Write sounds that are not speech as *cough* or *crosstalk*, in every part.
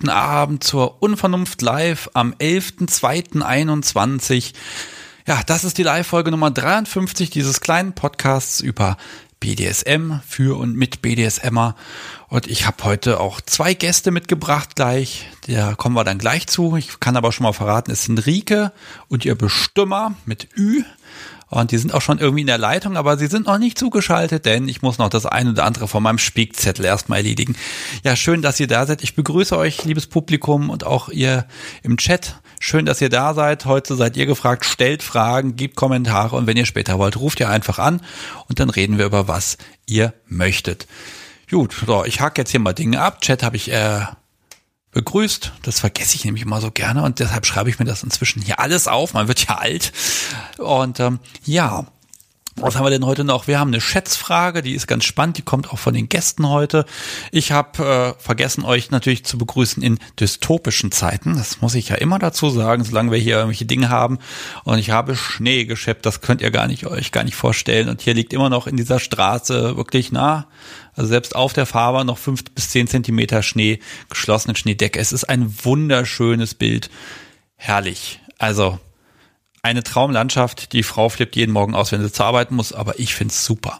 Guten Abend zur Unvernunft Live am 11.02.21. Ja, das ist die Live-Folge Nummer 53 dieses kleinen Podcasts über BDSM für und mit BDSMer. Und ich habe heute auch zwei Gäste mitgebracht gleich. Da kommen wir dann gleich zu. Ich kann aber schon mal verraten, es sind Rike und ihr Bestimmer mit Ü. Und die sind auch schon irgendwie in der Leitung, aber sie sind noch nicht zugeschaltet, denn ich muss noch das eine oder andere von meinem Spickzettel erstmal erledigen. Ja, schön, dass ihr da seid. Ich begrüße euch, liebes Publikum und auch ihr im Chat. Schön, dass ihr da seid. Heute seid ihr gefragt. Stellt Fragen, gebt Kommentare und wenn ihr später wollt, ruft ihr einfach an und dann reden wir über was ihr möchtet. Gut, so, ich hake jetzt hier mal Dinge ab. Chat habe ich äh, begrüßt. Das vergesse ich nämlich immer so gerne und deshalb schreibe ich mir das inzwischen hier alles auf. Man wird ja alt. Und ähm, ja, was haben wir denn heute noch? Wir haben eine Schätzfrage, die ist ganz spannend, die kommt auch von den Gästen heute. Ich habe äh, vergessen, euch natürlich zu begrüßen in dystopischen Zeiten. Das muss ich ja immer dazu sagen, solange wir hier irgendwelche Dinge haben. Und ich habe Schnee geschleppt, das könnt ihr gar nicht euch gar nicht vorstellen. Und hier liegt immer noch in dieser Straße wirklich nah, also selbst auf der Fahrbahn noch fünf bis zehn Zentimeter Schnee, geschlossene Schneedecke. Es ist ein wunderschönes Bild. Herrlich. Also eine Traumlandschaft. Die Frau flippt jeden Morgen aus, wenn sie zur Arbeit muss, aber ich find's super.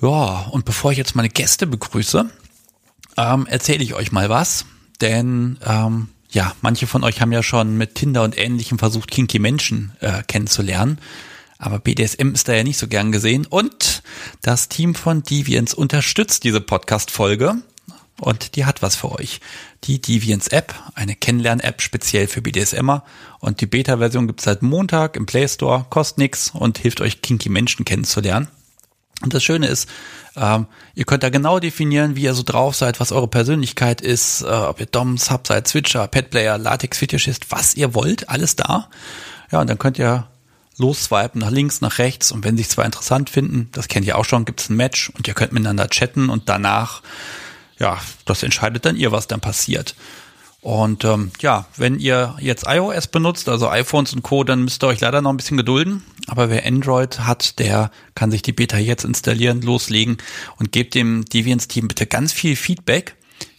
Ja, und bevor ich jetzt meine Gäste begrüße, ähm, erzähle ich euch mal was, denn ähm, ja, manche von euch haben ja schon mit Tinder und Ähnlichem versucht, kinky Menschen äh, kennenzulernen. Aber BDSM ist da ja nicht so gern gesehen. Und das Team von Deviants unterstützt diese Podcast-Folge. Und die hat was für euch. Die Deviants App, eine Kennenlern-App speziell für BDSMer. Und die Beta-Version gibt es seit Montag im Play Store, kostet nix und hilft euch kinky Menschen kennenzulernen. Und das Schöne ist, ähm, ihr könnt da genau definieren, wie ihr so drauf seid, was eure Persönlichkeit ist, äh, ob ihr Dom, Sub seid, Switcher, Petplayer, Latex-Fetischist, was ihr wollt, alles da. Ja, und dann könnt ihr losswipen nach links, nach rechts und wenn sich zwei interessant finden, das kennt ihr auch schon, gibt es ein Match und ihr könnt miteinander chatten und danach ja, das entscheidet dann ihr, was dann passiert. Und ähm, ja, wenn ihr jetzt iOS benutzt, also iPhones und Co., dann müsst ihr euch leider noch ein bisschen gedulden. Aber wer Android hat, der kann sich die Beta jetzt installieren, loslegen und gebt dem Deviants-Team bitte ganz viel Feedback,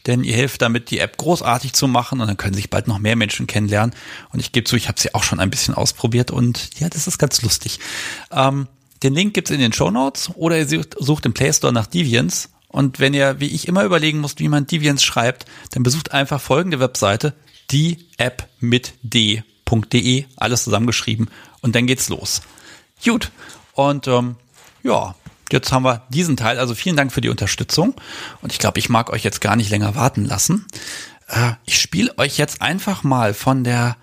denn ihr hilft damit, die App großartig zu machen und dann können sich bald noch mehr Menschen kennenlernen. Und ich gebe zu, ich habe sie auch schon ein bisschen ausprobiert und ja, das ist ganz lustig. Ähm, den Link gibt's in den Show Notes oder ihr sucht, sucht im Play Store nach Deviants und wenn ihr, wie ich immer überlegen musst, wie man Deviants schreibt, dann besucht einfach folgende Webseite, die d.de, alles zusammengeschrieben und dann geht's los. Gut. Und ähm, ja, jetzt haben wir diesen Teil. Also vielen Dank für die Unterstützung. Und ich glaube, ich mag euch jetzt gar nicht länger warten lassen. Äh, ich spiele euch jetzt einfach mal von der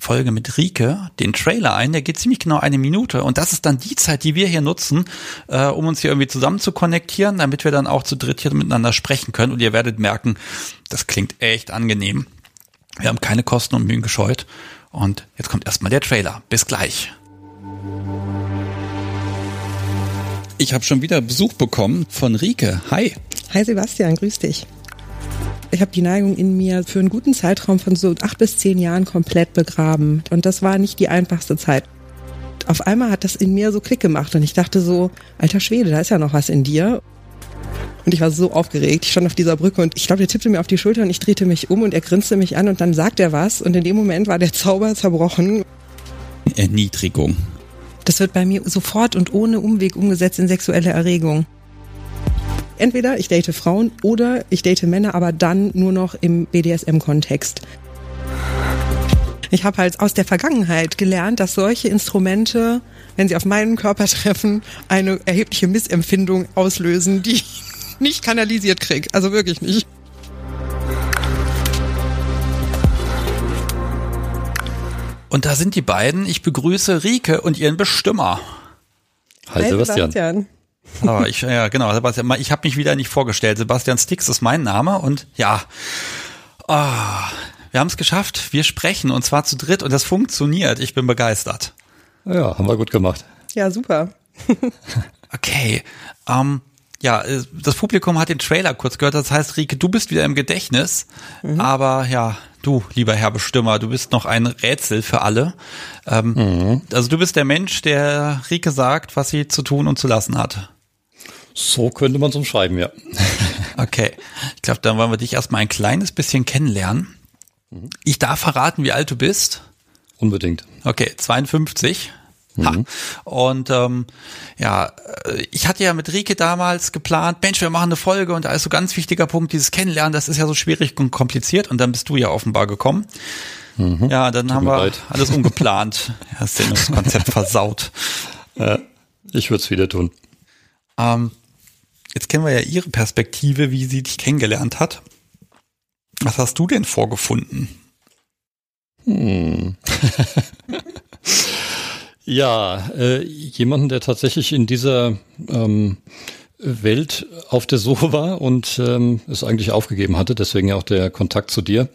Folge mit Rike den Trailer ein. Der geht ziemlich genau eine Minute und das ist dann die Zeit, die wir hier nutzen, äh, um uns hier irgendwie zusammen zu konnektieren, damit wir dann auch zu dritt hier miteinander sprechen können. Und ihr werdet merken, das klingt echt angenehm. Wir haben keine Kosten und Mühen gescheut. Und jetzt kommt erstmal der Trailer. Bis gleich. Ich habe schon wieder Besuch bekommen von Rike. Hi. Hi Sebastian, grüß dich. Ich habe die Neigung in mir für einen guten Zeitraum von so acht bis zehn Jahren komplett begraben. Und das war nicht die einfachste Zeit. Auf einmal hat das in mir so Klick gemacht und ich dachte so, alter Schwede, da ist ja noch was in dir. Und ich war so aufgeregt. Ich stand auf dieser Brücke und ich glaube, der tippte mir auf die Schulter und ich drehte mich um und er grinste mich an und dann sagt er was und in dem Moment war der Zauber zerbrochen. Erniedrigung. Das wird bei mir sofort und ohne Umweg umgesetzt in sexuelle Erregung entweder ich date Frauen oder ich date Männer, aber dann nur noch im BDSM-Kontext. Ich habe halt aus der Vergangenheit gelernt, dass solche Instrumente, wenn sie auf meinen Körper treffen, eine erhebliche Missempfindung auslösen, die ich nicht kanalisiert krieg. Also wirklich nicht. Und da sind die beiden. Ich begrüße Rike und ihren Bestimmer. Hi, Hi Sebastian. Sebastian. Aber ich, ja, genau, Sebastian, ich habe mich wieder nicht vorgestellt. Sebastian Stix ist mein Name und ja, oh, wir haben es geschafft. Wir sprechen und zwar zu dritt und das funktioniert. Ich bin begeistert. Ja, haben wir gut gemacht. Ja, super. *laughs* okay, ähm, ja, äh, das Publikum hat den Trailer kurz gehört. Das heißt, Rike, du bist wieder im Gedächtnis. Mhm. Aber ja, du, lieber Herr Bestimmer, du bist noch ein Rätsel für alle. Ähm, mhm. Also du bist der Mensch, der Rike sagt, was sie zu tun und zu lassen hat. So könnte man es umschreiben, ja. *laughs* Okay, ich glaube, dann wollen wir dich erstmal ein kleines bisschen kennenlernen. Ich darf verraten, wie alt du bist. Unbedingt. Okay, 52. Ha. Mhm. Und ähm, ja, äh, ich hatte ja mit Rike damals geplant, Mensch, wir machen eine Folge und da ist so ganz wichtiger Punkt, dieses Kennenlernen, das ist ja so schwierig und kompliziert und dann bist du ja offenbar gekommen. Mhm. Ja, dann Tut haben wir leid. alles *laughs* umgeplant. das Konzept versaut. Ja, ich würde es wieder tun. Ähm, jetzt kennen wir ja ihre Perspektive, wie sie dich kennengelernt hat. Was hast du denn vorgefunden? Hm. *laughs* Ja, äh, jemanden, der tatsächlich in dieser ähm, Welt auf der Suche war und ähm, es eigentlich aufgegeben hatte, deswegen ja auch der Kontakt zu dir.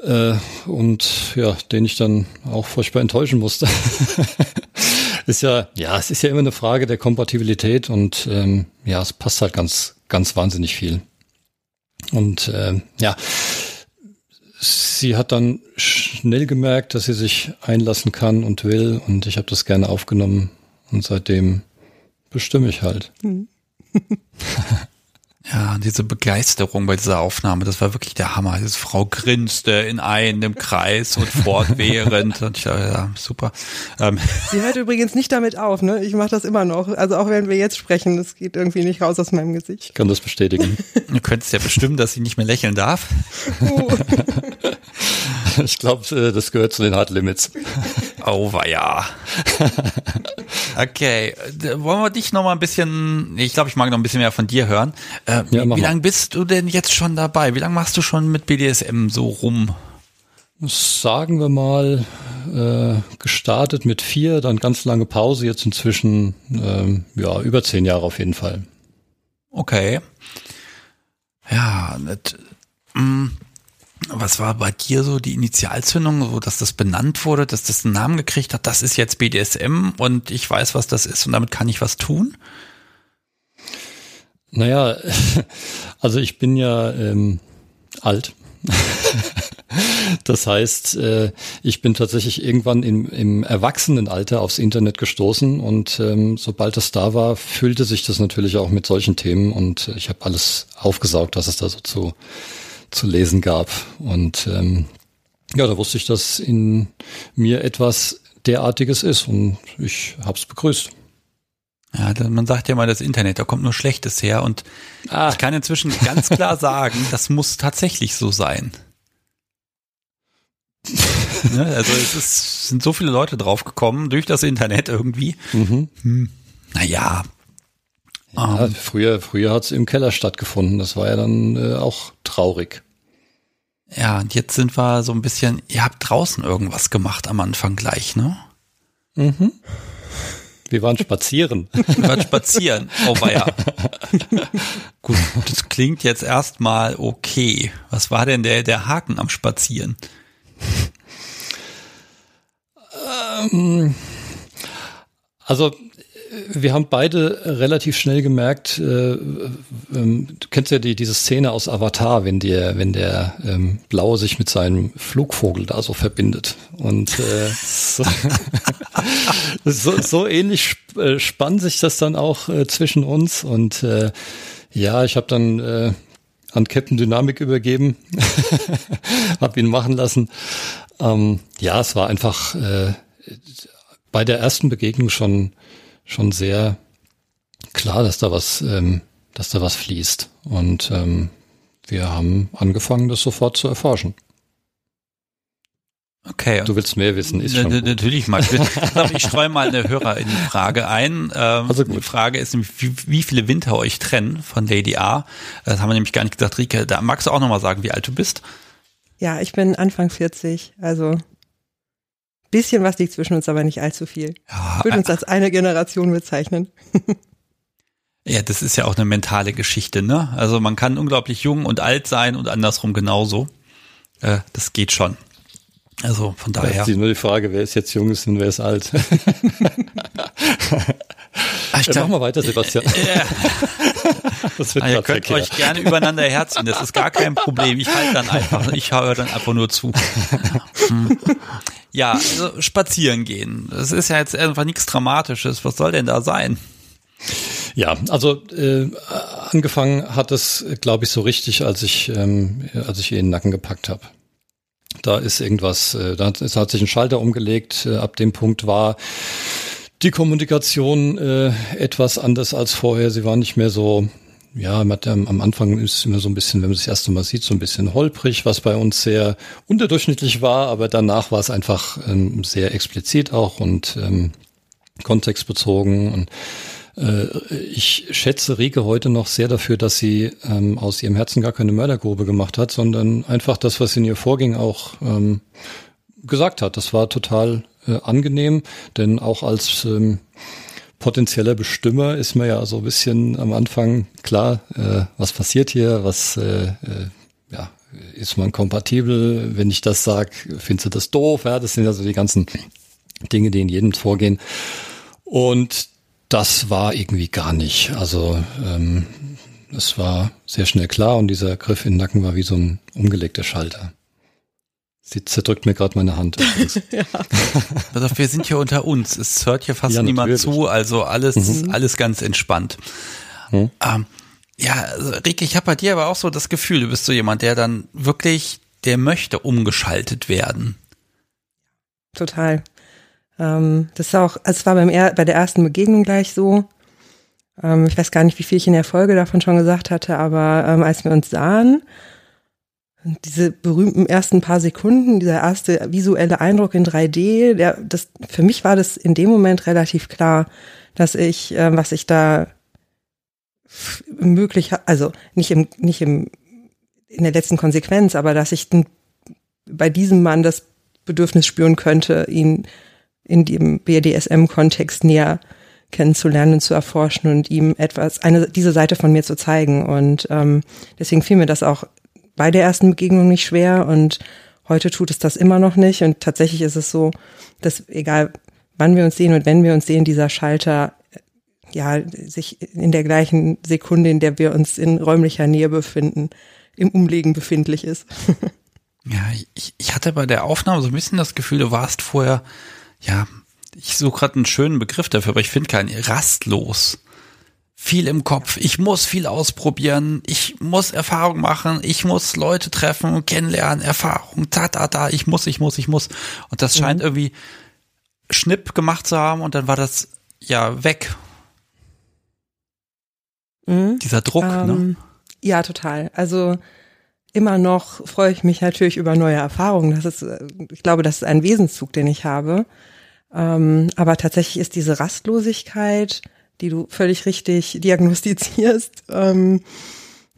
Äh, und ja, den ich dann auch furchtbar enttäuschen musste. *laughs* ist ja, ja, es ist ja immer eine Frage der Kompatibilität und ähm, ja, es passt halt ganz, ganz wahnsinnig viel. Und äh, ja, sie hat dann schnell gemerkt, dass sie sich einlassen kann und will und ich habe das gerne aufgenommen und seitdem bestimme ich halt. Hm. *laughs* Ja, diese Begeisterung bei dieser Aufnahme, das war wirklich der Hammer. Diese Frau grinste in einem Kreis und *laughs* fortwährend. und ich, ja, super. Ähm. Sie hört übrigens nicht damit auf, ne? Ich mache das immer noch. Also auch wenn wir jetzt sprechen, das geht irgendwie nicht raus aus meinem Gesicht. Ich kann das bestätigen. *laughs* Du könntest ja bestimmen, dass sie nicht mehr lächeln darf. Oh. *laughs* Ich glaube, äh, das gehört zu den Hard Limits. Oh, war ja. Okay, wollen wir dich noch mal ein bisschen, ich glaube, ich mag noch ein bisschen mehr von dir hören. Äh, ja, wie, wie lange bist du denn jetzt schon dabei? Wie lange machst du schon mit BDSM so rum? Sagen wir mal, äh, gestartet mit vier, dann ganz lange Pause, jetzt inzwischen ähm, ja über zehn Jahre auf jeden Fall. Okay. Ja, das, mm, was war bei dir so die Initialzündung, so dass das benannt wurde, dass das einen Namen gekriegt hat? Das ist jetzt BDSM und ich weiß, was das ist und damit kann ich was tun? Naja, *laughs* also ich bin ja ähm, alt. *laughs* das heißt, äh, ich bin tatsächlich irgendwann im, im Erwachsenenalter aufs Internet gestoßen und ähm, sobald das da war, füllte sich das natürlich auch mit solchen Themen und ich habe alles aufgesaugt, was es da so zu zu lesen gab. Und ähm, ja, da wusste ich, dass in mir etwas derartiges ist und ich habe es begrüßt. Ja, man sagt ja mal, das Internet, da kommt nur Schlechtes her und ah. ich kann inzwischen ganz klar sagen, *laughs* das muss tatsächlich so sein. *laughs* ne, also es ist, sind so viele Leute draufgekommen durch das Internet irgendwie. Mhm. Hm, naja, ja, um, ähm. früher früher hat es im Keller stattgefunden. Das war ja dann äh, auch traurig. Ja, und jetzt sind wir so ein bisschen, ihr habt draußen irgendwas gemacht am Anfang gleich, ne? Mhm. Wir waren spazieren. *laughs* Wir waren spazieren. Oh, ja. *laughs* Gut, das klingt jetzt erstmal okay. Was war denn der, der Haken am Spazieren? Ähm, also wir haben beide relativ schnell gemerkt, äh, ähm, du kennst ja die, diese Szene aus Avatar, wenn der, wenn der ähm, Blaue sich mit seinem Flugvogel da so verbindet. Und äh, so, *laughs* so, so ähnlich sp äh, spannt sich das dann auch äh, zwischen uns. Und äh, ja, ich habe dann äh, an Captain Dynamik übergeben, *laughs* habe ihn machen lassen. Ähm, ja, es war einfach äh, bei der ersten Begegnung schon schon sehr klar, dass da was, ähm, dass da was fließt. Und ähm, wir haben angefangen, das sofort zu erforschen. Okay. Du willst mehr wissen, ist schon gut. Natürlich mal. *laughs* Ich streue mal eine Hörerinnenfrage ein. Ähm, also gut. Die Frage ist, wie, wie viele Winter euch trennen von Lady A? Das haben wir nämlich gar nicht gesagt. Rike, da magst du auch nochmal sagen, wie alt du bist? Ja, ich bin Anfang 40, also bisschen was liegt zwischen uns, aber nicht allzu viel. Ja, ich würde uns als eine Generation bezeichnen. ja, das ist ja auch eine mentale Geschichte, ne? Also man kann unglaublich jung und alt sein und andersrum genauso. Äh, das geht schon. Also von daher. Das ist nur die Frage, wer ist jetzt jung ist und wer ist alt. Ach, ich glaub, mach mal weiter, Sebastian. *laughs* Äh, *laughs* das wird ihr könnt euch gerne übereinander herziehen, das ist gar kein Problem. Ich halte dann einfach, ich höre dann einfach nur zu. *laughs* Hm. Ja, also spazieren gehen. Das ist ja jetzt einfach nichts Dramatisches. Was soll denn da sein? Ja, also äh, angefangen hat es, glaube ich, so richtig, als ich, ähm, als ich ihr in den Nacken gepackt habe. Da ist irgendwas, äh, da hat, es hat sich ein Schalter umgelegt. Äh, ab dem Punkt war die Kommunikation äh, etwas anders als vorher. Sie war nicht mehr so, ja, am Anfang ist immer so ein bisschen, wenn man das erste Mal sieht, so ein bisschen holprig, was bei uns sehr unterdurchschnittlich war, aber danach war es einfach ähm, sehr explizit auch und ähm, kontextbezogen und äh, ich schätze Rike heute noch sehr dafür, dass sie ähm, aus ihrem Herzen gar keine Mördergrube gemacht hat, sondern einfach das, was in ihr vorging, auch ähm, gesagt hat. Das war total äh, angenehm, denn auch als ähm, potenzieller Bestimmer ist mir ja so ein bisschen am Anfang klar, äh, was passiert hier, was äh, äh, ja, ist man kompatibel, wenn ich das sage, findest du das doof, ja, das sind also die ganzen Dinge, die in jedem vorgehen. Und das war irgendwie gar nicht. Also ähm, es war sehr schnell klar und dieser Griff in den Nacken war wie so ein umgelegter Schalter. Sie zerdrückt mir gerade meine Hand. *laughs* ja. also wir sind hier unter uns. Es hört hier fast ja, niemand zu, also alles, mhm. alles ganz entspannt. Mhm. Ähm, ja, also ich habe bei dir aber auch so das Gefühl, du bist so jemand, der dann wirklich, der möchte umgeschaltet werden. Total. Ähm, das ist auch, also es war beim er, bei der ersten Begegnung gleich so. Ähm, ich weiß gar nicht, wie viel ich in der Folge davon schon gesagt hatte, aber ähm, als wir uns sahen, diese berühmten ersten paar Sekunden, dieser erste visuelle Eindruck in 3D, der, das, für mich war das in dem Moment relativ klar, dass ich, äh, was ich da möglich, also nicht im, nicht im, in der letzten Konsequenz, aber dass ich bei diesem Mann das Bedürfnis spüren könnte, ihn in dem BDSM-Kontext näher kennenzulernen und zu erforschen und ihm etwas, eine, diese Seite von mir zu zeigen. Und ähm, deswegen fiel mir das auch bei der ersten Begegnung nicht schwer und heute tut es das immer noch nicht. Und tatsächlich ist es so, dass egal wann wir uns sehen und wenn wir uns sehen, dieser Schalter ja sich in der gleichen Sekunde, in der wir uns in räumlicher Nähe befinden, im Umlegen befindlich ist. *laughs* ja, ich, ich hatte bei der Aufnahme so ein bisschen das Gefühl, du warst vorher ja, ich suche gerade einen schönen Begriff dafür, aber ich finde keinen rastlos. Viel im Kopf. Ich muss viel ausprobieren. Ich muss Erfahrung machen. Ich muss Leute treffen kennenlernen. Erfahrung. Ta, ta, ta. Ich muss, ich muss, ich muss. Und das scheint mhm. irgendwie Schnipp gemacht zu haben und dann war das ja weg. Mhm. Dieser Druck, ne? ähm, ne? Ja, total. Also immer noch freue ich mich natürlich über neue Erfahrungen. Das ist, äh, ich glaube, das ist ein Wesenszug, den ich habe. Ähm, aber tatsächlich ist diese Rastlosigkeit, die du völlig richtig diagnostizierst, ähm,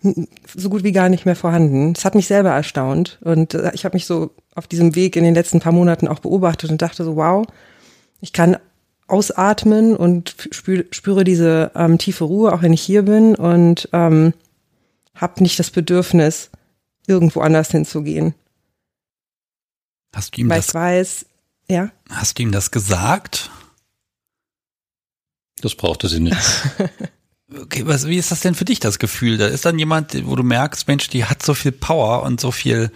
so gut wie gar nicht mehr vorhanden. Das hat mich selber erstaunt und äh, ich habe mich so auf diesem Weg in den letzten paar Monaten auch beobachtet und dachte so, wow, ich kann ausatmen und spüre, spüre diese ähm, tiefe Ruhe, auch wenn ich hier bin und ähm, habe nicht das Bedürfnis, irgendwo anders hinzugehen. Hast du ihm Weil das, ich weiß, ja. Hast du ihm das gesagt? Das brauchte sie nicht. *laughs* okay, was, wie ist das denn für dich, das Gefühl? Da ist dann jemand, wo du merkst, Mensch, die hat so viel Power und so viel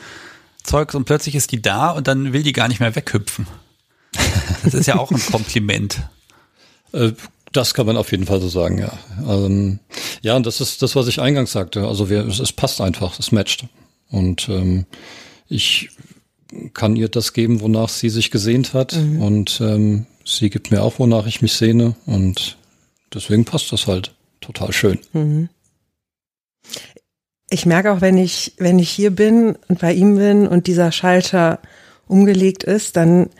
Zeugs und plötzlich ist die da und dann will die gar nicht mehr weghüpfen. Das ist ja auch ein *laughs* Kompliment. Äh, das kann man auf jeden Fall so sagen, ja. Ähm, ja, und das ist das, was ich eingangs sagte. Also wir, es, es passt einfach, es matcht. Und ähm, ich kann ihr das geben, wonach sie sich gesehnt hat. Mhm. Und ähm, sie gibt mir auch, wonach ich mich sehne. Und deswegen passt das halt total schön. Mhm. Ich merke auch, wenn ich, wenn ich hier bin und bei ihm bin und dieser Schalter umgelegt ist, dann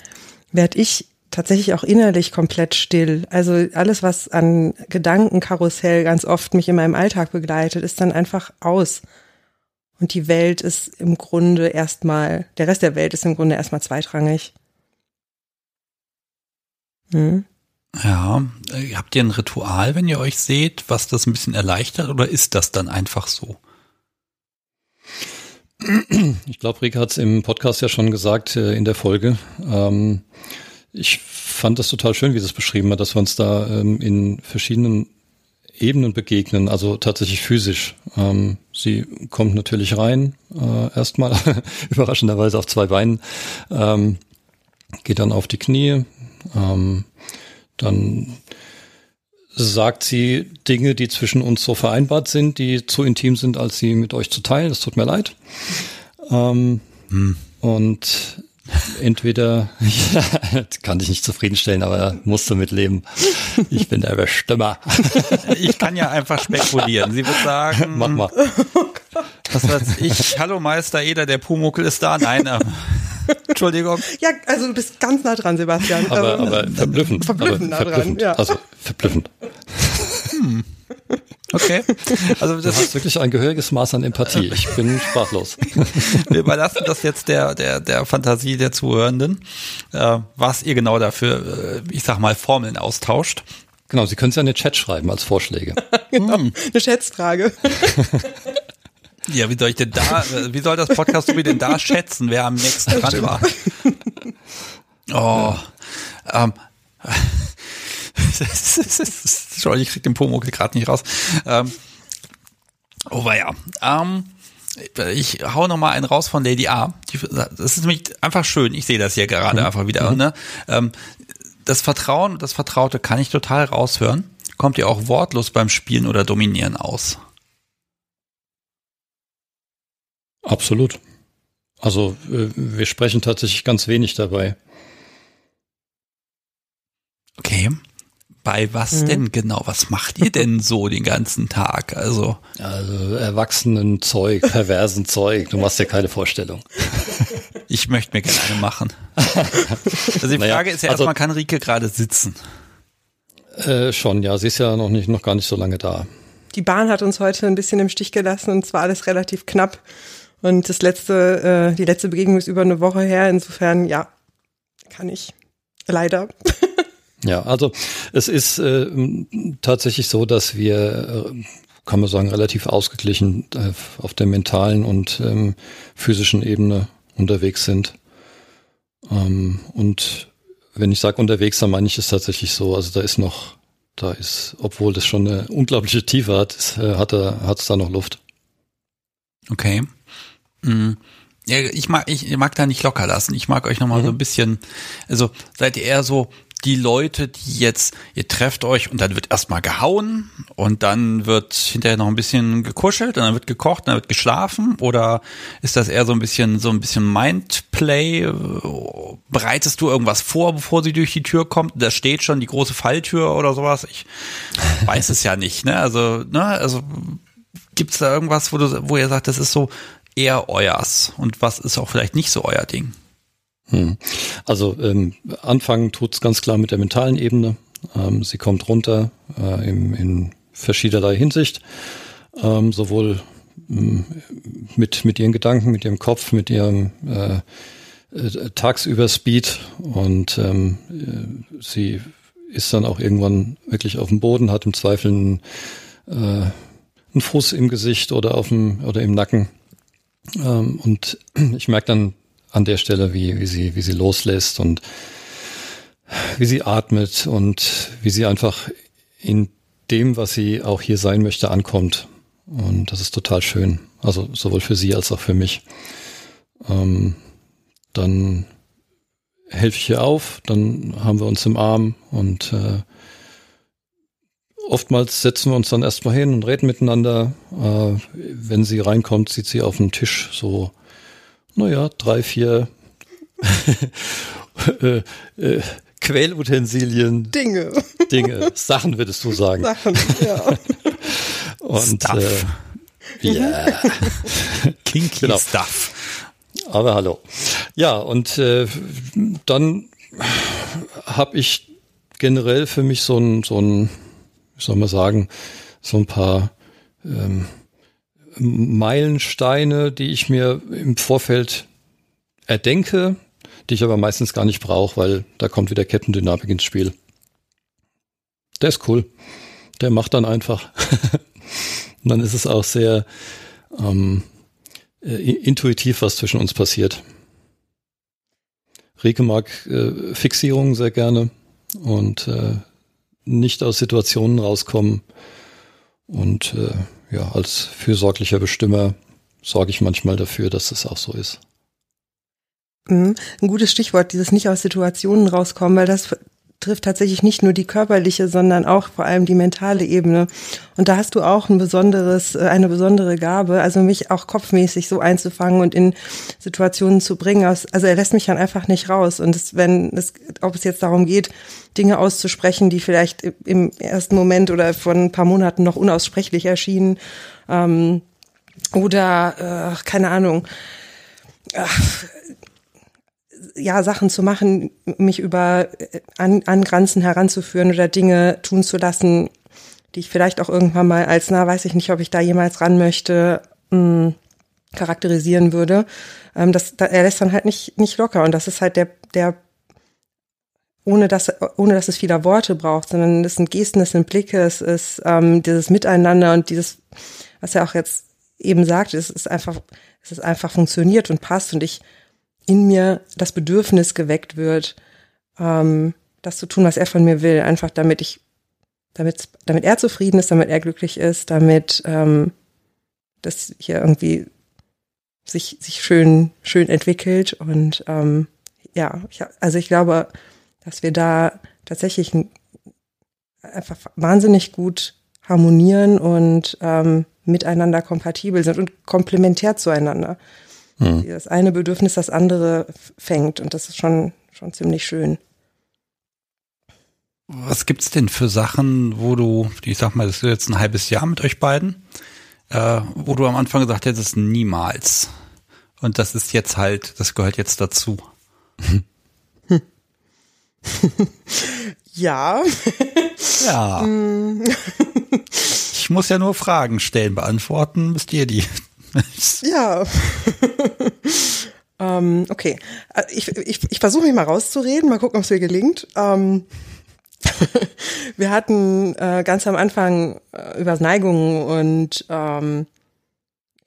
werde ich tatsächlich auch innerlich komplett still. Also alles, was an Gedankenkarussell ganz oft mich in meinem Alltag begleitet, ist dann einfach aus. Und die Welt ist im Grunde erstmal, der Rest der Welt ist im Grunde erstmal zweitrangig. Hm? Ja, äh, habt ihr ein Ritual, wenn ihr euch seht, was das ein bisschen erleichtert oder ist das dann einfach so? Ich glaube, Rika hat es im Podcast ja schon gesagt äh, in der Folge. Ähm, ich fand das total schön, wie sie es beschrieben hat, dass wir uns da ähm, in verschiedenen Ebenen begegnen, also tatsächlich physisch. Ähm, sie kommt natürlich rein, äh, erstmal *laughs* überraschenderweise auf zwei Beinen, ähm, geht dann auf die Knie, ähm, dann sagt sie Dinge, die zwischen uns so vereinbart sind, die zu intim sind, als sie mit euch zu teilen. Es tut mir leid. Ähm, hm. Und entweder *laughs* ja, kann dich nicht zufriedenstellen, aber musst du mitleben. Ich bin der Bestimmer. *laughs* Ich kann ja einfach spekulieren. Sie wird sagen, mach mal. Was weiß ich? Hallo Meister Eder, der Pumuckel ist da. Nein, ähm, Entschuldigung. *laughs* Ja, also du bist ganz nah dran, Sebastian. Aber, aber verblüffend. Verblüffend aber nah dran. Ja. Also verblüffend. Hm. Okay. Also das du hast wirklich ein gehöriges Maß an Empathie. Ich bin sprachlos. *laughs* Wir überlassen das jetzt der, der, der Fantasie der Zuhörenden, äh, was ihr genau dafür, äh, ich sag mal, Formeln austauscht. Genau, Sie können es ja in den Chat schreiben als Vorschläge. *laughs* genau, hm. eine Schätzfrage. Ja, wie soll ich denn da, wie soll das Podcast wie denn da schätzen, wer am nächsten dran war? Oh, ähm, *laughs* Entschuldigung, ich krieg den Pumuckl gerade nicht raus. Ähm, oh, war ja. Ähm, ich hau noch mal einen raus von Lady A. Das ist nämlich einfach schön. Ich sehe das hier gerade mhm. einfach wieder. Mhm. Ne? Ähm, das Vertrauen, das Vertraute kann ich total raushören. Kommt ihr auch wortlos beim Spielen oder Dominieren aus? Absolut. Also äh, wir sprechen tatsächlich ganz wenig dabei. Okay. Bei was mhm. denn genau? Was macht ihr denn so den ganzen Tag? Also, also erwachsenen Zeug, perversen *laughs* Zeug. Du machst dir keine Vorstellung. Ich möchte mir gerne machen. *laughs* Also die naja, Frage ist ja also, erstmal, kann Rike gerade sitzen? Äh, schon, ja. Sie ist ja noch nicht, noch gar nicht so lange da. Die Bahn hat uns heute ein bisschen im Stich gelassen und zwar alles relativ knapp. Und das letzte, äh, die letzte Begegnung ist über eine Woche her. Insofern, ja, kann ich. Leider. *laughs* Ja, also es ist äh, tatsächlich so, dass wir, äh, kann man sagen, relativ ausgeglichen äh, auf der mentalen und ähm, physischen Ebene unterwegs sind. Ähm, und wenn ich sage unterwegs, dann meine ich es tatsächlich so. Also da ist noch, da ist, obwohl das schon eine unglaubliche Tiefe hat, ist, äh, hat es da noch Luft. Okay. Mhm. Ja, ich mag, ich mag da nicht locker lassen. Ich mag euch nochmal mhm. so ein bisschen, also seid ihr eher so die Leute, die jetzt, ihr trefft euch und dann wird erstmal gehauen und dann wird hinterher noch ein bisschen gekuschelt und dann wird gekocht und dann wird geschlafen oder ist das eher so ein bisschen, so ein bisschen Mindplay? Bereitest du irgendwas vor, bevor sie durch die Tür kommt? Da steht schon die große Falltür oder sowas. Ich weiß es ja nicht, ne? Also, ne, also gibt's da irgendwas, wo du, wo ihr sagt, das ist so, eher euers und was ist auch vielleicht nicht so euer Ding? Hm. Also ähm, anfangen tut's ganz klar mit der mentalen Ebene. Ähm, sie kommt runter äh, im, in verschiedenerlei Hinsicht, ähm, sowohl ähm, mit, mit ihren Gedanken, mit ihrem Kopf, mit ihrem äh, äh, tagsüber Speed und ähm, äh, sie ist dann auch irgendwann wirklich auf dem Boden, hat im Zweifel einen, äh, einen Fuß im Gesicht oder auf dem oder im Nacken ähm, und ich merke dann an der Stelle, wie, wie, sie, wie sie loslässt und wie sie atmet und wie sie einfach in dem, was sie auch hier sein möchte, ankommt. Und das ist total schön. Also sowohl für sie als auch für mich. Ähm, dann helfe ich ihr auf, dann haben wir uns im Arm und äh, oftmals setzen wir uns dann erstmal hin und reden miteinander. Äh, wenn sie reinkommt, sieht sie auf dem Tisch so, naja, drei, vier *laughs* äh, äh, Quälutensilien. Dinge. Dinge. Sachen würdest du sagen. Sachen, ja. *laughs* und Stuff. Äh, yeah. *laughs* Kinky genau. Stuff. Aber hallo. Ja, und äh, dann habe ich generell für mich so ein, so ein soll man sagen, so ein paar ähm, Meilensteine, die ich mir im Vorfeld erdenke, die ich aber meistens gar nicht brauche, weil da kommt wieder Kettendynamik ins Spiel. Der ist cool. Der macht dann einfach. *laughs* Und dann ist es auch sehr ähm, äh, intuitiv, was zwischen uns passiert. Rike mag äh, Fixierungen sehr gerne und äh, nicht aus Situationen rauskommen. Und äh, ja, als fürsorglicher Bestimmer sorge ich manchmal dafür, dass es auch so ist. Mhm. Ein gutes Stichwort, dieses nicht aus Situationen rauskommen, weil das trifft tatsächlich nicht nur die körperliche, sondern auch vor allem die mentale Ebene. Und da hast du auch ein besonderes, äh, eine besondere Gabe, also mich auch kopfmäßig so einzufangen und in Situationen zu bringen. Also er lässt mich dann einfach nicht raus. Und es, wenn es, ob es jetzt darum geht, Dinge auszusprechen, die vielleicht im ersten Moment oder vor ein paar Monaten noch unaussprechlich erschienen, ähm, oder äh, keine Ahnung, ach, ja, Sachen zu machen, mich über äh, an, an Grenzen heranzuführen oder Dinge tun zu lassen, die ich vielleicht auch irgendwann mal als, na, weiß ich nicht, ob ich da jemals ran möchte, mh, hm, charakterisieren würde. Ähm, das, da, er lässt dann halt nicht, nicht locker. Und das ist halt der, der, ohne dass, ohne dass es viele Worte braucht, sondern es sind Gesten, es sind Blicke, es ist ähm, dieses Miteinander und dieses, was er auch jetzt eben sagt, es ist einfach, es ist einfach funktioniert und passt und ich in mir das Bedürfnis geweckt wird, ähm, das zu tun, was er von mir will, einfach damit ich, damit, damit er zufrieden ist, damit er glücklich ist, damit ähm, das hier irgendwie sich, sich schön, schön entwickelt. Und ähm, ja, ich, also ich glaube, dass wir da tatsächlich einfach wahnsinnig gut harmonieren und ähm, miteinander kompatibel sind und komplementär zueinander. Hm. Das eine Bedürfnis das andere fängt und das ist schon, schon ziemlich schön. Was gibt's denn für Sachen, wo du, ich sag mal, das ist jetzt ein halbes Jahr mit euch beiden, äh, wo du am Anfang gesagt hättest, niemals. Und das ist jetzt halt, das gehört jetzt dazu. *laughs* ja. Ja. *laughs* ich muss ja nur Fragen stellen, beantworten müsst ihr die. *laughs* ja. *laughs* ähm, okay. Äh, ich, ich, ich versuche mich mal rauszureden, mal gucken, ob es mir gelingt. Ähm, *laughs* wir hatten äh, ganz am Anfang äh, über Neigungen und ähm,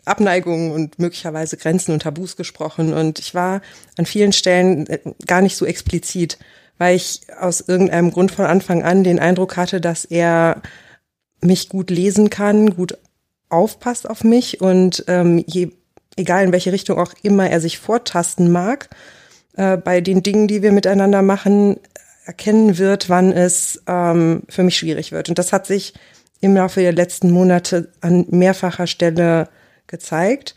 Abneigungen und möglicherweise Grenzen und Tabus gesprochen. Und ich war an vielen Stellen äh, gar nicht so explizit, weil ich aus irgendeinem Grund von Anfang an den Eindruck hatte, dass er mich gut lesen kann, gut aufpasst auf mich und ähm, je, egal in welche Richtung auch immer er sich vortasten mag, äh, bei den Dingen, die wir miteinander machen, erkennen wird, wann es ähm, für mich schwierig wird. Und das hat sich im Laufe der letzten Monate an mehrfacher Stelle gezeigt.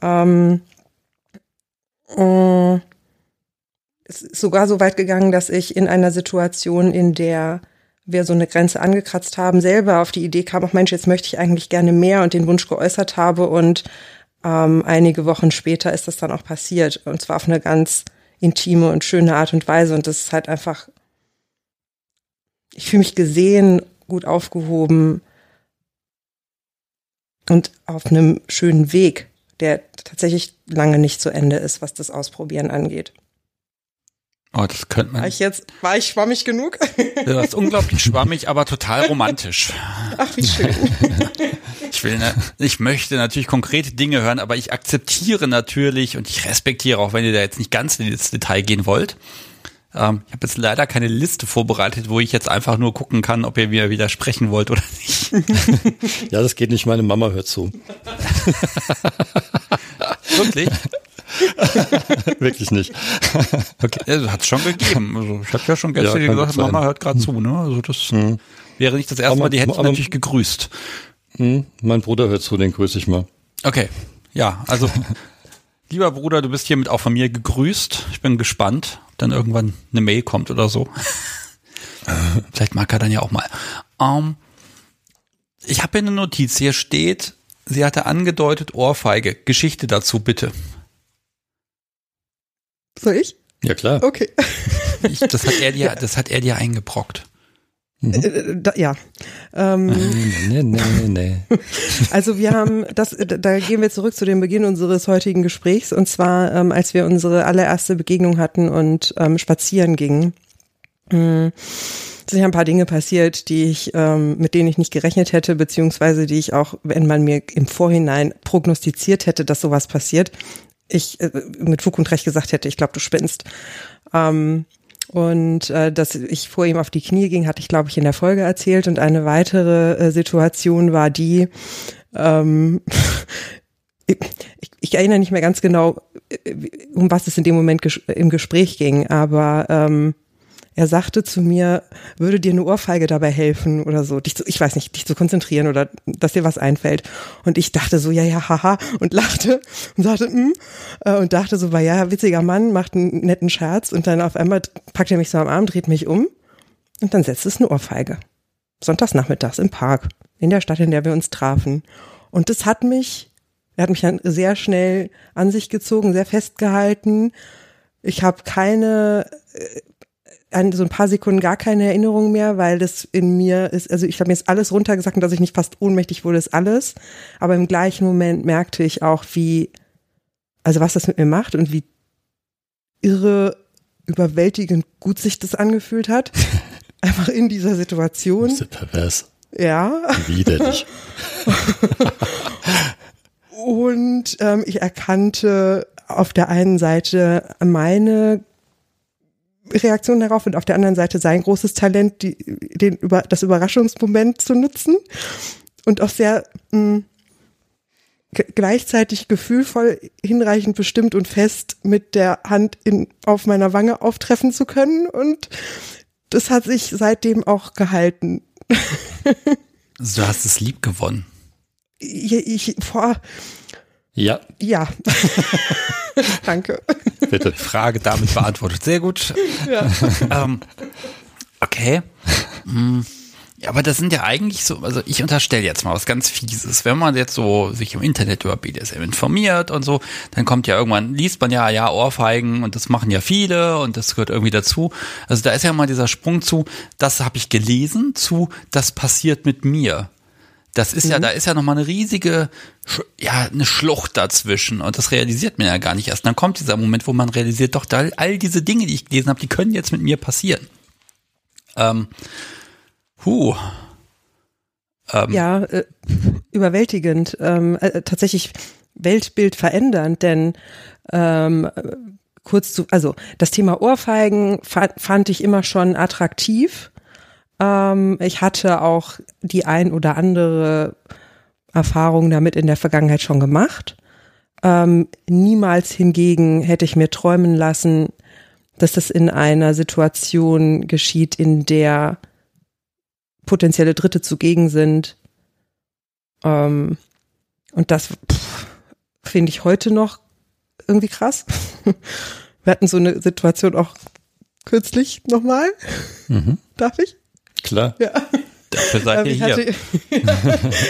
Ähm, äh, es ist sogar so weit gegangen, dass ich in einer Situation, in der wir so eine Grenze angekratzt haben, selber auf die Idee kam, ach Mensch, jetzt möchte ich eigentlich gerne mehr und den Wunsch geäußert habe und ähm, einige Wochen später ist das dann auch passiert und zwar auf eine ganz intime und schöne Art und Weise und das ist halt einfach, ich fühle mich gesehen, gut aufgehoben und auf einem schönen Weg, der tatsächlich lange nicht zu Ende ist, was das Ausprobieren angeht. Oh, das könnte man. War ich jetzt, war ich schwammig genug? *laughs* Du warst unglaublich schwammig, aber total *laughs* romantisch. Ach, wie schön. *laughs* Ich will, ne, ich möchte natürlich konkrete Dinge hören, aber ich akzeptiere natürlich und ich respektiere auch, wenn ihr da jetzt nicht ganz ins Detail gehen wollt. Ähm, ich habe jetzt leider keine Liste vorbereitet, wo ich jetzt einfach nur gucken kann, ob ihr mir widersprechen wollt oder nicht. ja, das geht nicht. Meine Mama hört zu. Wirklich? *laughs* Wirklich nicht. *laughs* okay. Ja, hat es schon gegeben. Also ich habe ja schon gestern ja, gesagt, Mama hört gerade zu. Ne? Also das mhm. wäre nicht das erste aber, Mal, die hätte aber, natürlich gegrüßt. Mh, mein Bruder hört zu, den grüße ich mal. Okay, ja, also *laughs* lieber Bruder, du bist hiermit auch von mir gegrüßt. Ich bin gespannt, ob dann irgendwann eine Mail kommt oder so. Vielleicht mag er dann ja auch mal. Um, ähm, ich habe hier eine Notiz. Hier steht, sie hatte angedeutet Ohrfeige. Geschichte dazu bitte. Soll ich? Ja, klar. Okay. Ich, das hat er dir, das hat er dir eingebrockt. Mhm. Äh, da, ja. Ähm, nee, nee, nee, nee. *laughs* Also wir haben das, da gehen wir zurück zu dem Beginn unseres heutigen Gesprächs und zwar, ähm, als wir unsere allererste Begegnung hatten und ähm, spazieren gingen. Ähm, sind ja ein paar Dinge passiert, die ich, ähm, mit denen ich nicht gerechnet hätte, beziehungsweise die ich auch, wenn man mir im Vorhinein prognostiziert hätte, dass sowas passiert, ich äh, mit Fug und Recht gesagt hätte, ich glaube, du spinnst. Ähm, und äh, dass ich vor ihm auf die Knie ging, hatte ich, glaube ich, in der Folge erzählt. Und eine weitere äh, Situation war die, ähm, *laughs* ich, ich erinnere nicht mehr ganz genau, äh, um was es in dem Moment ges im Gespräch ging, aber ähm, er sagte zu mir, würde dir eine Ohrfeige dabei helfen oder so, dich zu, ich weiß nicht, dich zu konzentrieren oder dass dir was einfällt. Und ich dachte so, ja, ja, haha, und lachte und sagte, mm, und dachte so, war ja, witziger Mann, macht einen netten Scherz und dann auf einmal packt er mich so am Arm, dreht mich um und dann setzt es eine Ohrfeige. Sonntagsnachmittags im Park, in der Stadt, in der wir uns trafen. Und das hat mich, er hat mich dann sehr schnell an sich gezogen, sehr festgehalten. Ich habe keine ein, so ein paar Sekunden gar keine Erinnerung mehr, weil das in mir ist, also ich habe mir jetzt alles runtergesagt und dass ich nicht fast ohnmächtig wurde, ist alles. Aber im gleichen Moment merkte ich auch, wie, also was das mit mir macht und wie irre, überwältigend gut sich das angefühlt hat. *laughs* Einfach in dieser Situation. Bist du pervers. Ja. Widerlich. *laughs* und ähm, ich erkannte auf der einen Seite meine Reaktion darauf und auf der anderen Seite sein großes Talent, die, den über das Überraschungsmoment zu nutzen und auch sehr mh, mm, gleichzeitig gefühlvoll hinreichend bestimmt und fest mit der Hand in, auf meiner Wange auftreffen zu können und das hat sich seitdem auch gehalten. du hast es lieb gewonnen. Ich, ich vor ja. Ja. *laughs* *laughs* Danke. Bitte. Frage damit beantwortet. Sehr gut. Ja. *laughs* ähm, okay. Hm. Ja, aber das sind ja eigentlich so, also ich unterstelle jetzt mal was ganz Fieses. Wenn man jetzt so sich im Internet über BDSM informiert und so, dann kommt ja irgendwann, liest man ja, ja, Ohrfeigen und das machen ja viele und das gehört irgendwie dazu. Also da ist ja mal dieser Sprung zu, das habe ich gelesen, zu, das passiert mit mir. Das ist mhm. ja, da ist ja nochmal eine riesige, ja, eine Schlucht dazwischen und das realisiert man ja gar nicht erst. Und dann kommt dieser Moment, wo man realisiert, doch, da, all diese Dinge, die ich gelesen habe, die können jetzt mit mir passieren. Ähm, huh. Ähm, ja, äh, überwältigend, ähm, äh, tatsächlich Weltbild verändernd, denn ähm, kurz zu, also das Thema Ohrfeigen fand, fand ich immer schon attraktiv ähm, ich hatte auch die ein oder andere Erfahrung damit in der Vergangenheit schon gemacht. Ähm, niemals hingegen hätte ich mir träumen lassen, dass das in einer Situation geschieht, in der potenzielle Dritte zugegen sind. Ähm, und das finde ich heute noch irgendwie krass. *laughs* Wir hatten so eine Situation auch kürzlich nochmal. Mhm. *laughs* Darf ich? Klar. Ja. Dafür seid ihr ich hier. Hatte,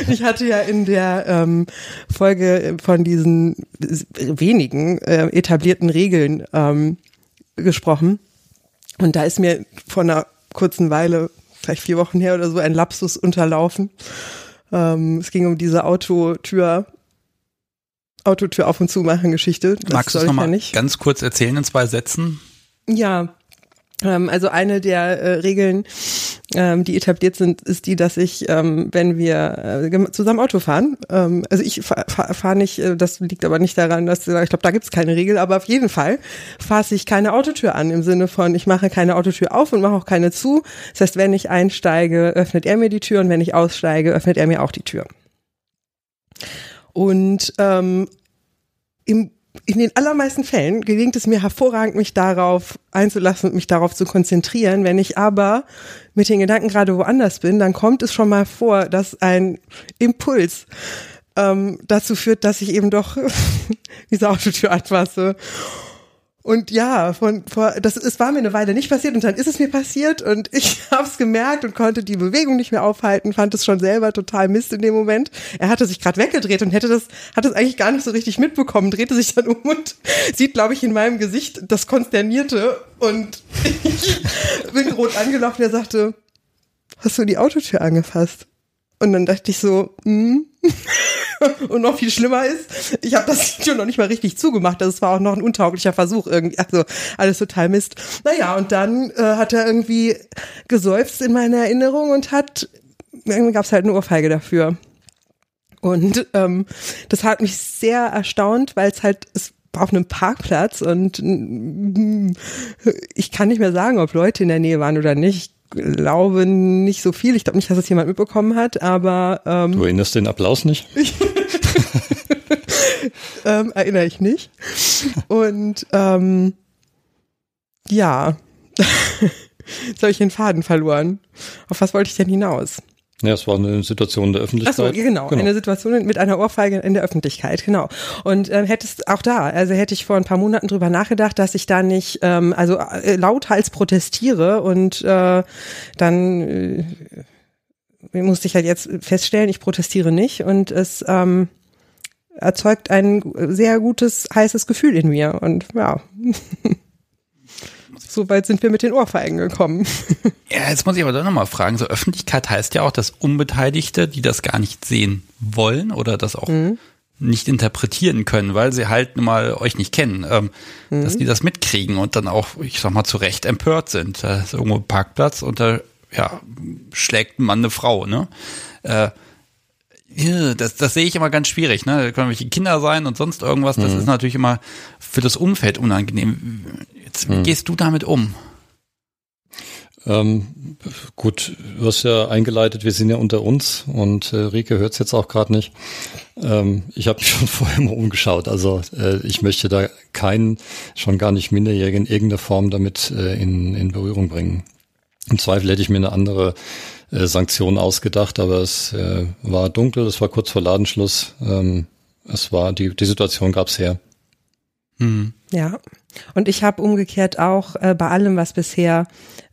*laughs* ich hatte ja in der ähm, Folge von diesen wenigen äh, etablierten Regeln ähm, gesprochen. Und da ist mir vor einer kurzen Weile, vielleicht vier Wochen her oder so, ein Lapsus unterlaufen. Ähm, es ging um diese Autotür, Autotür auf und zu machen Geschichte. Das Magst du es nochmal ja ganz kurz erzählen in zwei Sätzen? Ja, ähm, also eine der äh, Regeln, ähm, die etabliert sind, ist die, dass ich, ähm, wenn wir äh, zusammen Auto fahren, ähm, also ich fahre fahr, nicht, äh, das liegt aber nicht daran, dass ich glaube, da gibt es keine Regel, aber auf jeden Fall fasse ich keine Autotür an im Sinne von, ich mache keine Autotür auf und mache auch keine zu. Das heißt, wenn ich einsteige, öffnet er mir die Tür und wenn ich aussteige, öffnet er mir auch die Tür. Und ähm, im in den allermeisten Fällen gelingt es mir hervorragend, mich darauf einzulassen und mich darauf zu konzentrieren. Wenn ich aber mit den Gedanken gerade woanders bin, dann kommt es schon mal vor, dass ein Impuls ähm, dazu führt, dass ich eben doch *laughs* diese Autotür anfasse. Und ja, von vor, das es war mir eine Weile nicht passiert und dann ist es mir passiert und ich *laughs* habe es gemerkt und konnte die Bewegung nicht mehr aufhalten, fand es schon selber total Mist in dem Moment. Er hatte sich gerade weggedreht und hätte das hat es eigentlich gar nicht so richtig mitbekommen, drehte sich dann *laughs* um und sieht, glaube ich, in meinem Gesicht das konsternierte und *laughs* ich bin rot angelaufen. Er sagte, hast du die Autotür angefasst? Und dann dachte ich so, hm. *laughs* und noch viel schlimmer ist, ich habe das *laughs* Video noch nicht mal richtig zugemacht. Das war auch noch ein untauglicher Versuch irgendwie. Also alles total Mist. Naja, und dann äh, hat er irgendwie geseufzt in meiner Erinnerung und hat, irgendwie gab es halt eine Ohrfeige dafür. Und ähm, das hat mich sehr erstaunt, weil es halt, es auf einem Parkplatz und mm, ich kann nicht mehr sagen, ob Leute in der Nähe waren oder nicht glaube nicht so viel. Ich glaube nicht, dass es jemand mitbekommen hat, aber ähm, Du erinnerst den Applaus nicht? *laughs* ähm, erinnere ich nicht. Und ähm, ja. *laughs* Jetzt habe ich den Faden verloren. Auf was wollte ich denn hinaus? Ja, es war eine Situation der Öffentlichkeit. Ach so, genau, genau, eine Situation mit einer Ohrfeige in der Öffentlichkeit, genau. Und äh, hättest auch da, also hätte ich vor ein paar Monaten drüber nachgedacht, dass ich da nicht, ähm, also äh, lauthals protestiere und äh, dann äh, musste ich halt jetzt feststellen, ich protestiere nicht und es ähm, erzeugt ein sehr gutes, heißes Gefühl in mir und ja. *laughs* so weit sind wir mit den Ohrfeigen gekommen. *laughs* Ja, jetzt muss ich aber doch nochmal fragen, so Öffentlichkeit heißt ja auch, dass Unbeteiligte, die das gar nicht sehen wollen oder das auch mhm. nicht interpretieren können, weil sie halt nun mal euch nicht kennen, ähm, mhm. dass die das mitkriegen und dann auch, ich sag mal, zu Recht empört sind. Da ist irgendwo ein Parkplatz und da ja, schlägt ein Mann eine Frau, ne? Äh, das, das sehe ich immer ganz schwierig, ne? Da können welche Kinder sein und sonst irgendwas. Das mhm. ist natürlich immer für das Umfeld unangenehm. Jetzt, wie mhm. gehst du damit um? Ähm, gut, du hast ja eingeleitet, wir sind ja unter uns und äh, Rike hört es jetzt auch gerade nicht. Ähm, ich habe mich *laughs* schon vorher mal umgeschaut. Also äh, ich möchte da keinen, schon gar nicht Minderjährigen in irgendeiner Form damit äh, in, in Berührung bringen. Im Zweifel hätte ich mir eine andere äh, Sanktion ausgedacht, aber es äh, war dunkel, es war kurz vor Ladenschluss. Ähm, es war, die, die Situation gab's her. Mhm. Ja. Und ich habe umgekehrt auch äh, bei allem, was bisher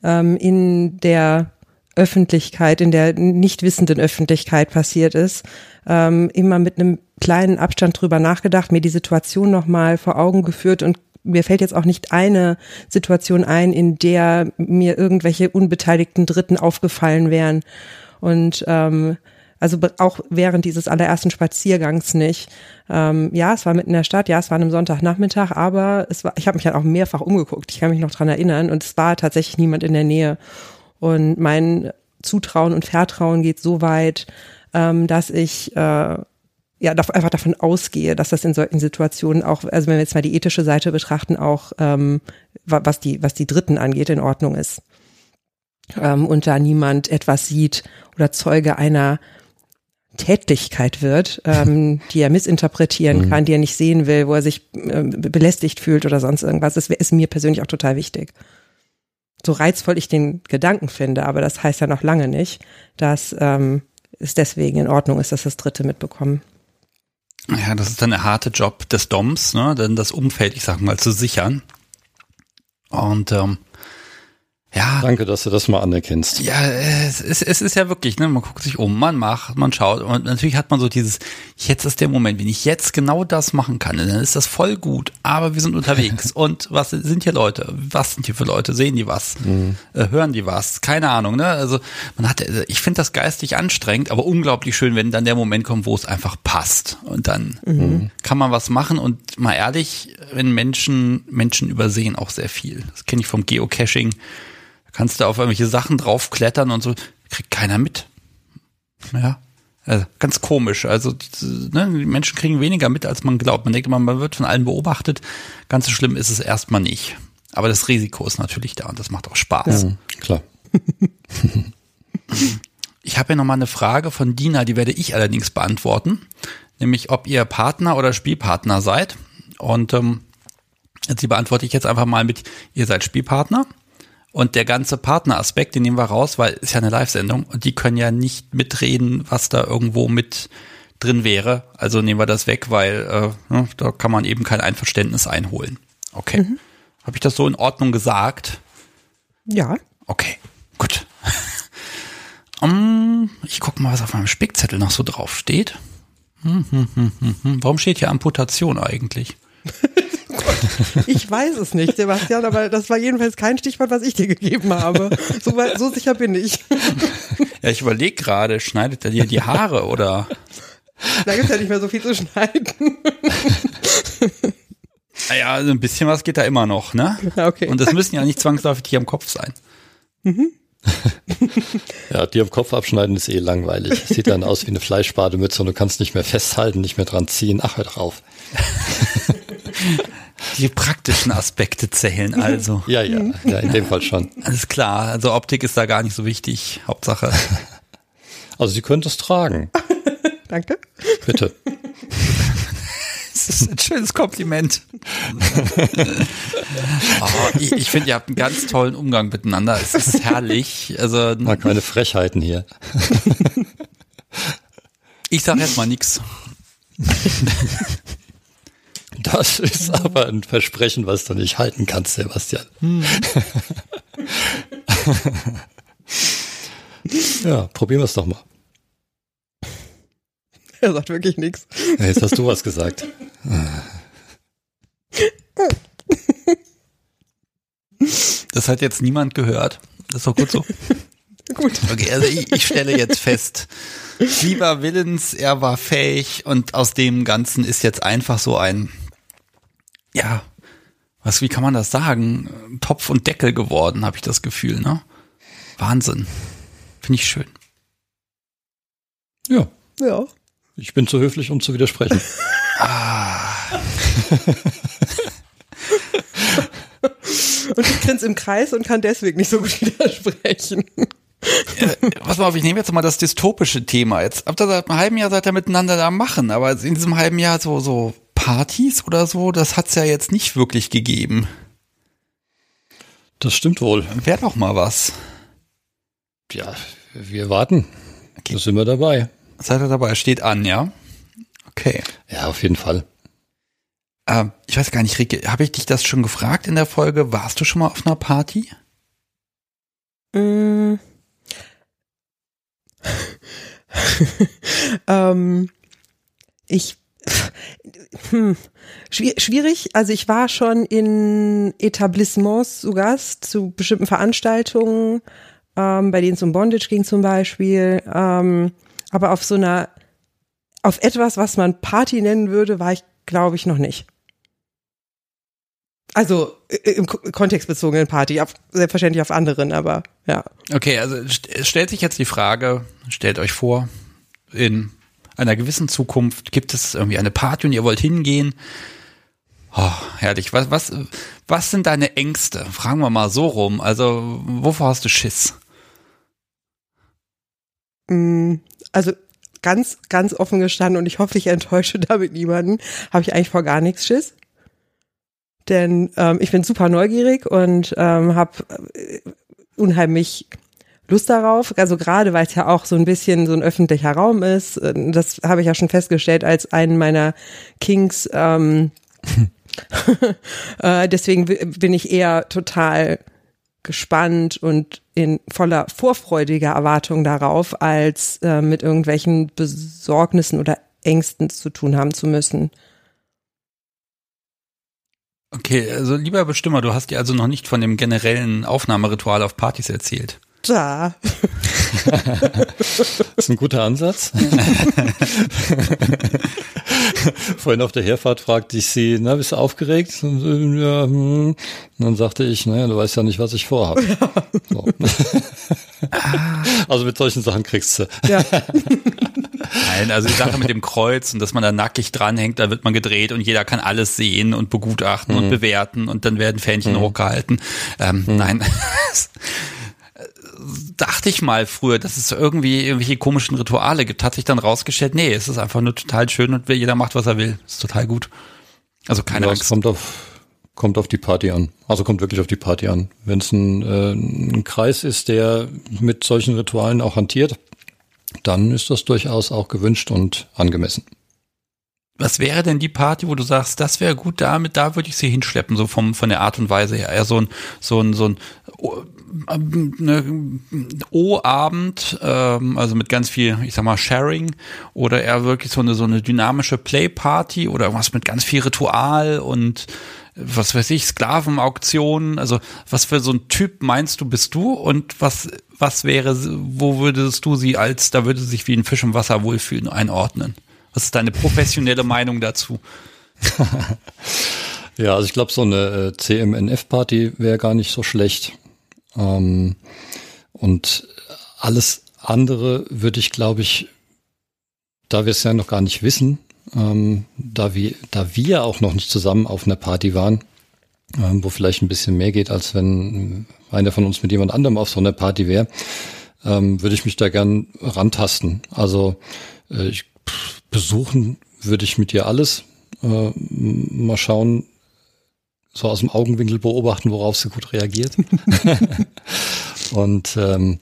ähm, in der Öffentlichkeit, in der nicht wissenden Öffentlichkeit passiert ist, ähm, immer mit einem kleinen Abstand drüber nachgedacht, mir die Situation nochmal vor Augen geführt und mir fällt jetzt auch nicht eine Situation ein, in der mir irgendwelche unbeteiligten Dritten aufgefallen wären. Und ähm, also auch während dieses allerersten Spaziergangs nicht. Ähm, ja, es war mitten in der Stadt, ja, es war an einem Sonntagnachmittag, aber es war, ich habe mich halt auch mehrfach umgeguckt. Ich kann mich noch dran erinnern und es war tatsächlich niemand in der Nähe. Und mein Zutrauen und Vertrauen geht so weit, ähm, dass ich äh, ja einfach davon ausgehe, dass das in solchen Situationen auch, also wenn wir jetzt mal die ethische Seite betrachten, auch ähm, was die was die Dritten angeht, in Ordnung ist. Ähm, und da niemand etwas sieht oder Zeuge einer Tätigkeit wird, ähm, die er missinterpretieren mhm. kann, die er nicht sehen will, wo er sich äh, belästigt fühlt oder sonst irgendwas. Das ist mir persönlich auch total wichtig. So reizvoll ich den Gedanken finde, aber das heißt ja noch lange nicht, dass ähm, es deswegen in Ordnung ist, dass das Dritte mitbekommen. Ja, das ist dann der harte Job des DOMs, ne? denn das Umfeld, ich sag mal, zu sichern. Und ähm, ja. Danke, dass du das mal anerkennst. Ja, es ist, es ist ja wirklich, ne, man guckt sich um, man macht, man schaut und natürlich hat man so dieses, jetzt ist der Moment, wenn ich jetzt genau das machen kann, dann ist das voll gut, aber wir sind unterwegs *laughs* und was sind hier Leute? Was sind hier für Leute? Sehen die was? Mhm. Äh, hören die was? Keine Ahnung, ne? Also man hat, ich finde das geistig anstrengend, aber unglaublich schön, wenn dann der Moment kommt, wo es einfach passt und dann mhm. kann man was machen und mal ehrlich, wenn Menschen, Menschen übersehen auch sehr viel. Das kenne ich vom Geocaching kannst du auf irgendwelche Sachen draufklettern und so, kriegt keiner mit. Ja. Also ganz komisch. Also ne, die Menschen kriegen weniger mit, als man glaubt. Man denkt immer, man wird von allen beobachtet. Ganz so schlimm ist es erstmal nicht. Aber das Risiko ist natürlich da und das macht auch Spaß. Ja, klar. *laughs* ich habe ja noch mal eine Frage von Dina, die werde ich allerdings beantworten. Nämlich, ob ihr Partner oder Spielpartner seid. Und ähm, die beantworte ich jetzt einfach mal mit, ihr seid Spielpartner. Und der ganze Partneraspekt, den nehmen wir raus, weil ist ja eine Live-Sendung und die können ja nicht mitreden, was da irgendwo mit drin wäre. Also nehmen wir das weg, weil äh, ne, da kann man eben kein Einverständnis einholen. Okay. Mhm. Habe ich das so in Ordnung gesagt? Ja. Okay, gut. *laughs* um, ich gucke mal, was auf meinem Spickzettel noch so drauf steht. Hm, hm, hm, hm, hm. Warum steht hier Amputation eigentlich? *laughs* *laughs* Ich weiß es nicht, Sebastian, aber das war jedenfalls kein Stichwort, was ich dir gegeben habe. So, so sicher bin ich. *laughs* Ja, ich überlege gerade, schneidet er dir die Haare oder? Da gibt es ja nicht mehr so viel zu schneiden. Naja, also ein bisschen was geht da immer noch, ne? Okay. Und das müssen ja nicht zwangsläufig die am Kopf sein. Mhm. *laughs* ja, die am Kopf abschneiden ist eh langweilig. Sieht dann aus wie eine Fleischbademütze und du kannst nicht mehr festhalten, nicht mehr dran ziehen. Ach, hör drauf. Die praktischen Aspekte zählen also. *laughs* Ja, ja, ja, in dem Fall schon. Alles klar, also Optik ist da gar nicht so wichtig. Hauptsache. *laughs* Also sie könnte es tragen. *laughs* Danke. Bitte. Das ist ein schönes Kompliment. oh, ich ich finde, ihr habt einen ganz tollen Umgang miteinander. Es ist herrlich. Also, Mal keine Frechheiten hier. ich sage erstmal nichts. Das ist aber ein Versprechen, was du nicht halten kannst, Sebastian. *laughs* ja, probieren wir es doch mal. Er sagt wirklich nichts. Ja, Jetzt hast du was gesagt. Das hat jetzt niemand gehört. Das ist doch gut so. *laughs* Gut. Okay, also ich, ich stelle jetzt fest, sie war willens, er war fähig und aus dem Ganzen ist jetzt einfach so ein, ja, was, wie kann man das sagen? Topf und Deckel geworden, habe ich das Gefühl, ne? Wahnsinn. Finde ich schön. Ja, Ja. ich bin zu höflich, um zu widersprechen. *laughs* Und ich grinse im Kreis und kann deswegen nicht so gut widersprechen. Äh, pass mal auf, ich nehme jetzt mal das dystopische Thema. Jetzt habt ihr seit einem halben Jahr seid ihr miteinander da machen, aber in diesem halben Jahr so, so Partys oder so, das hat's ja jetzt nicht wirklich gegeben. Das stimmt wohl. Wäre doch mal was. Ja, wir warten. Okay. Da sind wir dabei. Seid ihr dabei? Steht an, ja? Okay. Ja, auf jeden Fall. Ähm, ich weiß gar nicht, Rike, habe ich dich das schon gefragt in der Folge? Warst du schon mal auf einer Party? Mm. *laughs* ähm, ich hm, schwier- schwierig. Also ich war schon in Etablissements zu Gast zu bestimmten Veranstaltungen, ähm, bei denen es um Bondage ging zum Beispiel. Ähm, aber auf so einer, auf etwas, was man Party nennen würde, war ich, glaube ich, noch nicht. Also im ko- kontextbezogenen Party, auf, selbstverständlich auf anderen, aber ja. Okay, also st- stellt sich jetzt die Frage, stellt euch vor, in einer gewissen Zukunft gibt es irgendwie eine Party und ihr wollt hingehen. Oh, herrlich. Was, was, was sind deine Ängste? Fragen wir mal so rum. Also, wovor hast du Schiss? Mm, Also ganz, ganz offen gestanden und ich hoffe, ich enttäusche *laughs* damit niemanden, habe ich eigentlich vor gar nichts Schiss. Denn ähm, ich bin super neugierig und ähm, habe äh, unheimlich Lust darauf. Also gerade weil es ja auch so ein bisschen so ein öffentlicher Raum ist. äh, Das habe ich ja schon festgestellt als einen meiner Kings. Ähm, *laughs* äh, deswegen bin ich eher total gespannt und in voller vorfreudiger Erwartung darauf, als äh, mit irgendwelchen Besorgnissen oder Ängsten zu tun haben zu müssen. Okay, also lieber Bestimmer, du hast dir also noch nicht von dem generellen Aufnahmeritual auf Partys erzählt. Da. Das *laughs* ist ein guter Ansatz. *laughs* Vorhin auf der Herfahrt fragte ich sie, na, bist du aufgeregt? Und, ja, hm. Und dann sagte ich, naja, du weißt ja nicht, was ich vorhabe. *laughs* So. also mit solchen Sachen kriegst du. Ja. Nein, also die Sache mit dem Kreuz und dass man da nackig dranhängt, da wird man gedreht und jeder kann alles sehen und begutachten und bewerten und dann werden Fähnchen hochgehalten. Ähm, Nein. Dachte ich mal früher, dass es irgendwie irgendwelche komischen Rituale gibt, hat sich dann rausgestellt, nee, es ist einfach nur total schön und jeder macht, was er will. Ist total gut. Also keine Ja, es Angst. kommt auf, kommt auf die Party an. Also kommt wirklich auf die Party an. Wenn es ein, äh, ein Kreis ist, der mit solchen Ritualen auch hantiert, dann ist das durchaus auch gewünscht und angemessen. Was wäre denn die Party, wo du sagst, das wäre gut, damit, da würde ich sie hinschleppen, so vom, von der Art und Weise her. Eher so ein, so ein, so ein O- ähm, ne, O-Abend, ähm, also mit ganz viel, ich sag mal, Sharing, oder eher wirklich so eine, so eine dynamische Play-Party oder irgendwas mit ganz viel Ritual und was weiß ich, Sklavenauktionen, also was für so ein Typ meinst du, bist du und was, was wäre, wo würdest du sie als, da würde sie sich wie ein Fisch im Wasser wohlfühlen, einordnen? Was ist deine professionelle Meinung dazu? *laughs* Ja, also ich glaube, so eine äh, CMNF-Party wäre gar nicht so schlecht. Ähm, und alles andere würde ich, glaube ich, da wir es ja noch gar nicht wissen, ähm, da wir, da wir auch noch nicht zusammen auf einer Party waren, ähm, wo vielleicht ein bisschen mehr geht, als wenn einer von uns mit jemand anderem auf so einer Party wäre, ähm, würde ich mich da gern rantasten. Also äh, ich, pff, besuchen würde ich mit dir alles. äh, mal schauen, so aus dem Augenwinkel beobachten, worauf sie gut reagiert. *laughs* und ähm,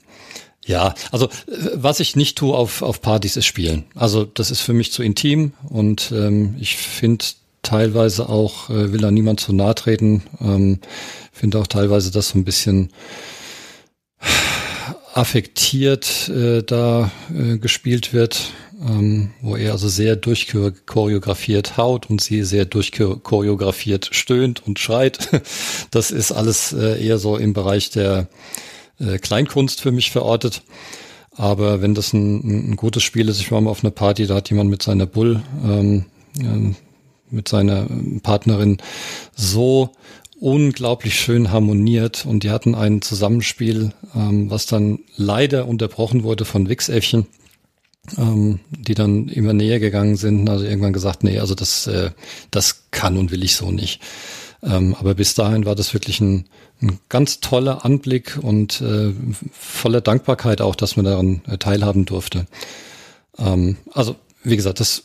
ja, also äh, was ich nicht tue auf, auf Partys ist spielen. Also das ist für mich zu intim und ähm, ich finde teilweise auch, äh, will da niemand zu nahe treten, ähm, finde auch teilweise das so ein bisschen affektiert äh, da äh, gespielt wird, ähm, wo er also sehr durchchoreografiert haut und sie sehr durchchoreografiert stöhnt und schreit. *laughs* Das ist alles äh, eher so im Bereich der äh, Kleinkunst für mich verortet. Aber wenn das ein, ein gutes Spiel ist, ich war mal auf einer Party, da hat jemand mit seiner Bull, ähm, äh, mit seiner Partnerin so unglaublich schön harmoniert und die hatten ein Zusammenspiel, ähm, was dann leider unterbrochen wurde von Wichsäffchen, ähm, die dann immer näher gegangen sind, also irgendwann gesagt, nee, also das, äh, das kann und will ich so nicht. Ähm, aber bis dahin war das wirklich ein, ein ganz toller Anblick und äh, voller Dankbarkeit auch, dass man daran äh, teilhaben durfte. Ähm, also, wie gesagt, das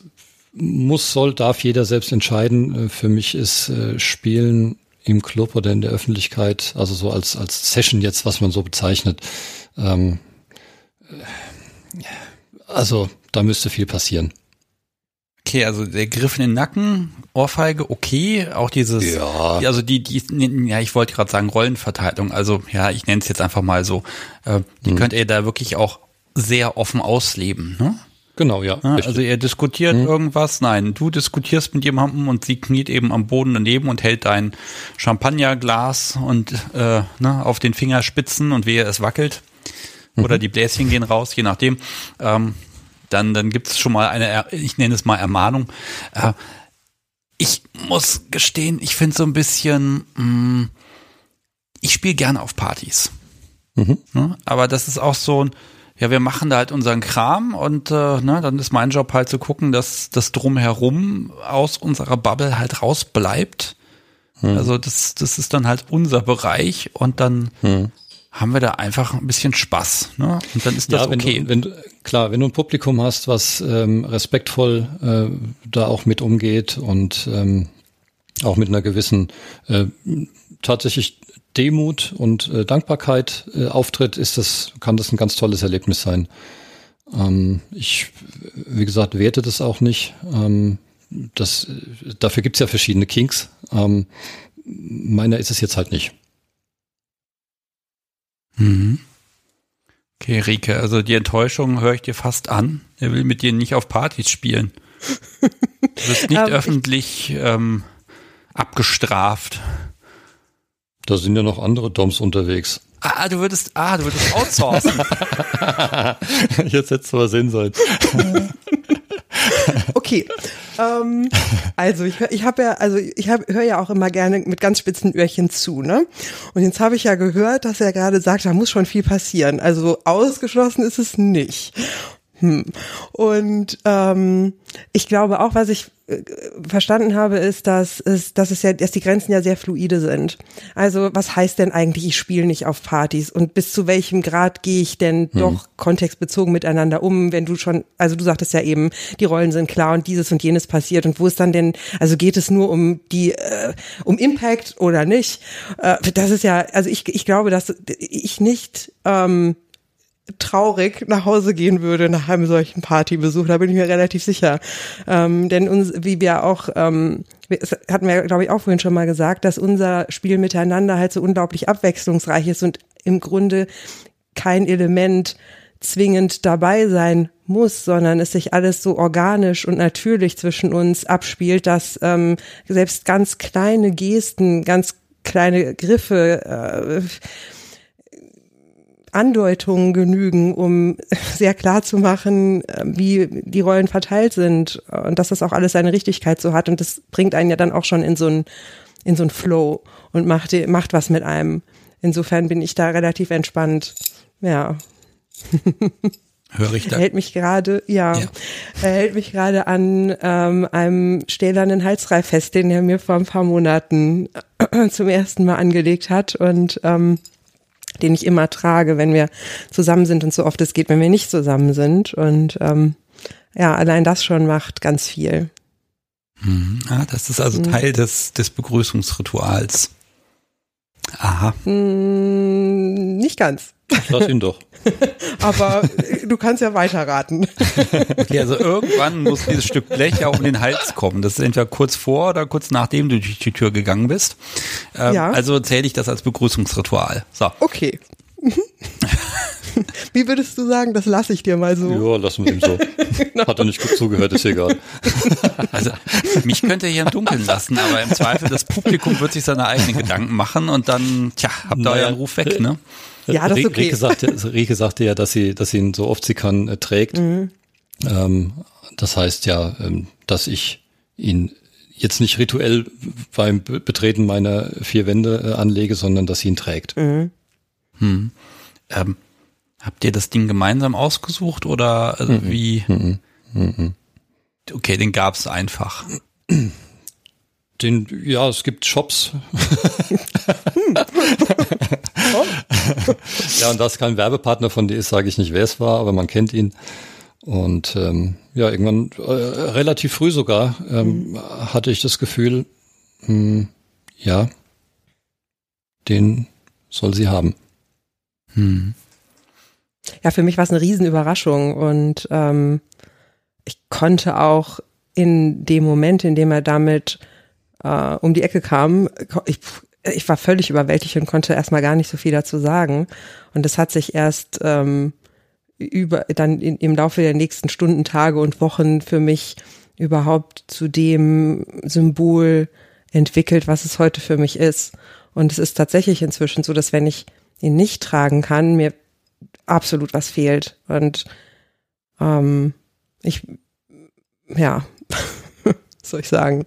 muss, soll, darf jeder selbst entscheiden. Äh, für mich ist äh, Spielen im Club oder in der Öffentlichkeit, also so als, als Session jetzt, was man so bezeichnet, ähm, äh, also da müsste viel passieren. Okay, also der Griff in den Nacken, Ohrfeige, okay, auch dieses, ja. also die, die, ja, ich wollte gerade sagen Rollenverteilung, also ja, ich nenne es jetzt einfach mal so, äh, die hm. könnt ihr da wirklich auch sehr offen ausleben, ne? Genau, ja. ja also ihr diskutiert mhm. irgendwas, nein, du diskutierst mit jemandem und sie kniet eben am Boden daneben und hält dein Champagnerglas und äh, ne, auf den Fingerspitzen und wehe, es wackelt. Mhm. Oder die Bläschen gehen raus, je nachdem. Ähm, dann, dann gibt es schon mal eine, ich nenne es mal Ermahnung. Äh, ich muss gestehen, ich finde so ein bisschen, mh, mm, ich spiele gerne auf Partys. Mhm. Ne? Aber das ist auch so ein, ja, wir machen da halt unseren Kram und äh, ne, dann ist mein Job halt zu gucken, dass das drumherum aus unserer Bubble halt rausbleibt. Hm. Also das, das ist dann halt unser Bereich und dann hm. Haben wir da einfach ein bisschen Spaß. Ne? Und dann ist das ja, wenn okay. Du, wenn du, klar, wenn du ein Publikum hast, was ähm, respektvoll äh, da auch mit umgeht und ähm, auch mit einer gewissen äh, tatsächlich Demut und äh, Dankbarkeit äh, auftritt, ist das, kann das ein ganz tolles Erlebnis sein. Ähm, ich, wie gesagt, werte das auch nicht. Ähm, das, dafür gibt's ja verschiedene Kinks. Ähm, meiner ist es jetzt halt nicht. Mhm. Okay, Rike, also die Enttäuschung höre ich dir fast an. Er will mit dir nicht auf Partys spielen. Du wirst nicht *laughs* öffentlich ähm, abgestraft. Da sind ja noch andere Doms unterwegs. Ah, du würdest, ah, du würdest outsourcen. *laughs* Jetzt hätte es aber Sinn sein. Okay. Ähm, also ich, ich habe ja, also ich höre ja auch immer gerne mit ganz spitzen Öhrchen zu, ne? Und jetzt habe ich ja gehört, dass er gerade sagt, da muss schon viel passieren. Also ausgeschlossen ist es nicht. Hm. Und ähm, ich glaube auch, was ich verstanden habe, ist, dass es, dass es ja, dass die Grenzen ja sehr fluide sind. Also was heißt denn eigentlich, ich spiele nicht auf Partys und bis zu welchem Grad gehe ich denn hm. doch kontextbezogen miteinander um, wenn du schon, also du sagtest ja eben, die Rollen sind klar und dieses und jenes passiert und wo ist dann denn, also geht es nur um die, äh, um Impact oder nicht? Äh, das ist ja, also ich, ich glaube, dass ich nicht ähm, traurig nach Hause gehen würde nach einem solchen Partybesuch. Da bin ich mir relativ sicher. Ähm, denn uns, wie wir auch, ähm, das hatten wir, glaube ich, auch vorhin schon mal gesagt, dass unser Spiel miteinander halt so unglaublich abwechslungsreich ist und im Grunde kein Element zwingend dabei sein muss, sondern es sich alles so organisch und natürlich zwischen uns abspielt, dass ähm, selbst ganz kleine Gesten, ganz kleine Griffe, äh, Andeutungen genügen, um *laughs* sehr klar zu machen, äh, wie die Rollen verteilt sind und dass das auch alles seine Richtigkeit so hat. Und das bringt einen ja dann auch schon in so ein in so ein Flow und macht, macht was mit einem. Insofern bin ich da relativ entspannt. Ja. Höre ich da? Er hält mich gerade, ja, ja, er hält mich gerade an ähm, einem stählernen Halsreif fest, den er mir vor ein paar Monaten *clears throat* zum ersten Mal angelegt hat und ähm, den ich immer trage, wenn wir zusammen sind und so oft es geht, wenn wir nicht zusammen sind. Und ähm, ja, allein das schon macht ganz viel. Mhm. Ah, das ist also Teil des, des Begrüßungsrituals. Aha. Mm, nicht ganz. Lass ihn doch. *laughs* Aber äh, du kannst ja weiterraten. Okay, also irgendwann muss dieses Stück Blech ja um den Hals kommen. Das ist entweder kurz vor oder kurz nachdem du durch die Tür gegangen bist. Ähm, Ja. Also zähle ich das als Begrüßungsritual. So. Okay. *laughs* *laughs* Wie würdest du sagen, das lasse ich dir mal so? Ja, lassen wir ihm so. *laughs* Hat er nicht gut zugehört, ist egal. *laughs* Also mich könnt ihr hier im Dunkeln lassen, aber im Zweifel das Publikum wird sich seine eigenen Gedanken machen und dann, tja, habt ihr Naja. euren Ruf weg, ne? Ja, das ist okay. Rieke sagte, Rieke sagte ja, dass sie, dass sie ihn so oft sie kann äh, trägt. Mhm. Ähm, das heißt ja, ähm, dass ich ihn jetzt nicht rituell beim Be- Betreten meiner vier Wände äh, anlege, sondern dass sie ihn trägt. Mhm. Ähm, habt ihr das Ding gemeinsam ausgesucht oder also wie? Okay, den gab's einfach. Den, ja, es gibt Shops. *laughs* ja, und da es kein Werbepartner von dir ist, sage ich nicht, wer es war, aber man kennt ihn. Und ähm, ja, irgendwann äh, relativ früh sogar ähm, hatte ich das Gefühl, mh, ja, den soll sie haben. Hm. Ja, für mich war es eine Riesenüberraschung und ähm, ich konnte auch in dem Moment, in dem er damit äh, um die Ecke kam, ich, ich war völlig überwältigt und konnte erstmal gar nicht so viel dazu sagen. Und das hat sich erst ähm, über dann in, im Laufe der nächsten Stunden, Tage und Wochen für mich überhaupt zu dem Symbol entwickelt, was es heute für mich ist. Und es ist tatsächlich inzwischen so, dass wenn ich ihn nicht tragen kann, mir absolut was fehlt. Und ähm, ich, ja, *laughs* soll ich sagen?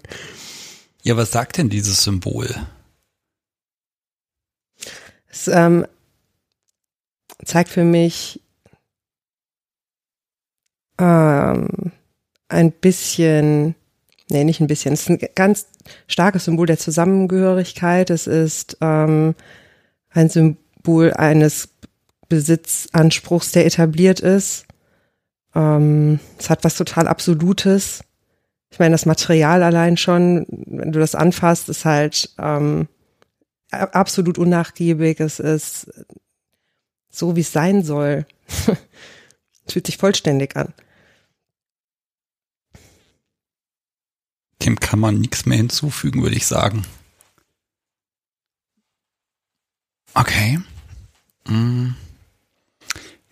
Ja, was sagt denn dieses Symbol? Es ähm, zeigt für mich ähm, ein bisschen, nee, nicht ein bisschen, es ist ein ganz starkes Symbol der Zusammengehörigkeit. Es ist ähm, ein Symbol eines Besitzanspruchs, der etabliert ist. Ähm, es hat was total Absolutes. Ich meine, das Material allein schon, wenn du das anfasst, ist halt ähm, absolut unnachgiebig. Es ist so, wie es sein soll. es *laughs* fühlt sich vollständig an. Dem kann man nichts mehr hinzufügen, würde ich sagen. Okay. Mm.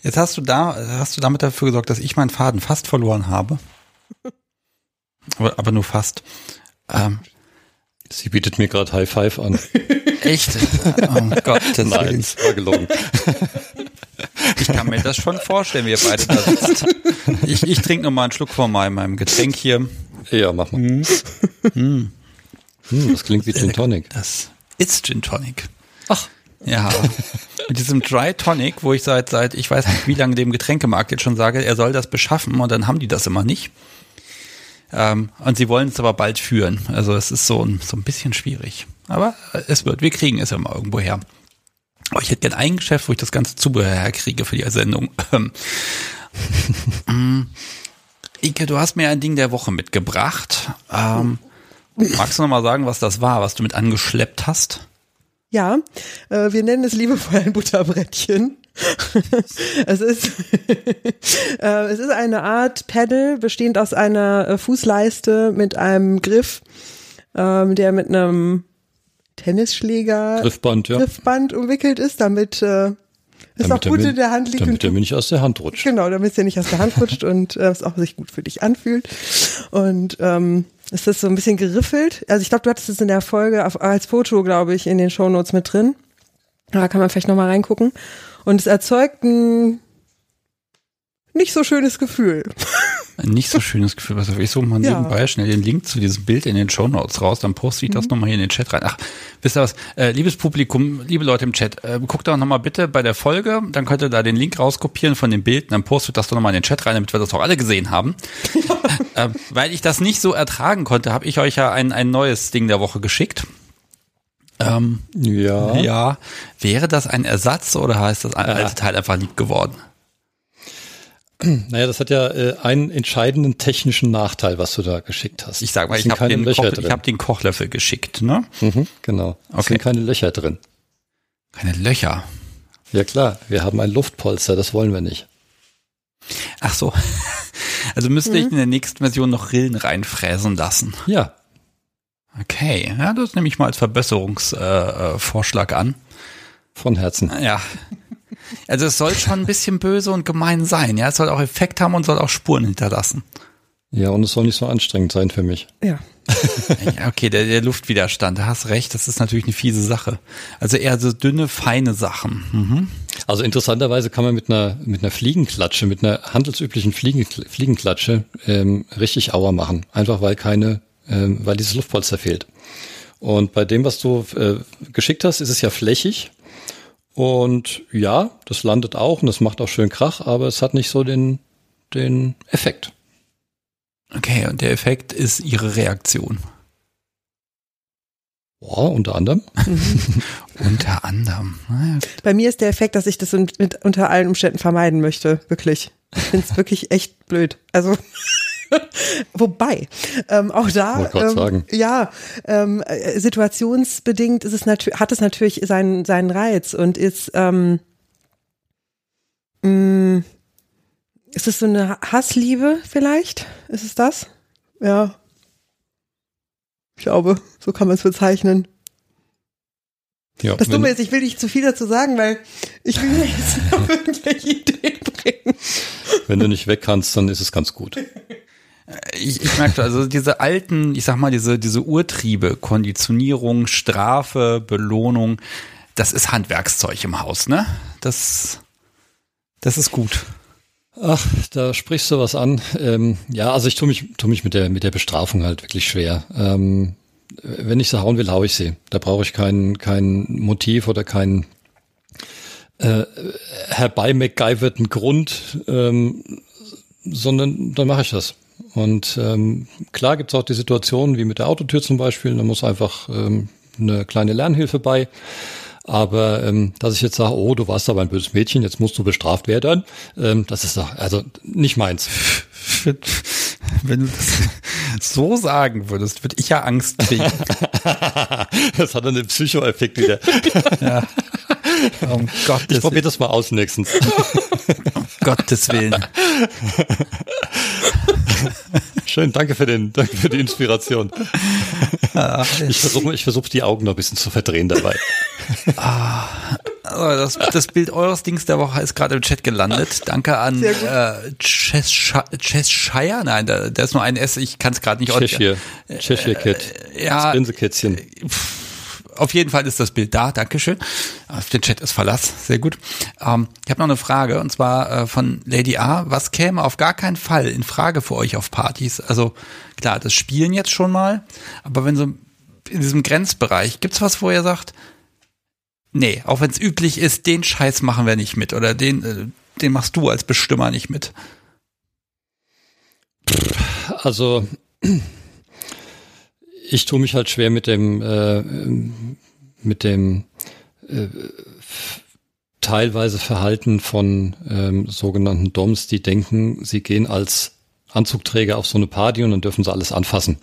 Jetzt hast du da, hast du damit dafür gesorgt, dass ich meinen Faden fast verloren habe. Aber, aber nur fast. Ähm, Sie bietet mir gerade High Five an. *laughs* echt? Oh Gott, das Nein, es war gelogen. *laughs* Ich kann mir das schon vorstellen, wie ihr beide da sitzt. Ich, ich trinke noch mal einen Schluck von meinem, meinem Getränk hier. Ja, mach mal. Hm, das klingt wie Gin Tonic. Das ist Gin Tonic. Ach. Ja. *laughs* Mit diesem Dry Tonic, wo ich seit, seit, ich weiß nicht wie lange dem Getränkemarkt jetzt schon sage, er soll das beschaffen und dann haben die das immer nicht. Ähm, und sie wollen es aber bald führen. Also es ist so ein, so ein bisschen schwierig. Aber es wird, wir kriegen es ja mal irgendwo her. Aber ich hätte gern ein Geschäft, wo ich das ganze Zubehör herkriege für die Sendung. Ähm, mm, Ike, du hast mir ein Ding der Woche mitgebracht. Ähm, magst du noch mal sagen, was das war, was du mit angeschleppt hast? Ja, äh, wir nennen es liebevoll ein Butterbrettchen. *laughs* es ist *laughs* äh, es ist eine Art Pedal bestehend aus einer äh, Fußleiste mit einem Griff, ähm, der mit einem Tennisschläger Griffband, ja. Griffband umwickelt ist, damit äh, es auch Damit er gut mir- in der Hand liegt Damit und er mir nicht aus der Hand rutscht. Genau, damit es dir nicht aus der Hand *laughs* rutscht und äh, es auch sich gut für dich anfühlt. Und ähm, ist so ein bisschen geriffelt. Also ich glaube, du hattest es in der Folge auf, als Foto, glaube ich, in den Shownotes mit drin. Da kann man vielleicht nochmal reingucken. Und es erzeugt ein nicht so schönes Gefühl. *laughs* Ein nicht so schönes Gefühl. Was ich suche mal Ja. nebenbei schnell den Link zu diesem Bild in den Show Notes raus, dann poste ich das nochmal hier in den Chat rein. Ach, wisst ihr was? Äh, liebes Publikum, liebe Leute im Chat, äh, guckt doch nochmal bitte bei der Folge, dann könnt ihr da den Link rauskopieren von dem Bild, und dann postet das doch nochmal in den Chat rein, damit wir das auch alle gesehen haben. *laughs* äh, weil ich das nicht so ertragen konnte, habe ich euch ja ein, ein neues Ding der Woche geschickt. Ähm, Ja. ja, wäre das ein Ersatz oder heißt das alte Teil einfach lieb geworden? *clears throat* Naja, das hat ja äh, einen entscheidenden technischen Nachteil, was du da geschickt hast. Ich sag mal, ich habe den, Koch, hab den Kochlöffel geschickt, ne? Mhm, genau. Es okay. sind keine Löcher drin. Keine Löcher? Ja klar, wir haben ein Luftpolster, das wollen wir nicht. Ach so. *laughs* Also müsste mhm. ich in der nächsten Version noch Rillen reinfräsen lassen. Ja. Okay, ja, das nehme ich mal als Verbesserungsvorschlag äh, an. Von Herzen. Ja. Also es soll schon ein bisschen böse und gemein sein. Ja, es soll auch Effekt haben und soll auch Spuren hinterlassen. Ja, und es soll nicht so anstrengend sein für mich. Ja. okay, der, der Luftwiderstand, da hast recht, das ist natürlich eine fiese Sache. Also eher so dünne, feine Sachen. Mhm. Also interessanterweise kann man mit einer, mit einer Fliegenklatsche, mit einer handelsüblichen Fliegen, Fliegenklatsche ähm, richtig Auer machen. Einfach weil keine, ähm, weil dieses Luftpolster fehlt. Und bei dem, was du äh, geschickt hast, ist es ja flächig. Und ja, das landet auch und das macht auch schön Krach, aber es hat nicht so den, den Effekt. Okay, und der Effekt ist ihre Reaktion. Boah, unter anderem. *laughs* unter anderem. Bei mir ist der Effekt, dass ich das mit, unter allen Umständen vermeiden möchte. Wirklich. Ich finde es wirklich echt blöd. Also. *laughs* Wobei, ähm, auch da, ähm, ja, ähm, äh, situationsbedingt ist es natürlich, hat es natürlich seinen, seinen Reiz und ist, ähm, mh, mm, ist es so eine Hassliebe vielleicht? Ist es das? Ja. Ich glaube, so kann man es bezeichnen. Ja, das Dumme ist, ich will nicht zu viel dazu sagen, weil ich will jetzt noch *laughs* irgendwelche Ideen bringen. Wenn du nicht weg kannst, dann ist es ganz gut. *laughs* Ich, ich merke also diese alten, ich sag mal, diese, diese Urtriebe, Konditionierung, Strafe, Belohnung, das ist Handwerkszeug im Haus, ne? Das, das ist gut. Ach, da sprichst du was an. Ähm, ja, also ich tue mich, tue mich mit der, mit der Bestrafung halt wirklich schwer. Ähm, wenn ich sie hauen will, hau ich sie. Da brauche ich kein, kein Motiv oder keinen äh, herbei MacGyverten Grund, ähm, sondern dann mache ich das. Und ähm, klar gibt's auch die Situation wie mit der Autotür zum Beispiel, da muss einfach ähm, eine kleine Lernhilfe bei. Aber ähm, dass ich jetzt sage, oh, du warst aber ein böses Mädchen, jetzt musst du bestraft werden, ähm, das ist doch, also nicht meins. *laughs* Wenn du das so sagen würdest, würde ich ja Angst kriegen. *laughs* das hat dann den Psychoeffekt wieder. *laughs* ja. Um Gottes ich probiere das mal aus nächstens. Um Gottes Willen. *laughs* Schön, danke für, den, danke für die Inspiration. ich versuche ich versuch, die Augen noch ein bisschen zu verdrehen dabei. *laughs* Ah, das, das Bild eures Dings der Woche ist gerade im Chat gelandet. Danke an äh, Cheshire. Nein, da, da ist nur ein S, ich kann es gerade nicht Cheshire. Cheshire Kid. Äh, ja. Pff, auf jeden Fall ist das Bild da, Dankeschön. Auf den Chat ist Verlass, sehr gut. Ähm, ich habe noch eine Frage und zwar äh, von Lady A. Was käme auf gar keinen Fall in Frage für euch auf Partys? Also klar, das Spielen jetzt schon mal, aber wenn so in diesem Grenzbereich, gibt's was, wo ihr sagt, nee, auch wenn es üblich ist, den Scheiß machen wir nicht mit oder den, äh, den machst du als Bestimmer nicht mit? Also ich tue mich halt schwer mit dem, äh, mit dem äh, teilweise Verhalten von ähm, sogenannten Doms, die denken, sie gehen als Anzugträger auf so eine Party und dann dürfen sie alles anfassen.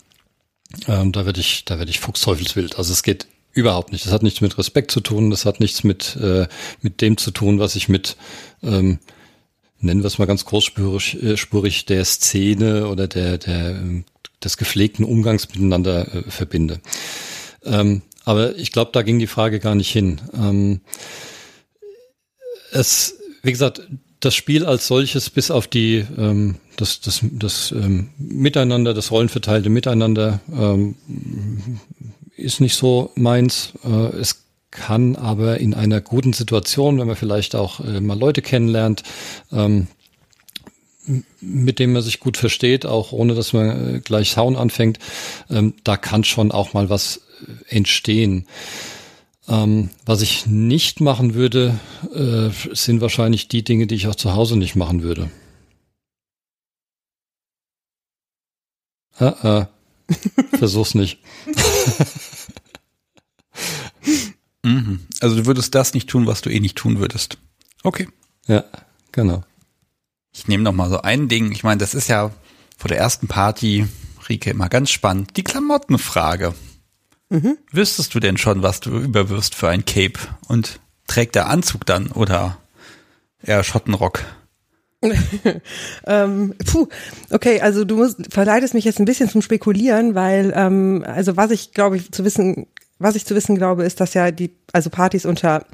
Ähm, da werde ich, da werde ich fuchsteufelswild. Also es geht überhaupt nicht. Das hat nichts mit Respekt zu tun. Das hat nichts mit äh, mit dem zu tun, was ich mit ähm, nennen wir es mal ganz großspurig, äh, spurig, der Szene oder der der ähm, des gepflegten Umgangs miteinander äh, verbinde. Ähm, aber ich glaube, da ging die Frage gar nicht hin. Ähm, es, wie gesagt, das Spiel als solches bis auf die ähm, das das das ähm, Miteinander, das rollenverteilte Miteinander ähm, ist nicht so meins. Äh, es kann aber in einer guten Situation, wenn man vielleicht auch äh, mal Leute kennenlernt, ähm, mit dem man sich gut versteht, auch ohne dass man äh, gleich Sound anfängt, ähm, da kann schon auch mal was äh, entstehen. Ähm, was ich nicht machen würde, äh, sind wahrscheinlich die Dinge, die ich auch zu Hause nicht machen würde. Ah, ah. *laughs* Versuch's nicht. mhm. Also du würdest das nicht tun, was du eh nicht tun würdest. Okay. Ja, genau. Ich nehme noch mal so ein Ding. Ich meine, das ist ja vor der ersten Party, Rike, immer ganz spannend. Die Klamottenfrage. Mhm. Wüsstest du denn schon, was du überwirfst für ein Cape? Und trägt der Anzug dann oder eher Schottenrock? *laughs* ähm, puh, okay, also du musst, verleitest mich jetzt ein bisschen zum Spekulieren, weil, ähm, also was ich glaube ich zu wissen, was ich zu wissen glaube, ist, dass ja die, also Partys unter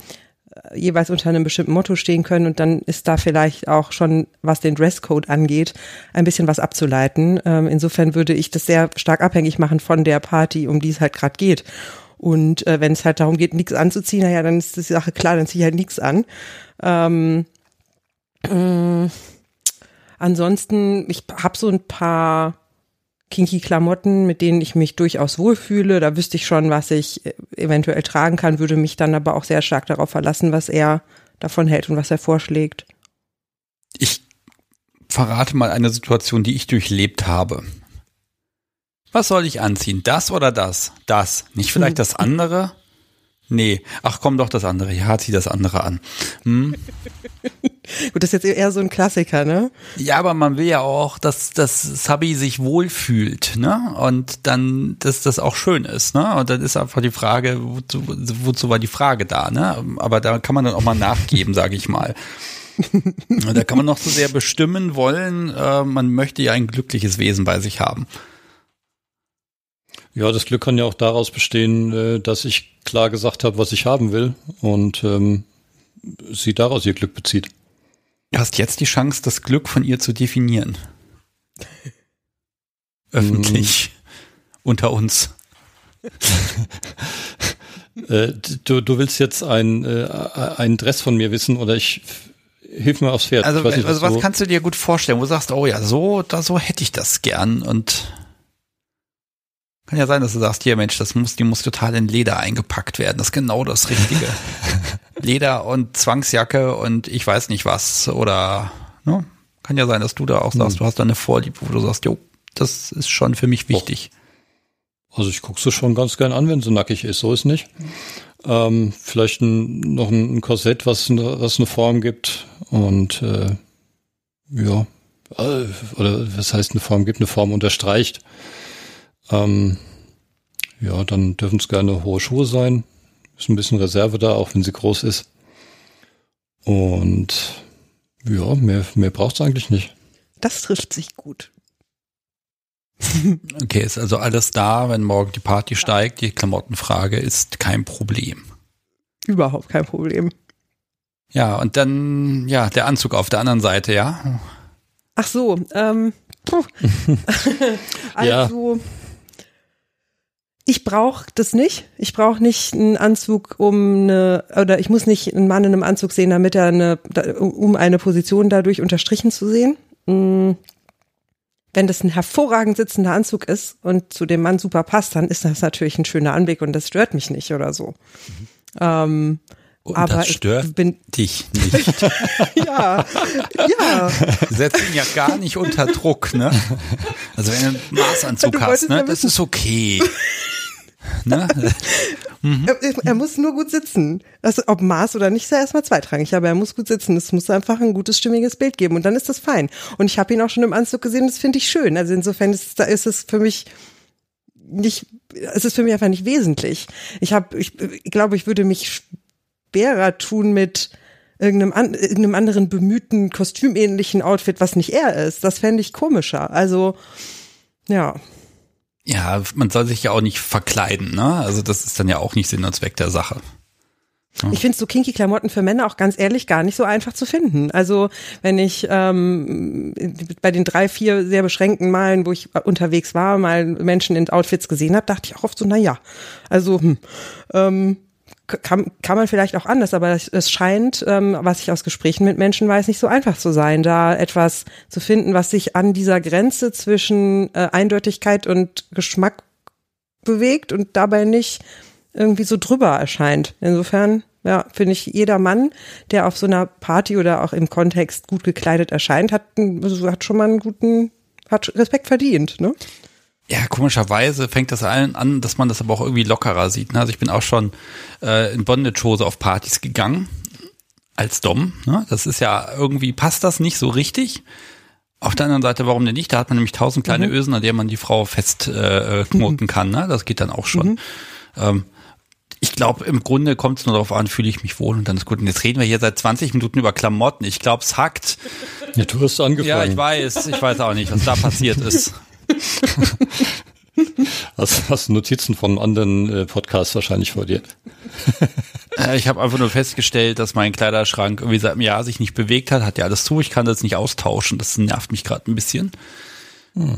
jeweils unter einem bestimmten Motto stehen können und dann ist da vielleicht auch schon, was den Dresscode angeht, ein bisschen was abzuleiten. Ähm, insofern würde ich das sehr stark abhängig machen von der Party, um die es halt gerade geht. Und äh, wenn es halt darum geht, nichts anzuziehen, naja, dann ist die Sache klar, dann ziehe ich halt nichts an. Ähm, äh, ansonsten, ich habe so ein paar kinky Klamotten, mit denen ich mich durchaus wohlfühle. Da wüsste ich schon, was ich äh, eventuell tragen kann, würde mich dann aber auch sehr stark darauf verlassen, was er davon hält und was er vorschlägt. Ich verrate mal eine Situation, die ich durchlebt habe. Was soll ich anziehen? Das oder das? Das. Nicht vielleicht das andere? Nee. Ach komm doch das andere. Ja, zieh das andere an. Hm? *laughs* Gut, das ist jetzt eher so ein Klassiker, ne? Ja, aber man will ja auch, dass das Sabi sich wohlfühlt, ne? Und dann, dass das auch schön ist, ne? Und dann ist einfach die Frage, wozu, wozu war die Frage da, ne? Aber da kann man dann auch mal nachgeben, sage ich mal. da kann man noch so sehr bestimmen wollen, äh, man möchte ja ein glückliches Wesen bei sich haben. Ja, das Glück kann ja auch daraus bestehen, äh, dass ich klar gesagt habe, was ich haben will und ähm, sie daraus ihr Glück bezieht. Du hast jetzt die Chance, das Glück von ihr zu definieren. *laughs* Öffentlich. Mm. Unter uns. *laughs* äh, du, du willst jetzt ein, äh, ein Dress von mir wissen oder ich hilf mir aufs Pferd. Also, nicht, also was, was kannst du dir gut vorstellen, wo du sagst, oh ja, so, da so hätte ich das gern und kann ja sein, dass du sagst, hier Mensch, das muss, die muss total in Leder eingepackt werden. Das ist genau das Richtige. *laughs* Leder und Zwangsjacke und ich weiß nicht was. Oder ne? kann ja sein, dass du da auch sagst, hm. du hast da eine Vorliebe, wo du sagst, jo, das ist schon für mich wichtig. Also ich gucke sie schon ganz gern an, wenn sie nackig ist, so ist nicht. Ähm, vielleicht ein, noch ein Korsett, was, was eine Form gibt und äh, ja, äh, oder was heißt eine Form gibt, eine Form unterstreicht. Ähm, ja, dann dürfen es gerne hohe Schuhe sein. Ist ein bisschen Reserve da, auch wenn sie groß ist. Und ja, mehr, mehr braucht es eigentlich nicht. Das trifft sich gut. *laughs* okay, ist also alles da, wenn morgen die Party steigt. Die Klamottenfrage ist kein Problem. Überhaupt kein Problem. Ja, und dann, ja, der Anzug auf der anderen Seite, ja. Ach so, ähm, *laughs* *laughs* also, ja. Ich brauche das nicht. Ich brauche nicht einen Anzug, um eine, oder ich muss nicht einen Mann in einem Anzug sehen, damit er eine, um eine Position dadurch unterstrichen zu sehen. Mm. Wenn das ein hervorragend sitzender Anzug ist und zu dem Mann super passt, dann ist das natürlich ein schöner Anblick und das stört mich nicht oder so. Mhm. Ähm, und aber das stört bin, dich nicht. *laughs* ja, ja. Setzt ihn ja gar nicht unter Druck, ne? Also wenn du einen Maßanzug hast, ne, das ist okay. Ne? *laughs* mhm. er, er, muss nur gut sitzen. Also ob Maß oder nicht, ist ja erstmal zweitrangig, aber er muss gut sitzen. Es muss einfach ein gutes, stimmiges Bild geben und dann ist das fein. Und ich habe ihn auch schon im Anzug gesehen, das finde ich schön. Also insofern ist, da ist es für mich nicht, es ist für mich einfach nicht wesentlich. Ich habe, ich, ich glaube, ich würde mich schwerer tun mit irgendeinem, an, irgendeinem anderen bemühten, kostümähnlichen Outfit, was nicht er ist. Das fände ich komischer. Also, ja. Ja, man soll sich ja auch nicht verkleiden, ne? Also das ist dann ja auch nicht Sinn und Zweck der Sache. Ja. Ich finde so kinky Klamotten für Männer auch ganz ehrlich gar nicht so einfach zu finden. Also wenn ich ähm, bei den drei, vier sehr beschränkten Malen, wo ich unterwegs war, mal Menschen in Outfits gesehen habe, dachte ich auch oft so, na ja, also hm, ähm, kann, kann man vielleicht auch anders, aber es, scheint, ähm, was ich aus Gesprächen mit Menschen weiß, nicht so einfach zu sein, da etwas zu finden, was sich an dieser Grenze zwischen äh, Eindeutigkeit und Geschmack bewegt und dabei nicht irgendwie so drüber erscheint. Insofern, ja, finde ich, jeder Mann, der auf so einer Party oder auch im Kontext gut gekleidet erscheint, hat, hat schon mal einen guten, hat Respekt verdient, ne? Ja, komischerweise fängt das allen an, dass man das aber auch irgendwie lockerer sieht. Ne? Also ich bin auch schon äh, in Bondage-Hose auf Partys gegangen. als Dom. Ne? Das ist ja irgendwie passt das nicht so richtig. Auf der anderen Seite, warum denn nicht? Da hat man nämlich tausend kleine Mhm. Ösen, an der man die Frau festknoten äh, knoten kann. Ne? Das geht dann auch schon. Mhm. Ähm, ich glaube, im Grunde kommt es nur darauf an, fühle ich mich wohl und dann ist gut. Und jetzt reden wir hier seit 20 Minuten über Klamotten. Ich glaube, es hackt. Ja, du hast angefangen. Ja, ich weiß. Ich weiß auch nicht, was da passiert ist. *laughs* *laughs* Hast, hast Notizen von anderen äh, Podcasts wahrscheinlich vor dir. *laughs* Äh, Ich habe einfach nur festgestellt, dass mein Kleiderschrank irgendwie seit einem Jahr sich nicht bewegt hat. Hat ja alles zu. Ich kann das nicht austauschen. Das nervt mich gerade ein bisschen.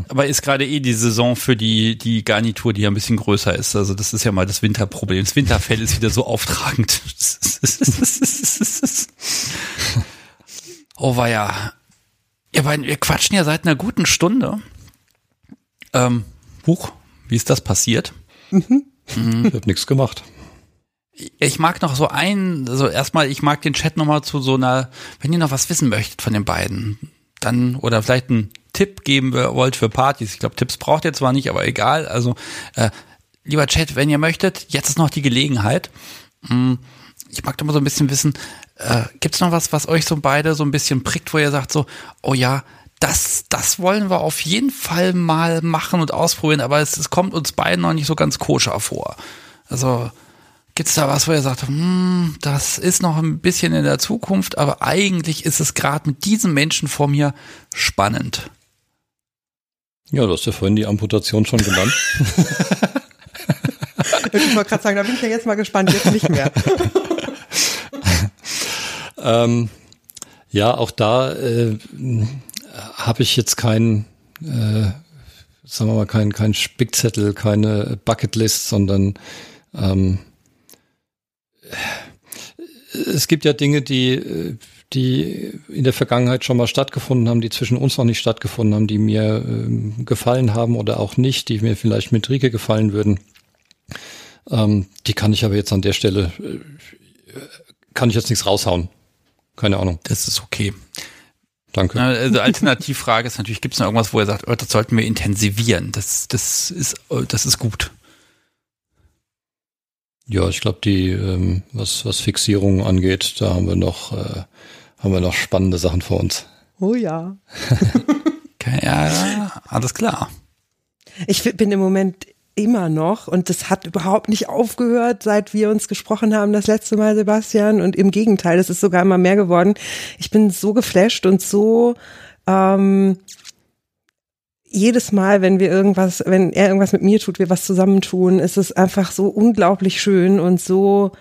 Aber ist gerade eh die Saison für die, die Garnitur, die ja ein bisschen größer ist. Also das ist ja mal das Winterproblem. Das Winterfell ist wieder so auftragend. *laughs* oh war ja. Beiden, wir quatschen ja seit einer guten Stunde. Ähm, Huch, wie ist das passiert? Ich habe nichts gemacht. Ich mag noch so ein, also erstmal, ich mag den Chat nochmal zu so einer, wenn ihr noch was wissen möchtet von den beiden, dann, oder vielleicht einen Tipp geben wollt für Partys. Ich glaube, Tipps braucht ihr zwar nicht, aber egal. Also, äh, lieber Chat, wenn ihr möchtet, jetzt ist noch die Gelegenheit. Hm, Ich mag doch mal so ein bisschen wissen, äh, gibt's noch was, was euch so beide so ein bisschen prickt, wo ihr sagt so, oh ja, das, das wollen wir auf jeden Fall mal machen und ausprobieren, aber es, es kommt uns beiden noch nicht so ganz koscher vor. Also, Gibt's da was, wo ihr sagt, hm, das ist noch ein bisschen in der Zukunft, aber eigentlich ist es gerade mit diesem Menschen vor mir spannend. Ja, du hast ja vorhin die Amputation schon genannt. *laughs* Ich wollte gerade sagen, da bin ich ja jetzt mal gespannt, jetzt nicht mehr. *laughs* ähm, ja, auch da äh, habe ich jetzt keinen, äh, sagen wir mal, keinen kein Spickzettel, keine Bucketlist, sondern ähm, es gibt ja Dinge, die, äh, die in der Vergangenheit schon mal stattgefunden haben, die zwischen uns noch nicht stattgefunden haben, die mir ähm, gefallen haben oder auch nicht, die mir vielleicht mit Rike gefallen würden. Ähm, die kann ich aber jetzt an der Stelle, äh, kann ich jetzt nichts raushauen. Keine Ahnung. Das ist okay. Danke. Also Alternativfrage ist natürlich, gibt es noch irgendwas, wo ihr sagt, oh, das sollten wir intensivieren? Das, das ist, oh, das ist gut. Ja, ich glaube, die, ähm, was, was Fixierungen angeht, da haben wir noch, äh, haben wir noch spannende Sachen vor uns. Oh ja. *laughs* Okay, ja, ja, alles klar. Ich bin im Moment immer noch und das hat überhaupt nicht aufgehört, seit wir uns gesprochen haben das letzte Mal, Sebastian. Und im Gegenteil, es ist sogar immer mehr geworden. Ich bin so geflasht und so ähm, jedes Mal, wenn wir irgendwas, wenn er irgendwas mit mir tut, wir was zusammentun, ist es einfach so unglaublich schön und so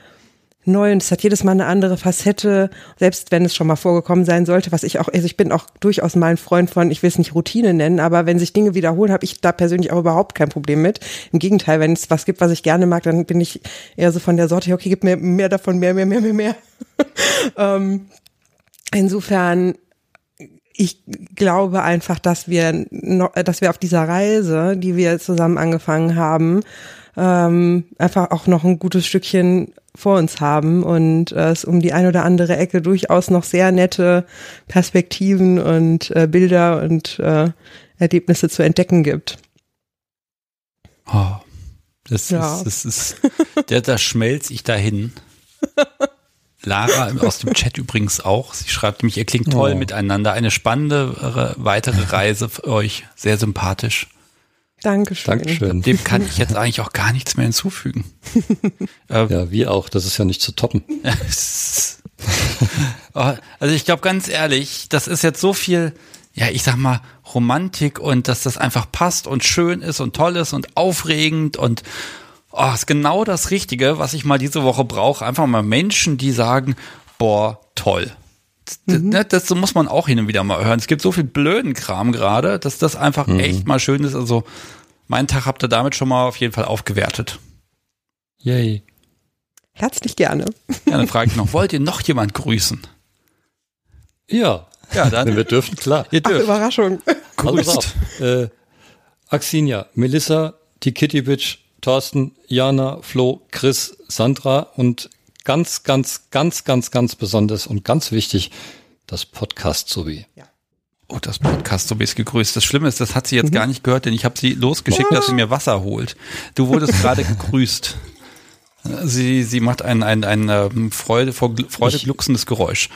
neu und es hat jedes Mal eine andere Facette, selbst wenn es schon mal vorgekommen sein sollte, was ich auch, also ich bin auch durchaus mal ein Freund von, ich will es nicht Routine nennen, aber wenn sich Dinge wiederholen, habe ich da persönlich auch überhaupt kein Problem mit. Im Gegenteil, wenn es was gibt, was ich gerne mag, dann bin ich eher so von der Sorte, okay, gib mir mehr davon, mehr, mehr, mehr, mehr, mehr. *laughs* ähm, insofern, ich glaube einfach, dass wir dass wir auf dieser Reise, die wir zusammen angefangen haben, ähm, einfach auch noch ein gutes Stückchen vor uns haben und äh, es um die ein oder andere Ecke durchaus noch sehr nette Perspektiven und äh, Bilder und äh, Erlebnisse zu entdecken gibt. Oh, das, Ja. ist, das ist, der, da schmelze ich dahin. *laughs* Lara aus dem Chat übrigens auch. Sie schreibt nämlich, ihr klingt toll Oh. miteinander. Eine spannende weitere *laughs* Reise für euch. Sehr sympathisch. Dankeschön. Dankeschön. Dem kann ich jetzt eigentlich auch gar nichts mehr hinzufügen. *laughs* äh, Ja, wir auch. Das ist ja nicht zu toppen. *laughs* Oh, also ich glaube ganz ehrlich, das ist jetzt so viel, ja, ich sag mal, Romantik und dass das einfach passt und schön ist und toll ist und aufregend und oh, ist genau das Richtige, was ich mal diese Woche brauche. Einfach mal Menschen, die sagen, boah, toll. Das, ne, das muss man auch hin und wieder mal hören. Es gibt so viel blöden Kram gerade, dass das einfach echt mal schön ist. Also meinen Tag habt ihr damit schon mal auf jeden Fall aufgewertet. Yay. Herzlich gerne. Ja, dann frage ich *laughs* noch, wollt ihr noch jemand grüßen? Ja, Ja, wenn dann wir dürfen, klar. ihr Ach, dürft. Überraschung. Also pass Grüßt. Äh, Axinia, Melissa, die Kitty Bitch, Thorsten, Jana, Flo, Chris, Sandra und ganz, ganz, ganz, ganz, ganz besonders und ganz wichtig, das Podcast sowie. Oh, das Podcast, so bist gegrüßt. Das Schlimme ist, das hat sie jetzt gar nicht gehört, denn ich habe sie losgeschickt, dass sie mir Wasser holt. Du wurdest *laughs* gerade gegrüßt. Sie, sie macht ein, ein, ein, ein Freude, vor Freude glucksendes Geräusch.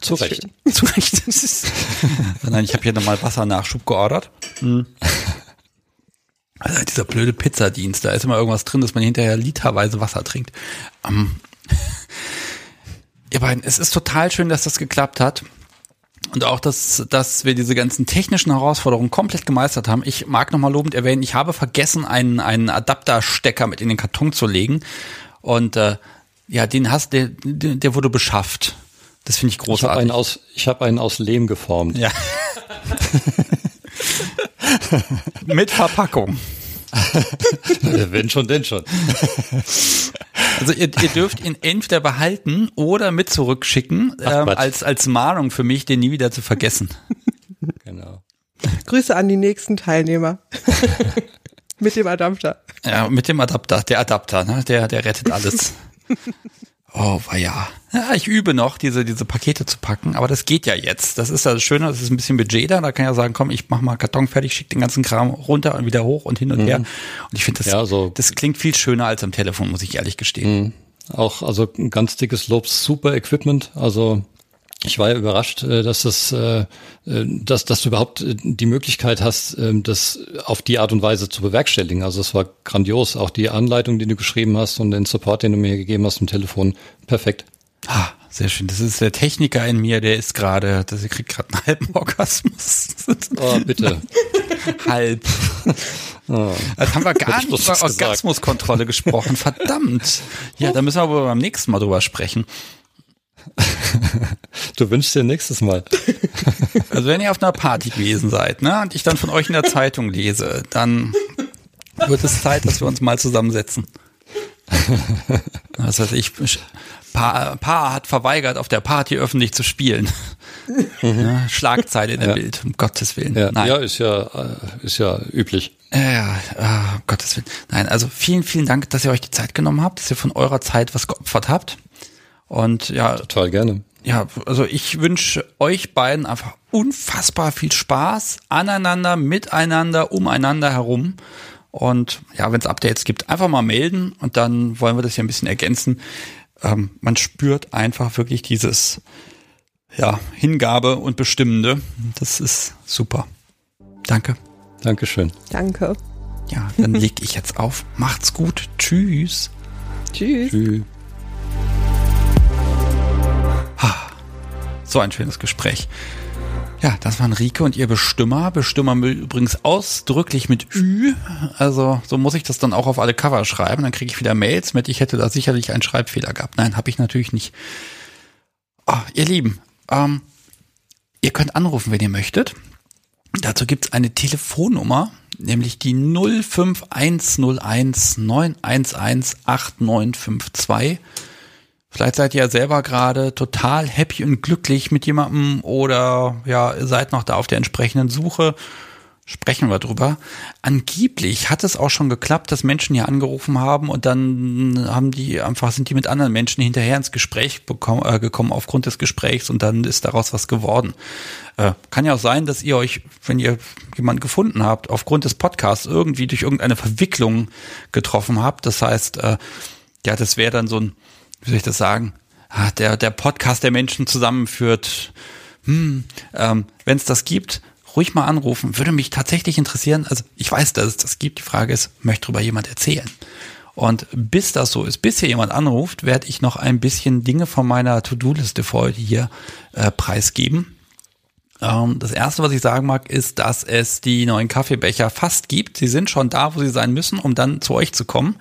Zu Recht. Zu Recht. *laughs* Nein, ich habe hier nochmal Wassernachschub geordert. Hm. Also dieser blöde Pizzadienst, da ist immer irgendwas drin, dass man hinterher literweise Wasser trinkt. Um, ihr beiden, es ist total schön, dass das geklappt hat. Und auch, dass, dass wir diese ganzen technischen Herausforderungen komplett gemeistert haben. Ich mag nochmal lobend erwähnen, ich habe vergessen, einen, einen Adapterstecker mit in den Karton zu legen. Und äh, ja, den hast der, der wurde beschafft. Das finde ich großartig. Ich habe einen, aus, ich hab einen aus Lehm geformt. Ja. *laughs* mit Verpackung. *laughs* Wenn schon, denn schon. Also ihr, ihr dürft ihn entweder behalten oder mit zurückschicken, ähm, als, als Mahnung für mich, den nie wieder zu vergessen. Genau. Grüße an die nächsten Teilnehmer. *laughs* mit dem Adapter. Ja, mit dem Adapter. Der Adapter, ne? der, der rettet alles. *laughs* Oh, war ja. Ja, ich übe noch, diese, diese Pakete zu packen, aber das geht ja jetzt. Das ist ja das Schöne, das ist ein bisschen Budget da. Da kann ich ja sagen, komm, ich mach mal Karton fertig, schick den ganzen Kram runter und wieder hoch und hin und mhm. her. Und ich finde, das, ja, so das klingt viel schöner als am Telefon, muss ich ehrlich gestehen. Mhm. Auch, also ein ganz dickes Lob, super Equipment. Also ich war ja überrascht, äh, dass das, äh, äh, dass, dass du überhaupt die Möglichkeit hast, ähm, das auf die Art und Weise zu bewerkstelligen. Also es war grandios. Auch die Anleitung, die du geschrieben hast und den Support, den du mir gegeben hast am Telefon, perfekt. Ah, sehr schön. Das ist der Techniker in mir, der ist gerade, der kriegt gerade einen halben *laughs* Orgasmus. Oh, bitte. *laughs* Halb. Oh. Also haben wir gar nicht über Orgasmuskontrolle gesprochen. Verdammt. Ja, da müssen wir aber beim nächsten Mal drüber sprechen. *laughs* Du wünschst dir nächstes Mal. *laughs* Also wenn ihr auf einer Party gewesen seid, ne, und ich dann von euch in der Zeitung lese, dann wird es Zeit, dass wir uns mal zusammensetzen. Das heißt, ich, Paar, Paar hat verweigert, auf der Party öffentlich zu spielen. Mhm. Schlagzeile in der ja. Bild, um Gottes Willen. Ja, Nein. ja ist ja, äh, ist ja üblich. Ja, uh, um Gottes Willen. Nein, also vielen, vielen Dank, dass ihr euch die Zeit genommen habt, dass ihr von eurer Zeit was geopfert habt. Und ja. Total gerne. Ja, also ich wünsche euch beiden einfach unfassbar viel Spaß aneinander, miteinander, umeinander herum. Und ja, wenn es Updates gibt, einfach mal melden und dann wollen wir das hier ein bisschen ergänzen. Ähm, man spürt einfach wirklich dieses ja, Hingabe und Bestimmende. Das ist super. Danke. Dankeschön. Danke. Ja, dann leg ich jetzt auf. Macht's gut. Tschüss. Tschüss. Tschüss. So ein schönes Gespräch. Ja, das waren Rike und ihr Bestimmer. Bestimmer übrigens ausdrücklich mit Ü. Also so muss ich das dann auch auf alle Cover schreiben. Dann kriege ich wieder Mails mit, ich hätte da sicherlich einen Schreibfehler gehabt. Nein, habe ich natürlich nicht. Oh, ihr Lieben, ähm, ihr könnt anrufen, wenn ihr möchtet. Dazu gibt's eine Telefonnummer, nämlich die 05101 911 8952. Vielleicht seid ihr ja selber gerade total happy und glücklich mit jemandem oder ja, seid noch da auf der entsprechenden Suche. Sprechen wir drüber. Angeblich hat es auch schon geklappt, dass Menschen hier angerufen haben und dann haben die einfach, sind die mit anderen Menschen hinterher ins Gespräch bekommen, äh, gekommen aufgrund des Gesprächs und dann ist daraus was geworden. Äh, kann ja auch sein, dass ihr euch, wenn ihr jemanden gefunden habt, aufgrund des Podcasts irgendwie durch irgendeine Verwicklung getroffen habt. Das heißt, äh, ja, das wäre dann so ein, wie soll ich das sagen, ah, der, der Podcast, der Menschen zusammenführt. Hm, ähm, Wenn es das gibt, ruhig mal anrufen. Würde mich tatsächlich interessieren. Also ich weiß, dass es das gibt. Die Frage ist, möchte darüber jemand erzählen? Und bis das so ist, bis hier jemand anruft, werde ich noch ein bisschen Dinge von meiner To-Do-Liste für heute hier äh, preisgeben. Ähm, das erste, was ich sagen mag, ist, dass es die neuen Kaffeebecher fast gibt. Sie sind schon da, wo sie sein müssen, um dann zu euch zu kommen.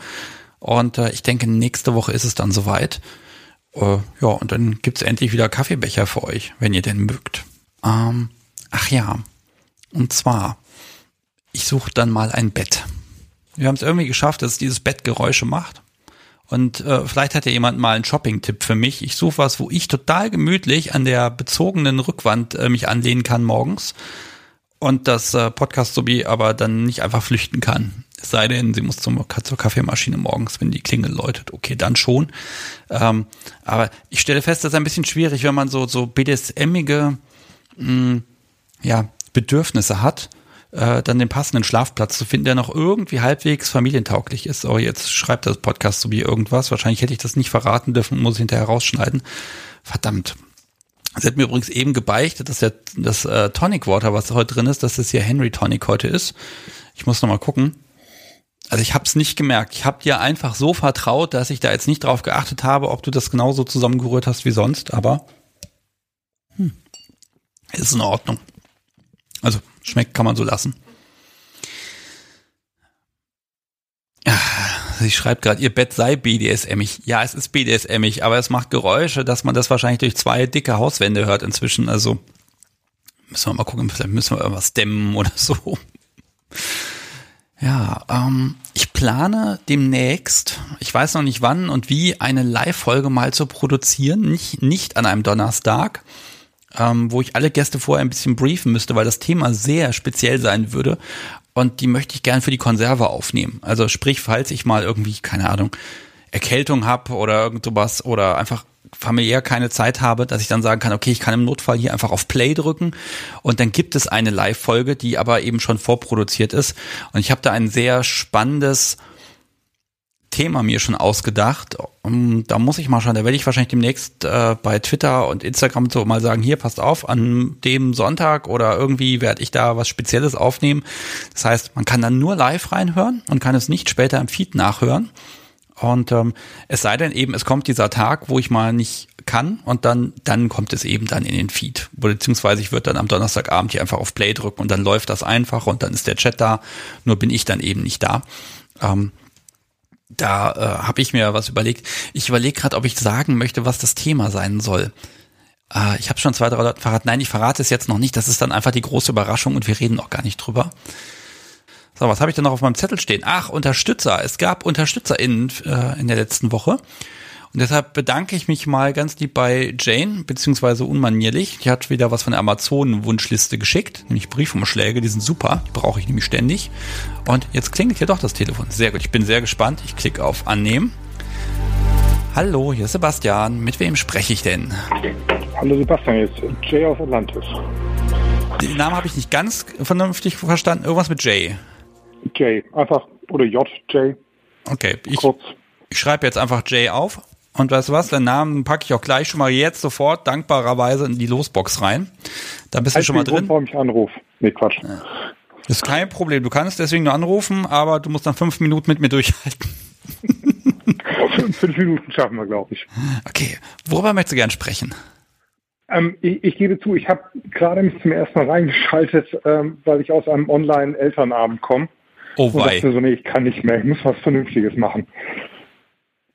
Und äh, ich denke, nächste Woche ist es dann soweit. Äh, ja, und dann gibt's endlich wieder Kaffeebecher für euch, wenn ihr den mögt. Ähm, ach ja, und zwar, ich suche dann mal ein Bett. Wir haben es irgendwie geschafft, dass dieses Bett Geräusche macht. Und äh, vielleicht hat ja jemand mal einen Shopping-Tipp für mich. Ich suche was, wo ich total gemütlich an der bezogenen Rückwand äh, mich anlehnen kann morgens. Und das äh, Podcast-Sobi aber dann nicht einfach flüchten kann. Es sei denn, sie muss zum, zur Kaffeemaschine morgens, wenn die Klingel läutet. Okay, dann schon. Ähm, aber ich stelle fest, das ist ein bisschen schwierig, wenn man so, so BDSM-ige, mm, ja, Bedürfnisse hat, äh, dann den passenden Schlafplatz zu finden, der noch irgendwie halbwegs familientauglich ist. Oh, jetzt schreibt das Podcast so wie irgendwas. Wahrscheinlich hätte ich das nicht verraten dürfen, muss ich hinterher rausschneiden. Verdammt. Sie hat mir übrigens eben gebeichtet, dass der, das äh, Tonic Water, was heute drin ist, dass das hier Henry Tonic heute ist. Ich muss noch mal gucken. Also ich habe es nicht gemerkt. Ich habe dir einfach so vertraut, dass ich da jetzt nicht drauf geachtet habe, ob du das genauso zusammengerührt hast wie sonst. Aber hm, ist in Ordnung. Also schmeckt kann man so lassen. Sie schreibt gerade, ihr Bett sei BDSMig. Ja, es ist BDSMig, aber es macht Geräusche, dass man das wahrscheinlich durch zwei dicke Hauswände hört inzwischen. Also müssen wir mal gucken, vielleicht müssen wir irgendwas dämmen oder so. Ja, ähm, ich plane demnächst, ich weiß noch nicht wann und wie, eine Live-Folge mal zu produzieren, nicht, nicht an einem Donnerstag, ähm, wo ich alle Gäste vorher ein bisschen briefen müsste, weil das Thema sehr speziell sein würde und die möchte ich gern für die Konserve aufnehmen. Also sprich, falls ich mal irgendwie, keine Ahnung, Erkältung habe oder irgend sowas oder einfach familiär keine Zeit habe, dass ich dann sagen kann, okay, ich kann im Notfall hier einfach auf Play drücken und dann gibt es eine Live-Folge, die aber eben schon vorproduziert ist. Und ich habe da ein sehr spannendes Thema mir schon ausgedacht. Um, da muss ich mal schauen, da werde ich wahrscheinlich demnächst äh, bei Twitter und Instagram so mal sagen, hier passt auf, an dem Sonntag oder irgendwie werde ich da was Spezielles aufnehmen. Das heißt, man kann dann nur live reinhören und kann es nicht später im Feed nachhören. Und ähm, es sei denn eben, es kommt dieser Tag, wo ich mal nicht kann und dann, dann kommt es eben dann in den Feed. Beziehungsweise ich würde dann am Donnerstagabend hier einfach auf Play drücken und dann läuft das einfach und dann ist der Chat da, nur bin ich dann eben nicht da. Ähm, da äh, habe ich mir was überlegt. Ich überlege gerade, ob ich sagen möchte, was das Thema sein soll. Äh, ich habe schon zwei, drei Leute verraten. Nein, ich verrate es jetzt noch nicht. Das ist dann einfach die große Überraschung und wir reden noch gar nicht drüber. So, was habe ich denn noch auf meinem Zettel stehen? Ach, Unterstützer. Es gab UnterstützerInnen äh, in der letzten Woche. Und deshalb bedanke ich mich mal ganz lieb bei Jane, beziehungsweise unmanierlich. Die hat wieder was von der Amazon-Wunschliste geschickt, nämlich Briefumschläge, die sind super, die brauche ich nämlich ständig. Und jetzt klingelt hier doch das Telefon. Sehr gut, ich bin sehr gespannt. Ich klicke auf Annehmen. Hallo, hier ist Sebastian. Mit wem spreche ich denn? Hallo Sebastian, jetzt Jay aus Atlantis. Den Namen habe ich nicht ganz vernünftig verstanden. Irgendwas mit Jay. Jay, einfach, oder J, Jay. Okay, ich, ich schreibe jetzt einfach Jay auf. Und weißt du was, den Namen packe ich auch gleich schon mal jetzt sofort dankbarerweise in die Losbox rein. Da bist du schon mal drin. Grund, warum ich anrufe. Nee, Quatsch. Ja. Ist kein Problem. Du kannst deswegen nur anrufen, aber du musst dann fünf Minuten mit mir durchhalten. *laughs* fünf Minuten schaffen wir, glaube ich. Okay. Worüber möchtest du gern sprechen? Ähm, ich, ich, gebe zu, ich habe gerade mich zum ersten Mal reingeschaltet, ähm, weil ich aus einem Online-Elternabend komme. Oh wei. Und dachte so, nee, ich kann nicht mehr, ich muss was Vernünftiges machen.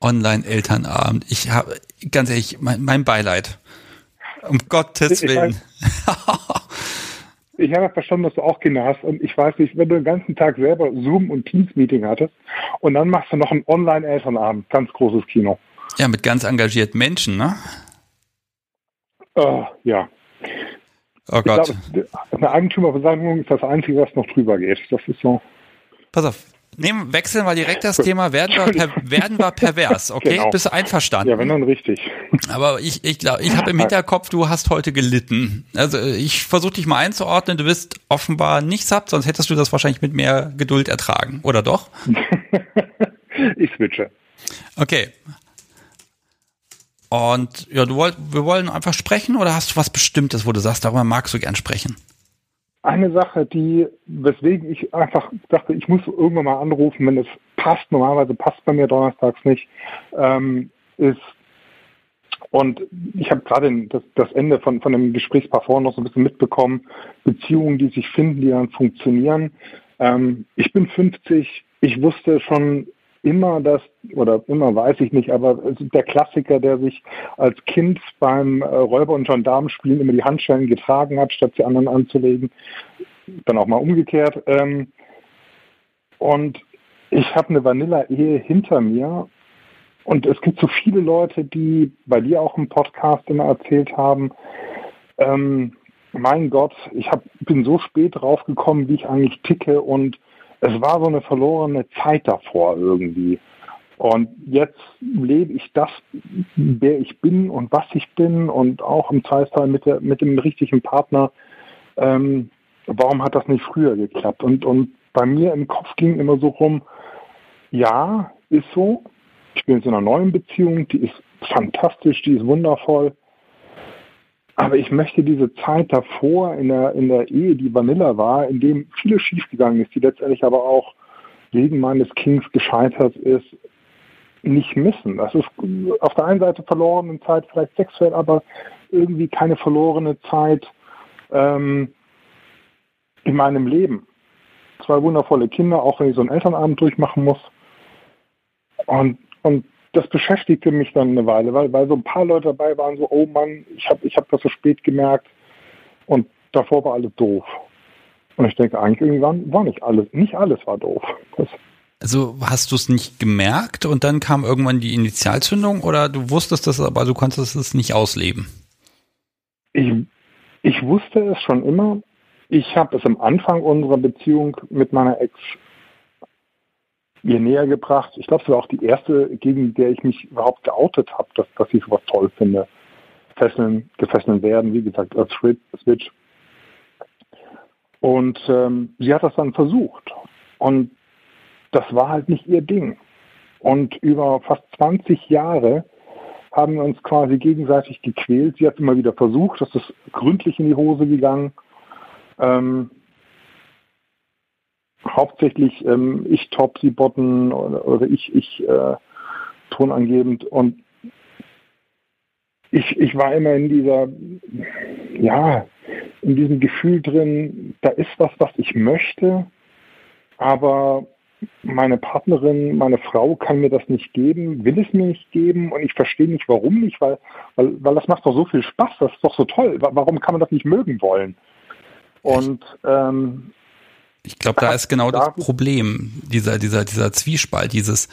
Online-Elternabend. Ich habe, ganz ehrlich, mein, mein Beileid. Um Gottes ich, Willen. Ich, ich habe verstanden, dass du auch Kinder hast und ich weiß nicht, wenn du den ganzen Tag selber Zoom und Teams-Meeting hattest und dann machst du noch einen Online-Elternabend, ganz großes Kino. Ja, mit ganz engagierten Menschen, ne? Uh, ja. Oh Gott. Glaube, eine Eigentümerversammlung ist das Einzige, was noch drüber geht. Das ist so. Pass auf, nehmen, wechseln wir direkt das Thema, werden wir, per, *laughs* werden wir pervers, okay? Genau. Bist du einverstanden? Ja, wenn dann richtig. Aber ich, ich glaube, ich habe im Hinterkopf, du hast heute gelitten. Also ich versuche dich mal einzuordnen, du bist offenbar nicht satt, sonst hättest du das wahrscheinlich mit mehr Geduld ertragen, oder doch? *laughs* ich switche. Okay. Und ja, du wollt, wir wollen einfach sprechen oder hast du was Bestimmtes, wo du sagst, darüber magst du gern sprechen? Eine Sache, die, weswegen ich einfach dachte, ich muss irgendwann mal anrufen, wenn es passt, normalerweise passt bei mir donnerstags nicht, ähm, ist, und ich habe gerade das, das, Ende von, von dem Gesprächspaar vorhin noch so ein bisschen mitbekommen, Beziehungen, die sich finden, die dann funktionieren. Ähm, ich bin 50, ich wusste schon immer das, oder immer weiß ich nicht, aber der Klassiker, der sich als Kind beim äh, Räuber- und Gendarmenspielen immer die Handschellen getragen hat, statt sie anderen anzulegen, dann auch mal umgekehrt. Ähm, und ich habe eine Vanilla-Ehe hinter mir. Und es gibt so viele Leute, die bei dir auch im Podcast immer erzählt haben, ähm, mein Gott, ich hab, bin so spät draufgekommen, wie ich eigentlich ticke. Und es war so eine verlorene Zeit davor irgendwie. Und jetzt lebe ich das, wer ich bin und was ich bin und auch im Zweifelsfall mit, mit dem richtigen Partner. Ähm, warum hat das nicht früher geklappt? Und, und bei mir im Kopf ging immer so rum, ja, ist so. Ich bin jetzt in einer neuen Beziehung, die ist fantastisch, die ist wundervoll. Aber ich möchte diese Zeit davor in der, in der Ehe, die Vanilla war, in dem vieles schiefgegangen ist, die letztendlich aber auch wegen meines Kings gescheitert ist, nicht missen. Das ist auf der einen Seite verlorene Zeit, vielleicht sexuell, aber irgendwie keine verlorene Zeit ähm, in meinem Leben. Zwei wundervolle Kinder, auch wenn ich so einen Elternabend durchmachen muss. Und, und das beschäftigte mich dann eine Weile, weil, weil so ein paar Leute dabei waren, so, oh Mann, ich habe ich hab das so spät gemerkt und davor war alles doof. Und ich denke, eigentlich irgendwann war nicht alles, nicht alles war doof. Das also hast du es nicht gemerkt und dann kam irgendwann die Initialzündung oder du wusstest das, aber du konntest es nicht ausleben? Ich, ich wusste es schon immer. Ich habe es am Anfang unserer Beziehung mit meiner Ex mir näher gebracht. Ich glaube, es war auch die erste, gegen der ich mich überhaupt geoutet habe, dass, dass ich sowas toll finde. Fesseln, gefesseln werden, wie gesagt, als Switch. Und ähm, sie hat das dann versucht. Und das war halt nicht ihr Ding. Und über fast 20 Jahre haben wir uns quasi gegenseitig gequält. Sie hat immer wieder versucht, das ist gründlich in die Hose gegangen. Ähm, hauptsächlich ähm, ich top, sie botten oder, oder ich, ich äh, tonangebend und ich, ich war immer in dieser, ja, in diesem Gefühl drin, da ist was, was ich möchte, aber meine Partnerin, meine Frau kann mir das nicht geben, will es mir nicht geben und ich verstehe nicht, warum nicht, weil, weil, weil das macht doch so viel Spaß, das ist doch so toll. Warum kann man das nicht mögen wollen? Und ähm, ich glaube, da ist genau das Problem, dieser, dieser, dieser Zwiespalt, dieses,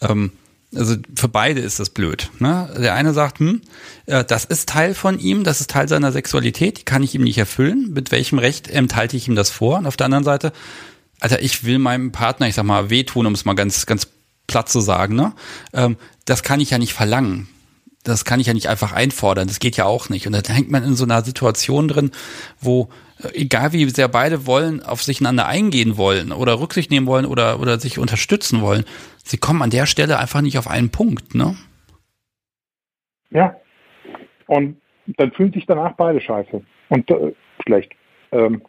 ähm, also für beide ist das blöd. Ne? Der eine sagt, hm, äh, das ist Teil von ihm, das ist Teil seiner Sexualität, die kann ich ihm nicht erfüllen. Mit welchem Recht enthalte ich ihm das vor? Und auf der anderen Seite, Alter, ich will meinem Partner, ich sag mal, wehtun, um es mal ganz, ganz platt zu sagen, ne? Ähm, das kann ich ja nicht verlangen. Das kann ich ja nicht einfach einfordern. Das geht ja auch nicht. Und dann hängt man in so einer Situation drin, wo, äh, egal wie sehr beide wollen, auf sich einander eingehen wollen oder Rücksicht nehmen wollen oder, oder sich unterstützen wollen, sie kommen an der Stelle einfach nicht auf einen Punkt, ne? Ja. Und dann fühlen sich danach beide scheiße. Und äh, schlecht. Ähm,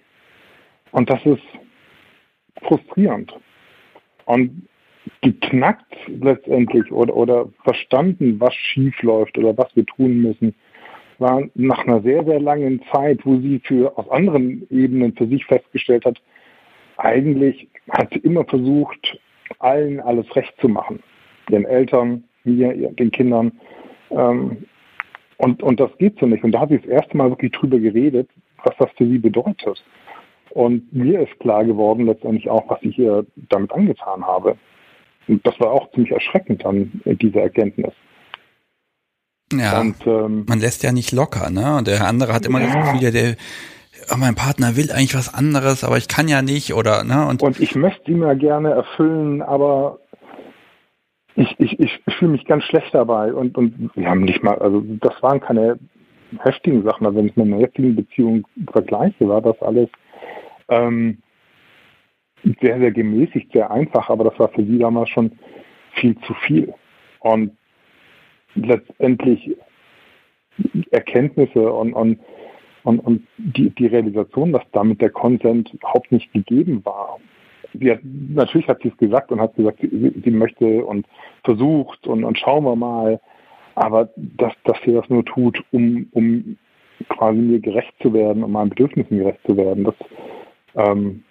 und das ist, frustrierend. Und geknackt letztendlich oder, oder verstanden, was schief läuft oder was wir tun müssen, war nach einer sehr, sehr langen Zeit, wo sie für aus anderen Ebenen für sich festgestellt hat, eigentlich hat sie immer versucht, allen alles recht zu machen. Ihren Eltern, mir, den Kindern. Ähm, und, und das geht so nicht. Und da hat sie das erste Mal wirklich drüber geredet, was das für sie bedeutet. Und mir ist klar geworden letztendlich auch, was ich hier damit angetan habe. Und das war auch ziemlich erschreckend dann, äh, diese Erkenntnis. Ja, und, ähm, man lässt ja nicht locker, ne? Und der andere hat immer ja. das Gefühl, der, oh, mein Partner will eigentlich was anderes, aber ich kann ja nicht, oder, ne? Und, und ich möchte ihn ja gerne erfüllen, aber ich, ich, ich fühle mich ganz schlecht dabei. Und, und wir haben nicht mal, also das waren keine heftigen Sachen. Also wenn ich mit einer jetzigen Beziehung vergleiche, war das alles ähm, sehr, sehr gemäßigt, sehr einfach, aber das war für sie damals schon viel zu viel. Und letztendlich Erkenntnisse und, und, und, und die, die Realisation, dass damit der Consent überhaupt nicht gegeben war. Sie hat, natürlich hat sie es gesagt und hat gesagt, sie, sie möchte und versucht und, und schauen wir mal, aber dass, dass sie das nur tut, um, um quasi mir gerecht zu werden, um meinen Bedürfnissen gerecht zu werden, das, ähm,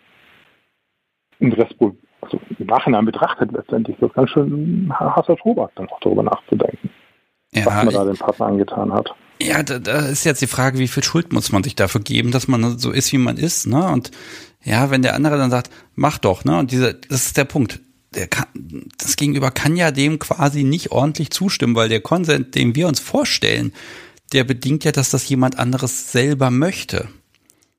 im Restbuch, also im Nachhinein betrachtet letztendlich, das ganz schön harter Tobak, dann auch darüber nachzudenken, ja, was man da dem Partner angetan hat. Ja, da, da ist jetzt die Frage, wie viel Schuld muss man sich dafür geben, dass man so ist, wie man ist, ne? Und ja, wenn der andere dann sagt, mach doch, ne? Und dieser, das ist der Punkt. Der kann, das Gegenüber kann ja dem quasi nicht ordentlich zustimmen, weil der Konsent, den wir uns vorstellen, der bedingt ja, dass das jemand anderes selber möchte.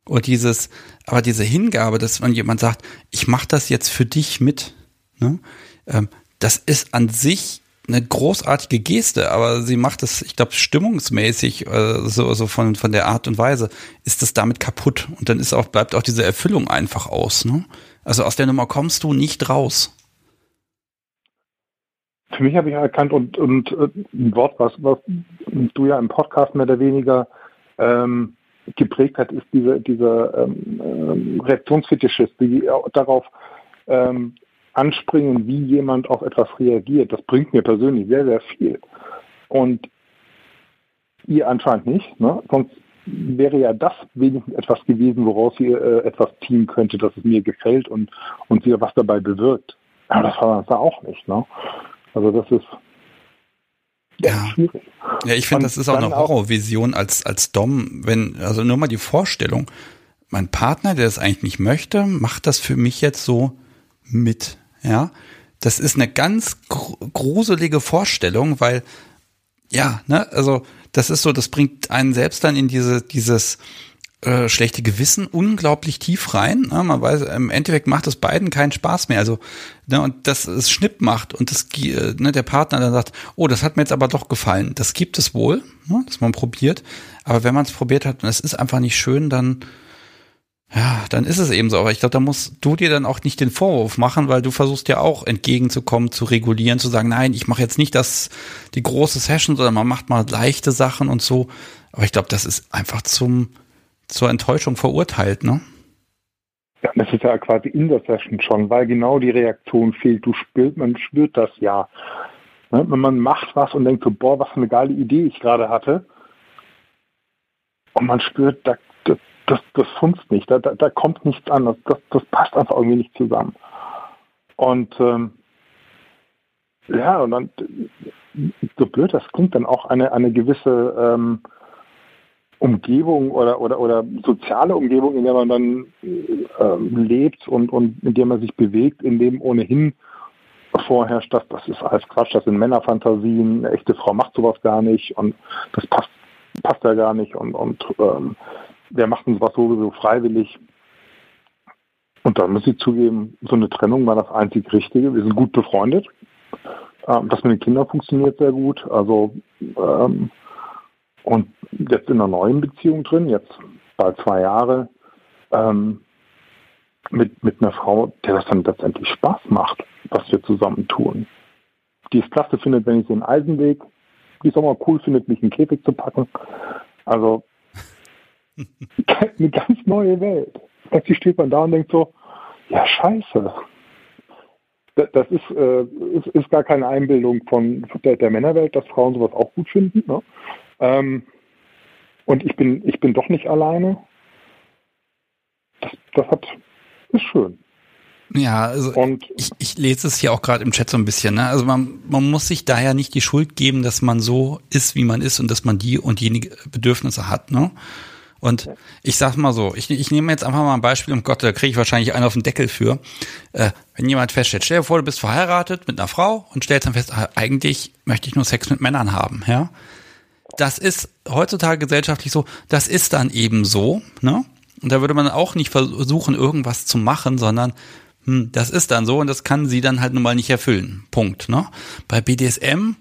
Und dieses, aber diese Hingabe, dass man jemand sagt, ich mache das jetzt für dich mit, ne? Ähm, das ist an sich eine großartige Geste, aber sie macht es, ich glaube, stimmungsmäßig, äh, so, so von, von der Art und Weise, ist es damit kaputt. Und dann ist auch, bleibt auch diese Erfüllung einfach aus. Ne? Also aus der Nummer kommst du nicht raus. Für mich habe ich erkannt und, und äh, ein Wort, was, was du ja im Podcast mehr oder weniger ähm, geprägt hat, ist diese, diese ähm, ähm Reaktionsfetischist, die darauf ähm, anspringen, wie jemand auf etwas reagiert. Das bringt mir persönlich sehr, sehr viel. Und ihr anscheinend nicht. Ne? Sonst wäre ja das wenigstens etwas gewesen, woraus ihr äh, etwas ziehen könnte, dass es mir gefällt und, und sie was dabei bewirkt. Aber das war das auch nicht. Ne? Also das ist ja. schwierig. Ja, ich finde, das ist auch eine Horrorvision als, als Dom, wenn, also nur mal die Vorstellung, mein Partner, der das eigentlich nicht möchte, macht das für mich jetzt so mit. Ja, das ist eine ganz gruselige Vorstellung, weil ja, ne, also das ist so, das bringt einen selbst dann in diese dieses äh, schlechte Gewissen unglaublich tief rein. Ne? Man weiß, im Endeffekt macht es beiden keinen Spaß mehr. Also, ne, und dass es Schnipp macht und das, äh, ne, der Partner dann sagt, oh, das hat mir jetzt aber doch gefallen. Das gibt es wohl, ne, dass man probiert. Aber wenn man es probiert hat und es ist einfach nicht schön, dann ja, dann ist es eben so. Aber ich glaube, da musst du dir dann auch nicht den Vorwurf machen, weil du versuchst ja auch entgegenzukommen, zu regulieren, zu sagen, nein, ich mache jetzt nicht das, die große Session, sondern man macht mal leichte Sachen und so. Aber ich glaube, das ist einfach zum, zur Enttäuschung verurteilt, ne? Ja, das ist ja quasi in der Session schon, weil genau die Reaktion fehlt. Du spürt, man spürt das ja. Ne? Wenn man macht was und denkt so, boah, was für eine geile Idee ich gerade hatte. Und man spürt, da das, das funzt nicht, da, da, da kommt nichts an, das, das, das passt einfach irgendwie nicht zusammen. Und ähm, ja, und dann, so blöd das klingt, dann auch eine, eine gewisse ähm, Umgebung oder, oder, oder soziale Umgebung, in der man dann ähm, lebt und, und in der man sich bewegt, in dem ohnehin vorherrscht, dass das ist alles Quatsch, das sind Männerfantasien, eine echte Frau macht sowas gar nicht und das passt, passt ja gar nicht und, und ähm, der macht uns was sowieso freiwillig. Und dann muss ich zugeben, so eine Trennung war das einzig Richtige. Wir sind gut befreundet. Ähm, das mit den Kindern funktioniert sehr gut. Also ähm, und jetzt in einer neuen Beziehung drin, jetzt bald zwei Jahre, ähm, mit, mit einer Frau, der das dann letztendlich Spaß macht, was wir zusammen tun. Die es klasse findet, wenn ich so einen Eisenweg, die es auch mal cool findet, mich in den Käfig zu packen. Also *laughs* eine ganz neue Welt. Plötzlich steht man da und denkt so, ja scheiße. Das ist, äh, ist, ist gar keine Einbildung von der, der, Männerwelt, dass Frauen sowas auch gut finden. Ne? Ähm, und ich bin, ich bin doch nicht alleine. Das, das hat, ist schön. Ja, also und, ich, ich lese es hier auch gerade im Chat so ein bisschen. Ne? Also man, man muss sich daher nicht die Schuld geben, dass man so ist, wie man ist und dass man die und jene Bedürfnisse hat. Ne? Und ich sag mal so, ich, ich nehme jetzt einfach mal ein Beispiel, um Gott, da kriege ich wahrscheinlich einen auf den Deckel für. Äh, wenn jemand feststellt, stell dir vor, du bist verheiratet mit einer Frau und stellst dann fest, ah, eigentlich möchte ich nur Sex mit Männern haben, ja. Das ist heutzutage gesellschaftlich so, das ist dann eben so, ne? Und da würde man auch nicht versuchen, irgendwas zu machen, sondern hm, das ist dann so und das kann sie dann halt nun mal nicht erfüllen. Punkt, ne? Bei BDSM,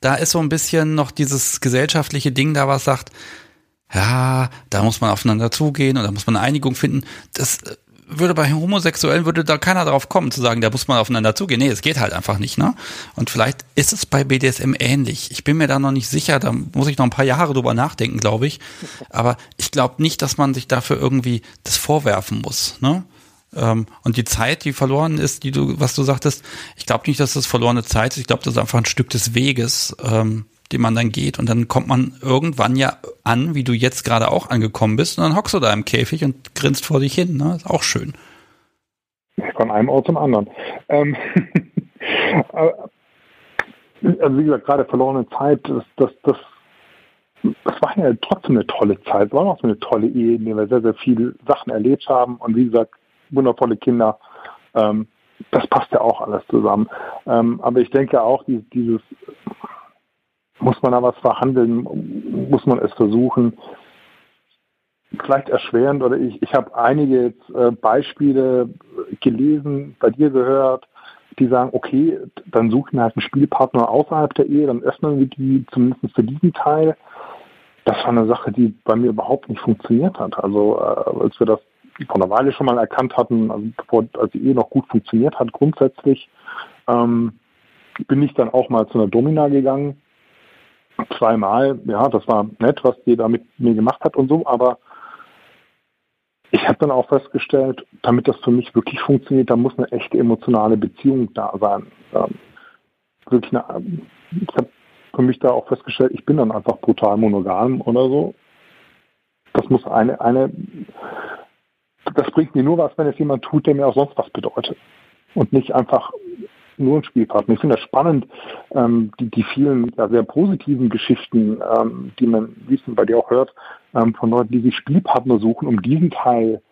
da ist so ein bisschen noch dieses gesellschaftliche Ding da, was sagt, ja, da muss man aufeinander zugehen und da muss man eine Einigung finden. Das äh, würde bei Homosexuellen würde da keiner drauf kommen zu sagen, da muss man aufeinander zugehen. Nee, es geht halt einfach nicht, ne? Und vielleicht ist es bei BDSM ähnlich. Ich bin mir da noch nicht sicher, da muss ich noch ein paar Jahre drüber nachdenken, glaube ich. Aber ich glaube nicht, dass man sich dafür irgendwie das vorwerfen muss, ne? Ähm, und die Zeit, die verloren ist, die du, was du sagtest, ich glaube nicht, dass das verlorene Zeit ist. Ich glaube, das ist einfach ein Stück des Weges, ähm, den man dann geht. Und dann kommt man irgendwann ja an, wie du jetzt gerade auch angekommen bist, und dann hockst du da im Käfig und grinst vor dich hin. Ne? Ist auch schön. Von einem Ort zum anderen. Ähm, *laughs* also wie gesagt, gerade verlorene Zeit, das, das, das, das war ja trotzdem eine tolle Zeit. Es war noch so eine tolle Ehe, in der wir sehr, sehr viele Sachen erlebt haben. Und wie gesagt, wundervolle Kinder. Ähm, das passt ja auch alles zusammen. Ähm, aber ich denke auch, die, dieses muss man da was verhandeln? Muss man es versuchen? Vielleicht erschwerend oder ich, ich habe einige jetzt, äh, Beispiele gelesen, bei dir gehört, die sagen, okay, dann suche ich mir halt einen Spielpartner außerhalb der Ehe, dann öffnen wir die zumindest für diesen Teil. Das war eine Sache, die bei mir überhaupt nicht funktioniert hat. Also äh, als wir das vor einer Weile schon mal erkannt hatten, also bevor, als die Ehe noch gut funktioniert hat, grundsätzlich, ähm, bin ich dann auch mal zu einer Domina gegangen. Zweimal, ja, das war nett, was die da mit mir gemacht hat und so, aber ich habe dann auch festgestellt, damit das für mich wirklich funktioniert, da muss eine echte emotionale Beziehung da sein. Ähm, wirklich eine, ich habe für mich da auch festgestellt, ich bin dann einfach brutal monogam oder so. Das muss eine, eine, das bringt mir nur was, wenn es jemand tut, der mir auch sonst was bedeutet. Und nicht einfach nur ein Spielpartner. Ich finde das spannend, ähm, die, die vielen ja, sehr positiven Geschichten, ähm, die man, wie es bei dir auch hört, ähm, von Leuten, die sich Spielpartner suchen, um diesen Teil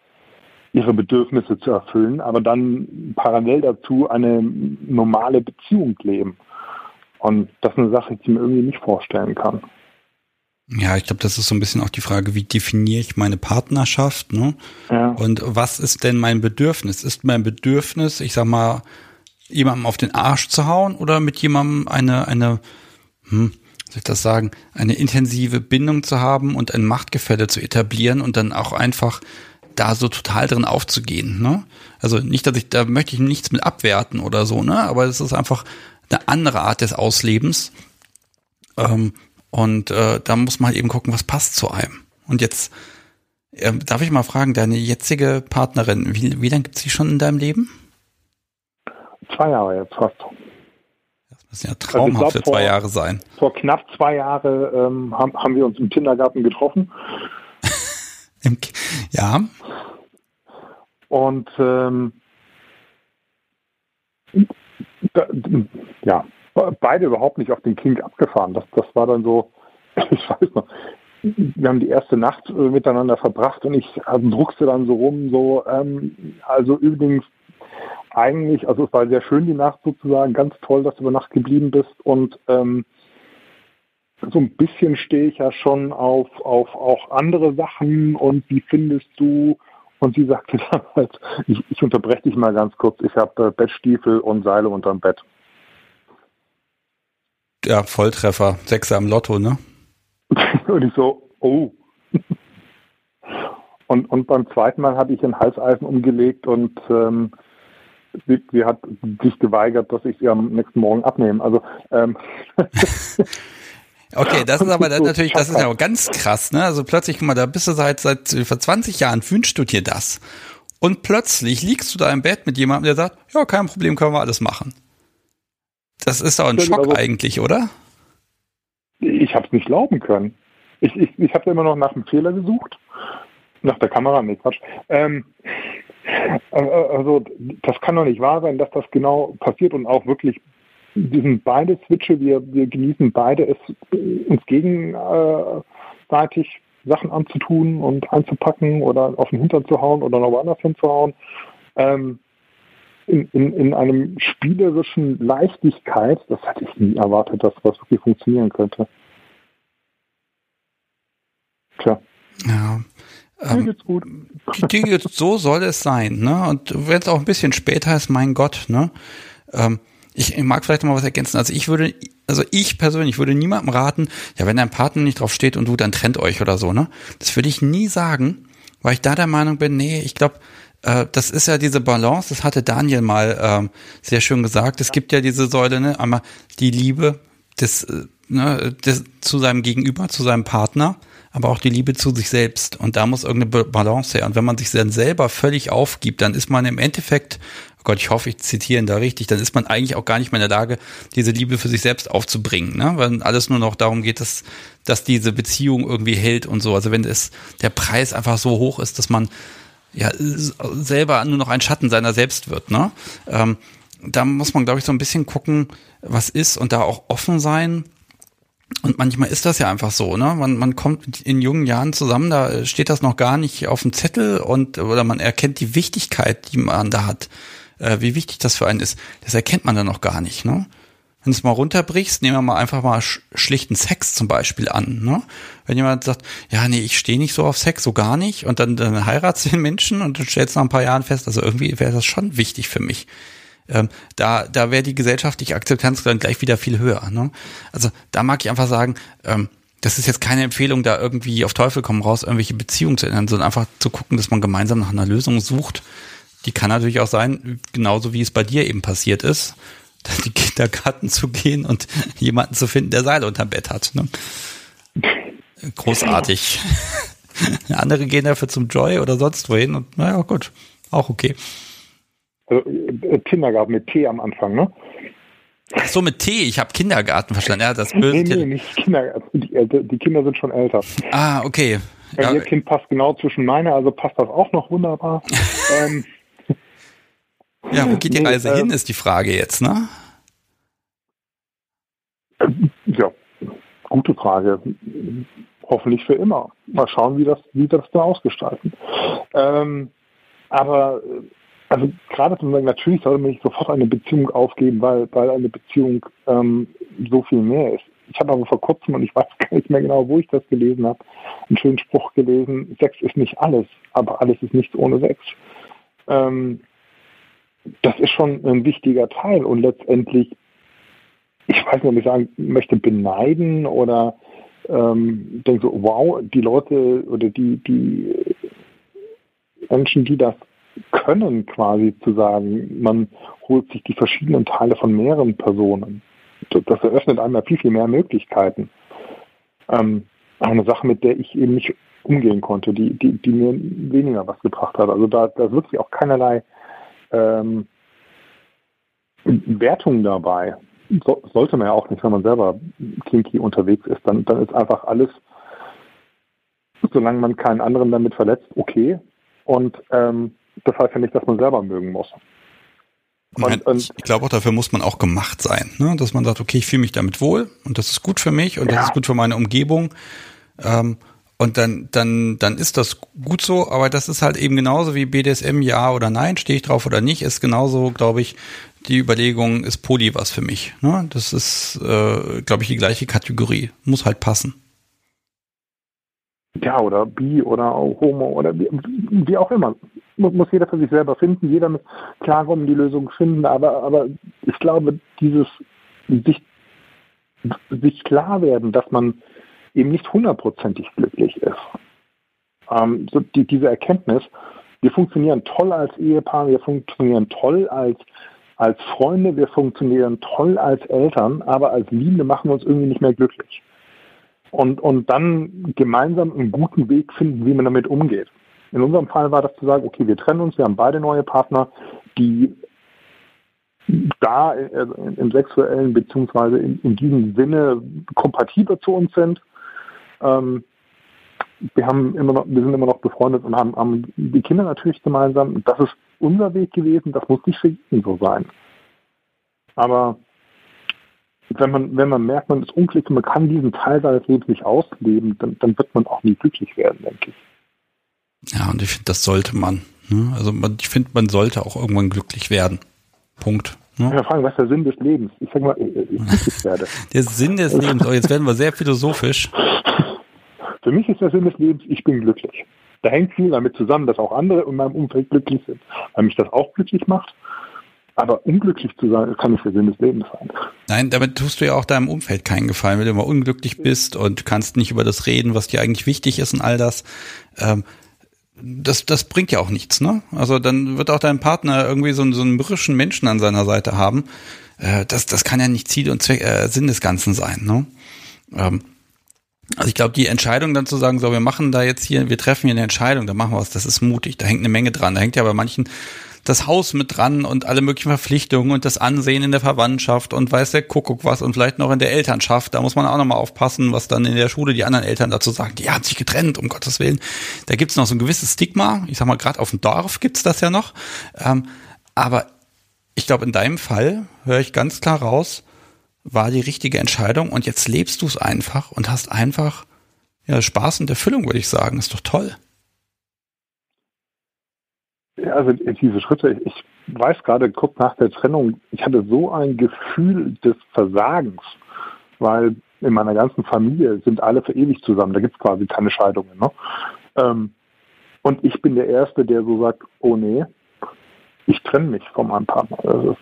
ihre Bedürfnisse zu erfüllen, aber dann parallel dazu eine normale Beziehung leben. Und das ist eine Sache, die ich mir irgendwie nicht vorstellen kann. Ja, ich glaube, das ist so ein bisschen auch die Frage, wie definiere ich meine Partnerschaft, ne? Ja. Und was ist denn mein Bedürfnis? Ist mein Bedürfnis, ich sag mal, jemandem auf den Arsch zu hauen oder mit jemandem eine, eine, hm, soll ich das sagen, eine intensive Bindung zu haben und ein Machtgefälle zu etablieren und dann auch einfach da so total drin aufzugehen, ne? Also nicht, dass ich, da möchte ich nichts mit abwerten oder so, ne? Aber es ist einfach eine andere Art des Auslebens. Ähm, und äh, da muss man halt eben gucken, was passt zu einem. Und jetzt äh, darf ich mal fragen, deine jetzige Partnerin, wie, wie lange gibt es sie schon in deinem Leben? Zwei Jahre jetzt fast. Das müssen ja traumhaft also glaub, für zwei Jahre sein. Vor knapp zwei Jahren ähm, haben, haben wir uns im Kindergarten getroffen. *laughs* Im, ja. Und ähm, da, ja, beide überhaupt nicht auf den King abgefahren. Das, das war dann so, *laughs* ich weiß noch, wir haben die erste Nacht äh, miteinander verbracht und ich also, druckste dann so rum, so, ähm, also übrigens eigentlich, also es war sehr schön die Nacht sozusagen, ganz toll, dass du über Nacht geblieben bist und ähm, so ein bisschen stehe ich ja schon auf, auf auch andere Sachen und wie findest du und sie sagte *laughs* dann halt, ich, ich unterbreche dich mal ganz kurz, ich habe äh, Bettstiefel und Seile unterm Bett. Ja, Volltreffer, Sechser im Lotto, ne? *laughs* und ich so, oh. und, und beim zweiten Mal habe ich ein Halseisen umgelegt und ähm, sie, sie, hat sich geweigert, dass ich sie am nächsten Morgen abnehme. Also ähm, *laughs* Okay, das ist aber *laughs* natürlich, das ist ja auch ganz krass, ne? Also plötzlich, guck mal, da bist du seit, seit vor 20 Jahren, wünschst du dir das. Und plötzlich liegst du da im Bett mit jemandem, der sagt, ja, kein Problem, können wir alles machen. Das ist doch ein Schock also, eigentlich, oder? Ich habe es nicht glauben können. Ich, ich, ich habe immer noch nach einem Fehler gesucht. Nach der Kamera, nee, Quatsch. Ähm, also das kann doch nicht wahr sein, dass das genau passiert und auch wirklich wir sind beide Switche, wir, wir genießen beide es, uns gegenseitig Sachen anzutun und einzupacken oder auf den Hintern zu hauen oder noch woanders hinzuhauen. Ähm, in, in, in einem spielerischen Leichtigkeit, das hätte ich nie erwartet, dass was wirklich funktionieren könnte. Tja. Ja. Ähm, geht's gut. Die, die, so soll es sein, ne? Und wenn es auch ein bisschen später ist, mein Gott, ne? Ähm, ich mag vielleicht noch mal was ergänzen. Also ich würde, also ich persönlich würde niemandem raten, ja, wenn dein Partner nicht drauf steht und du, dann trennt euch oder so, ne? Das würde ich nie sagen, weil ich da der Meinung bin, nee, ich glaube, äh, das ist ja diese Balance, das hatte Daniel mal ähm, sehr schön gesagt. Es gibt ja diese Säule, ne, einmal die Liebe des, äh, ne, des, zu seinem Gegenüber, zu seinem Partner, aber auch die Liebe zu sich selbst. Und da muss irgendeine Balance her. Und wenn man sich dann selber völlig aufgibt, dann ist man im Endeffekt oh Gott, ich hoffe, ich zitiere ihn da richtig, dann ist man eigentlich auch gar nicht mehr in der Lage, diese Liebe für sich selbst aufzubringen, ne? weil alles nur noch darum geht, dass, dass diese Beziehung irgendwie hält und so. Also wenn es der Preis einfach so hoch ist, dass man ja selber nur noch ein Schatten seiner selbst wird, ne? Ähm, da muss man, glaube ich, so ein bisschen gucken, was ist und da auch offen sein. Und manchmal ist das ja einfach so, ne? Man, man kommt in jungen Jahren zusammen, da steht das noch gar nicht auf dem Zettel und oder man erkennt die Wichtigkeit, die man da hat äh, wie wichtig das für einen ist, das erkennt man dann noch gar nicht. Ne? Wenn du es mal runterbrichst, nehmen wir mal einfach mal sch schlichten Sex zum Beispiel an. Ne? Wenn jemand sagt, ja, nee, ich stehe nicht so auf Sex, so gar nicht, und dann, dann heiratst du den Menschen und du stellst nach ein paar Jahren fest, also irgendwie wäre das schon wichtig für mich. Ähm, da, da wäre die gesellschaftliche Akzeptanz dann gleich wieder viel höher. Ne? Also da mag ich einfach sagen, ähm, das ist jetzt keine Empfehlung, da irgendwie auf Teufel komm raus, irgendwelche Beziehungen zu ändern, sondern einfach zu gucken, dass man gemeinsam nach einer Lösung sucht. Die kann natürlich auch sein, genauso wie es bei dir eben passiert ist, *laughs* die Kindergarten zu gehen und *laughs* jemanden zu finden, der Seile unterm Bett hat. Ne? Großartig. *laughs* Andere gehen dafür zum Joy oder sonst wohin und naja, gut, auch okay. Also, äh, Kindergarten mit T am Anfang, ne? Ach so, mit T, ich habe Kindergarten verstanden. Ja, das böse. Nee, nee, nicht Kindergarten. Die, äh, die, Kinder sind schon älter. Ah, okay. Ja, Ihr Kind passt genau zwischen meine, also passt das auch noch wunderbar. *laughs* ähm, ja, wo geht die Reise nee, hin, äh, ist die Frage jetzt, ne? Ja, gute Frage. Hoffentlich für immer. Mal schauen, wie das, wie das dann ausgestalten. Ähm, aber also gerade zum Beispiel, natürlich sollte man nicht sofort eine Beziehung aufgeben, weil, weil eine Beziehung ähm, so viel mehr ist. Ich habe aber vor kurzem, und ich weiß gar nicht mehr genau, wo ich das gelesen habe, einen schönen Spruch gelesen, Sex ist nicht alles, aber alles ist nichts ohne Sex. Ähm, das ist schon ein wichtiger Teil und letztendlich, ich weiß nicht, ob ich sagen möchte, beneiden oder ähm, denke so, wow, die Leute oder die, die Menschen, die das können, quasi zu sagen, man holt sich die verschiedenen Teile von mehreren Personen. Das eröffnet einem ja viel, viel mehr Möglichkeiten. Ähm, eine Sache, mit der ich eben nicht umgehen konnte, die, die, die mir weniger was gebracht hat. Also da, da ist wirklich auch keinerlei ähm, Wertung dabei. So, sollte man ja auch nicht, wenn man selber kinky unterwegs ist. Dann, dann ist einfach alles, solange man keinen anderen damit verletzt, okay. Und ähm, das heißt ja nicht, dass man selber mögen muss. Und, und ich glaube auch, dafür muss man auch gemacht sein, ne? dass man sagt, okay, ich fühle mich damit wohl und das ist gut für mich und ja. das ist gut für meine Umgebung. Ähm, und dann, dann, dann ist das gut so, aber das ist halt eben genauso wie BDSM ja oder nein, stehe ich drauf oder nicht, ist genauso, glaube ich, die Überlegung, ist Poly was für mich. Ne? Das ist, äh, glaube ich, die gleiche Kategorie. Muss halt passen. Ja, oder bi oder homo oder wie, wie auch immer. Muss, jeder für sich selber finden, jeder muss klarkommen, die Lösung finden, aber, aber ich glaube, dieses sich, sich klar werden, dass man eben nicht hundertprozentig glücklich ist. Ähm, so die, diese Erkenntnis, wir funktionieren toll als Ehepaar, wir funktionieren toll als, als Freunde, wir funktionieren toll als Eltern, aber als Liebende machen wir uns irgendwie nicht mehr glücklich. Und, und dann gemeinsam einen guten Weg finden, wie man damit umgeht. In unserem Fall war das zu sagen, okay, wir trennen uns, wir haben beide neue Partner, die da äh, im sexuellen beziehungsweise in, in diesem Sinne kompatibel zu uns sind. Ähm, wir haben immer noch, wir sind immer noch befreundet und haben, haben die Kinder natürlich gemeinsam. Das ist unser Weg gewesen. Das muss nicht für jeden so sein. Aber wenn man, wenn man merkt, man ist unglücklich, man kann diesen Teil seines Lebens nicht ausleben, dann, dann wird man auch nie glücklich werden, denke ich. Ja, und ich finde, das sollte man. Ne? Also man, ich finde, man sollte auch irgendwann glücklich werden. Punkt. Ne? Ja, fragen, was ist der Sinn des Lebens? Ich sag mal, ich glücklich *laughs* werde. der Sinn des Lebens, oh, jetzt werden wir sehr philosophisch. *laughs* Für mich ist der Sinn des Lebens, ich bin glücklich. Da hängt viel damit zusammen, dass auch andere in meinem Umfeld glücklich sind, weil mich das auch glücklich macht. Aber unglücklich zu sein, kann nicht der Sinn des Lebens sein. Nein, damit tust du ja auch deinem Umfeld keinen Gefallen, wenn du immer unglücklich bist und kannst nicht über das reden, was dir eigentlich wichtig ist und all das. Ähm, das, das bringt ja auch nichts, ne? Also dann wird auch dein Partner irgendwie so, so einen mürrischen Menschen an seiner Seite haben. Äh, das, das kann ja nicht Ziel und Zweck, äh, Sinn des Ganzen sein, ne? Ähm, also ich glaube, die Entscheidung dann zu sagen, so, wir machen da jetzt hier, wir treffen hier eine Entscheidung, da machen wir was, das ist mutig, da hängt eine Menge dran. Da hängt ja bei manchen das Haus mit dran und alle möglichen Verpflichtungen und das Ansehen in der Verwandtschaft und weiß der Kuckuck was und vielleicht noch in der Elternschaft. Da muss man auch nochmal aufpassen, was dann in der Schule die anderen Eltern dazu sagen. Die haben sich getrennt, um Gottes Willen. Da gibt's noch so ein gewisses Stigma. Ich sag mal, gerade auf dem Dorf gibt's das ja noch. Ähm, aber ich glaube, in deinem Fall höre ich ganz klar raus, war die richtige Entscheidung und jetzt lebst du es einfach und hast einfach ja, Spaß und Erfüllung, würde ich sagen. Ist doch toll. Also diese Schritte, ich weiß gerade kurz nach der Trennung, ich hatte so ein Gefühl des Versagens, weil in meiner ganzen Familie sind alle für ewig zusammen, da gibt es quasi keine Scheidungen. Ne? Ähm, und ich bin der Erste, der so sagt, oh nee, ich trenne mich von meinem Partner. Also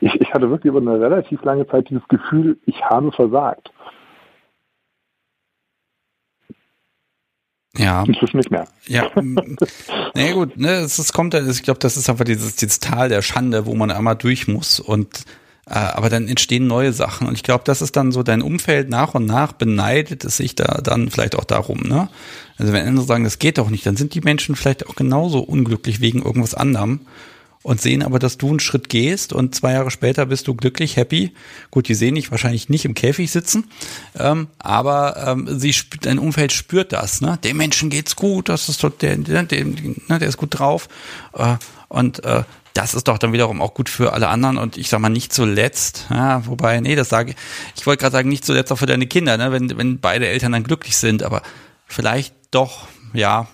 ich, ich hatte wirklich über eine relativ lange Zeit dieses Gefühl, ich habe versagt. Ja. Inzwischen nicht mehr. Ja. naja, gut, ne, es, es kommt, ich glaube, das ist einfach dieses, dieses Tal der Schande, wo man einmal durch muss und äh, aber dann entstehen neue Sachen. Und ich glaube, das ist dann so dein Umfeld nach und nach beneidet es sich da dann vielleicht auch darum, ne? Also wenn andere sagen, das geht doch nicht, dann sind die Menschen vielleicht auch genauso unglücklich wegen irgendwas anderem und sehen aber, dass du einen Schritt gehst und zwei Jahre später bist du glücklich, happy. Gut, die sehen dich wahrscheinlich nicht im Käfig sitzen, ähm, aber ähm, sie dein Umfeld spürt das. Ne? Dem Menschen geht's gut, das ist der, der, der, ne, der ist gut drauf äh, und äh, das ist doch dann wiederum auch gut für alle anderen und ich sag mal nicht zuletzt, ja, wobei, nee, das sage ich, wollte gerade sagen, nicht zuletzt auch für deine Kinder, ne, wenn, wenn beide Eltern dann glücklich sind, aber vielleicht doch, ja,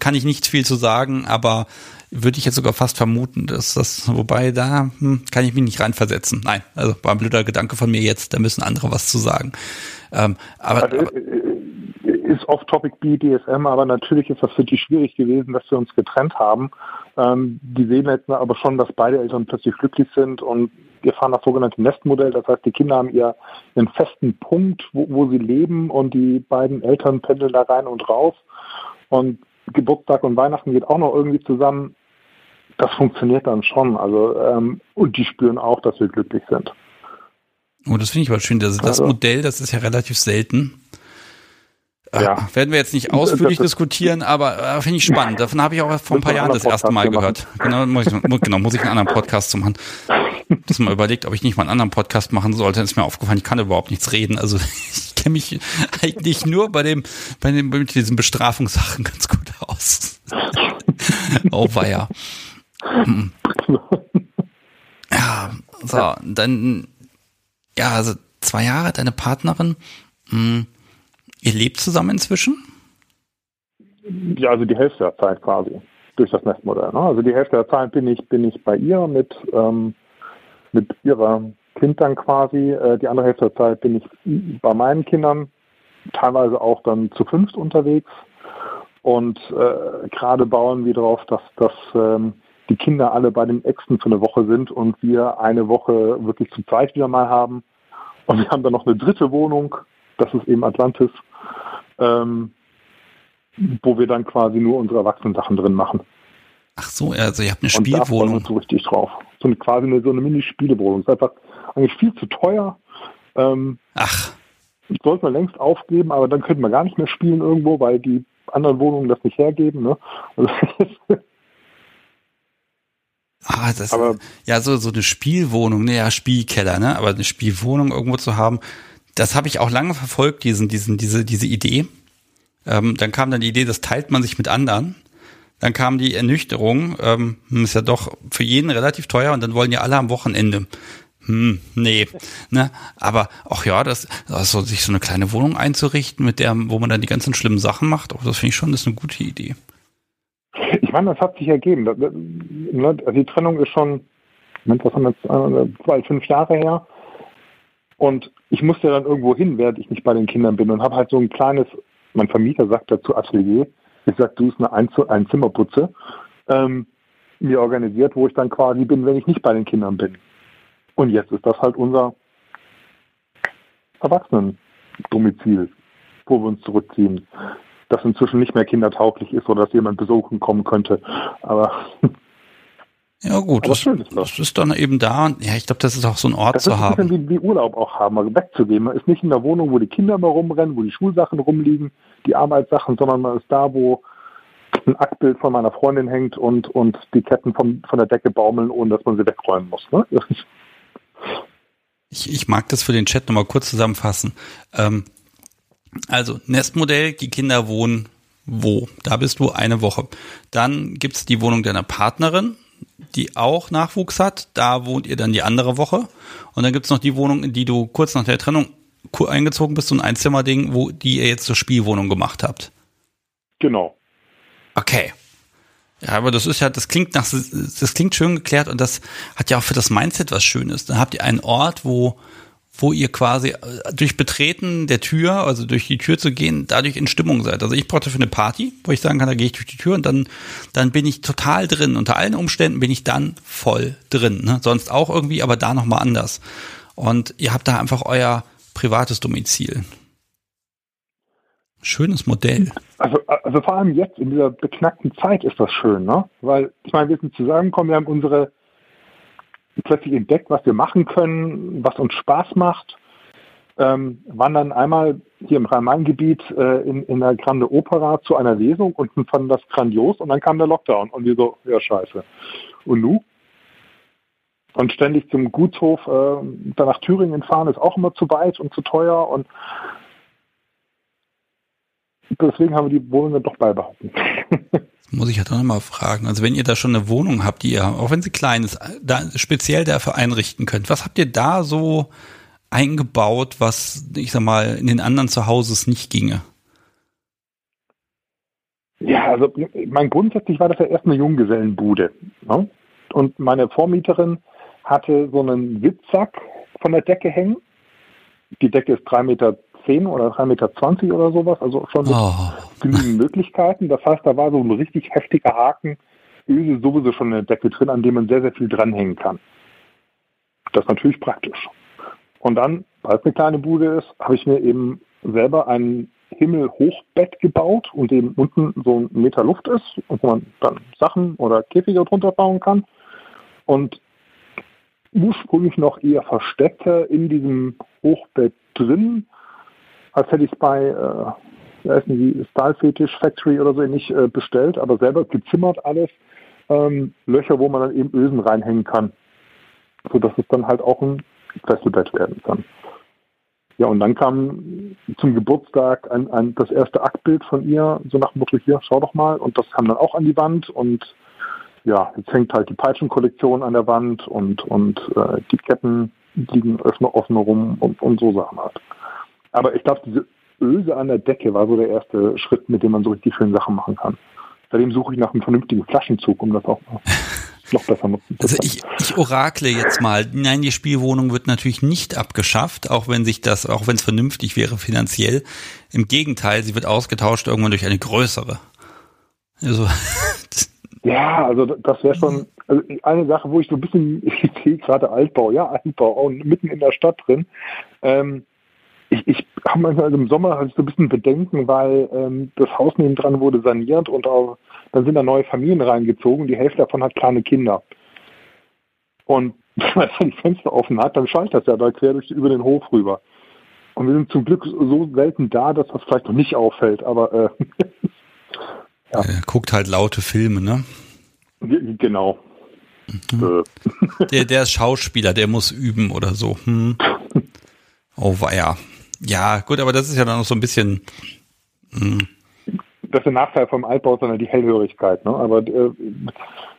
kann ich nicht viel zu sagen, aber würde ich jetzt sogar fast vermuten, dass das, wobei da hm, kann ich mich nicht reinversetzen. Nein, also war ein blöder Gedanke von mir jetzt, da müssen andere was zu sagen. Ähm, aber, also, aber ist off-topic BDSM, aber natürlich ist das für die schwierig gewesen, dass wir uns getrennt haben. Ähm, die sehen jetzt aber schon, dass beide Eltern plötzlich glücklich sind und wir fahren das sogenannte Nestmodell. Das heißt, die Kinder haben ihr einen festen Punkt, wo, wo sie leben und die beiden Eltern pendeln da rein und raus. Und Geburtstag und Weihnachten geht auch noch irgendwie zusammen. Das funktioniert dann schon. Also ähm, und die spüren auch, dass wir glücklich sind. Oh, das finde ich aber schön. Also das Modell, das ist ja relativ selten. Äh, ja. Werden wir jetzt nicht ausführlich diskutieren, aber äh, finde ich spannend. Davon habe ich auch vor ein paar Jahren das erste Mal gehört. Genau muss, ich, genau, muss ich einen anderen Podcast zu machen. Das mal überlegt, ob ich nicht mal einen anderen Podcast machen sollte. Dann ist mir aufgefallen, ich kann überhaupt nichts reden. Also ich kenne mich eigentlich nur bei dem, bei dem, mit diesen Bestrafungssachen ganz gut aus. oh weia. Hm. Ja, so, dann, ja, also zwei Jahre, deine Partnerin, mh, hm, Ihr lebt zusammen inzwischen? Ja, also die Hälfte der Zeit quasi durch das Nestmodell. Ne? Also die Hälfte der Zeit bin ich, bin ich bei ihr mit, ähm, mit ihrer Kind dann quasi. Äh, die andere Hälfte der Zeit bin ich bei meinen Kindern, teilweise auch dann zu fünft unterwegs. Und äh, gerade bauen wir darauf, dass, dass ähm, die Kinder alle bei den Äxten für eine Woche sind und wir eine Woche wirklich zu zweit wieder mal haben. Und wir haben dann noch eine dritte Wohnung, das ist eben Atlantis, ähm, wo wir dann quasi nur unsere Erwachsenen-Sachen drin machen. Ach so, also ihr habt eine Spielwohnung. Und da so richtig drauf. So eine quasi eine, so eine Mini-Spielewohnung. Ist einfach eigentlich viel zu teuer. Ähm, Ach. Sollte man längst aufgeben, aber dann könnten wir gar nicht mehr spielen irgendwo, weil die anderen Wohnungen das nicht hergeben. Ne? Also *laughs* Ah, das, aber, ja, so, so eine Spielwohnung, ne, ja, Spielkeller, ne, aber eine Spielwohnung irgendwo zu haben, das habe ich auch lange verfolgt, diesen, diesen, diese, diese Idee. Ähm, dann kam dann die Idee, das teilt man sich mit anderen. Dann kam die Ernüchterung, ähm, ist ja doch für jeden relativ teuer und dann wollen ja alle am Wochenende. Hm, nee, ne, aber auch ja, das, also sich so eine kleine Wohnung einzurichten, mit der, wo man dann die ganzen schlimmen Sachen macht, auch das finde ich schon, das ist eine gute Idee. Ich meine, das hat sich ergeben. Ne, die Trennung ist schon, was haben wir jetzt, zwei, fünf Jahre her. Und ich musste dann irgendwo hin, während ich nicht bei den Kindern bin und habe halt so ein kleines, mein Vermieter sagt dazu Atelier, ich sag, du bist eine ein Einzimmerputze, ähm, mir organisiert, wo ich dann quasi bin, wenn ich nicht bei den Kindern bin. Und jetzt ist das halt unser Erwachsenendomizil, wo wir uns zurückziehen. Das inzwischen nicht mehr kindertauglich ist oder dass jemand besuchen kommen könnte. Aber *laughs* Ja gut, das, das, das, ist dann eben da. Ja, ich glaube, das ist auch so ein Ort das zu haben. Das ist ein wie, wie Urlaub auch haben, also wegzugehen. Man ist nicht in der Wohnung, wo die Kinder mal rumrennen, wo die Schulsachen rumliegen, die Arbeitssachen, sondern man ist da, wo ein Aktbild von meiner Freundin hängt und, und die Ketten vom, von der Decke baumeln, ohne dass man sie wegräumen muss. Ne? Ich, ich mag das für den Chat nochmal kurz zusammenfassen. Ähm, also Nestmodell, die Kinder wohnen wo? Da bist du eine Woche. Dann gibt's die Wohnung deiner Partnerin, die auch Nachwuchs hat. Da wohnt ihr dann die andere Woche. Und dann gibt's noch die Wohnung, in die du kurz nach der Trennung eingezogen bist, so ein Einzimmerding, wo die ihr jetzt zur Spielwohnung gemacht habt. Genau. Okay. Ja, aber das ist ja, das klingt nach, das klingt schön geklärt und das hat ja auch für das Mindset was Schönes. Dann habt ihr einen Ort, wo, wo ihr quasi äh, durch Betreten der Tür, also durch die Tür zu gehen, dadurch in Stimmung seid. Also ich brauchte für eine Party, wo ich sagen kann, da gehe ich durch die Tür und dann, dann bin ich total drin. Unter allen Umständen bin ich dann voll drin. Ne? Sonst auch irgendwie, aber da nochmal anders. Und ihr habt da einfach euer privates Domizil. Schönes Modell. Also, also vor allem jetzt in dieser beknackten Zeit ist das schön, ne? Weil ich meine, wir sind zusammengekommen, wir haben unsere plötzlich entdeckt, was wir machen können, was uns Spaß macht. Ähm, waren dann einmal hier im Rhein-Main-Gebiet äh, in, in der Grande Opera zu einer Lesung und fanden das grandios und dann kam der Lockdown und wir so, ja scheiße. Und nu? Und ständig zum Gutshof äh, dann nach Thüringen fahren ist auch immer zu weit und zu teuer und deswegen haben wir die Wohnung dann doch beibehalten. *laughs* muss ich ja doch nochmal fragen. Also wenn ihr da schon eine Wohnung habt, die ihr, auch wenn sie klein ist, da speziell dafür einrichten könnt, was habt ihr da so eingebaut, was, ich sag mal, in den anderen Zuhauses nicht ginge? Ja, also mein grundsätzlich war das ja erst eine Junggesellenbude. Ne? Und meine Vormieterin hatte so einen Sitzsack von der Decke hängen. Die Decke ist drei Meter oder drei Meter zwanzig oder sowas, also schon oh. genügend Möglichkeiten. Das heißt, da war so ein richtig heftiger Haken, Öse sowieso schon eine Decke drin, an dem man sehr, sehr viel dranhängen kann. Das ist natürlich praktisch. Und dann, weil es eine kleine Bude ist, habe ich mir eben selber ein Himmelhochbett gebaut und eben unten so ein Meter Luft ist, wo man dann Sachen oder Käfige drunter bauen kann. Und ursprünglich noch eher versteckter in diesem Hochbett drin, als hätte ich es bei äh, heißen die, Style Fetish Factory oder so nicht äh, bestellt, aber selber gezimmert alles. Ähm, Löcher, wo man dann eben Ösen reinhängen kann, sodass es dann halt auch ein Fesselbett werden kann. Ja, und dann kam zum Geburtstag ein, ein, das erste Aktbild von ihr, so nach dem Motto, hier, schau doch mal. Und das kam dann auch an die Wand und ja, jetzt hängt halt die Peitschenkollektion an der Wand und, und äh, die Ketten liegen offen, offen rum und, und so Sachen halt. Aber ich glaube, diese Öse an der Decke war so der erste Schritt, mit dem man so richtig schöne Sachen machen kann. Seitdem suche ich nach einem vernünftigen Flaschenzug, um das auch mal *laughs* noch besser nutzen zu können. Also ich, ich orakle jetzt mal. Nein, die Spielwohnung wird natürlich nicht abgeschafft, auch wenn sich das, auch wenn es vernünftig wäre finanziell. Im Gegenteil, sie wird ausgetauscht irgendwann durch eine größere. Also. *laughs* Ja, also das wäre schon also eine Sache, wo ich so ein bisschen, *laughs* ich sehe gerade Altbau, ja, Altbau, auch mitten in der Stadt drin. Ähm, ich, ich habe manchmal also im Sommer halt so ein bisschen Bedenken, weil ähm, das Haus nebendran wurde saniert und auch, dann sind da neue Familien reingezogen. Die Hälfte davon hat kleine Kinder. Und *laughs* wenn man die Fenster offen hat, dann schaltet das ja da quer durch, über den Hof rüber. Und wir sind zum Glück so selten da, dass das vielleicht noch nicht auffällt, aber äh, *laughs* ja. Er guckt halt laute Filme, ne? Genau. Mhm. Äh. Der, der ist Schauspieler, der muss üben oder so. Hm. *laughs* Oh weia. Ja, gut, aber das ist ja dann noch so ein bisschen. Mh. Hm. Das ist der Nachteil vom Altbau, sondern die Hellhörigkeit. Ne? Aber äh,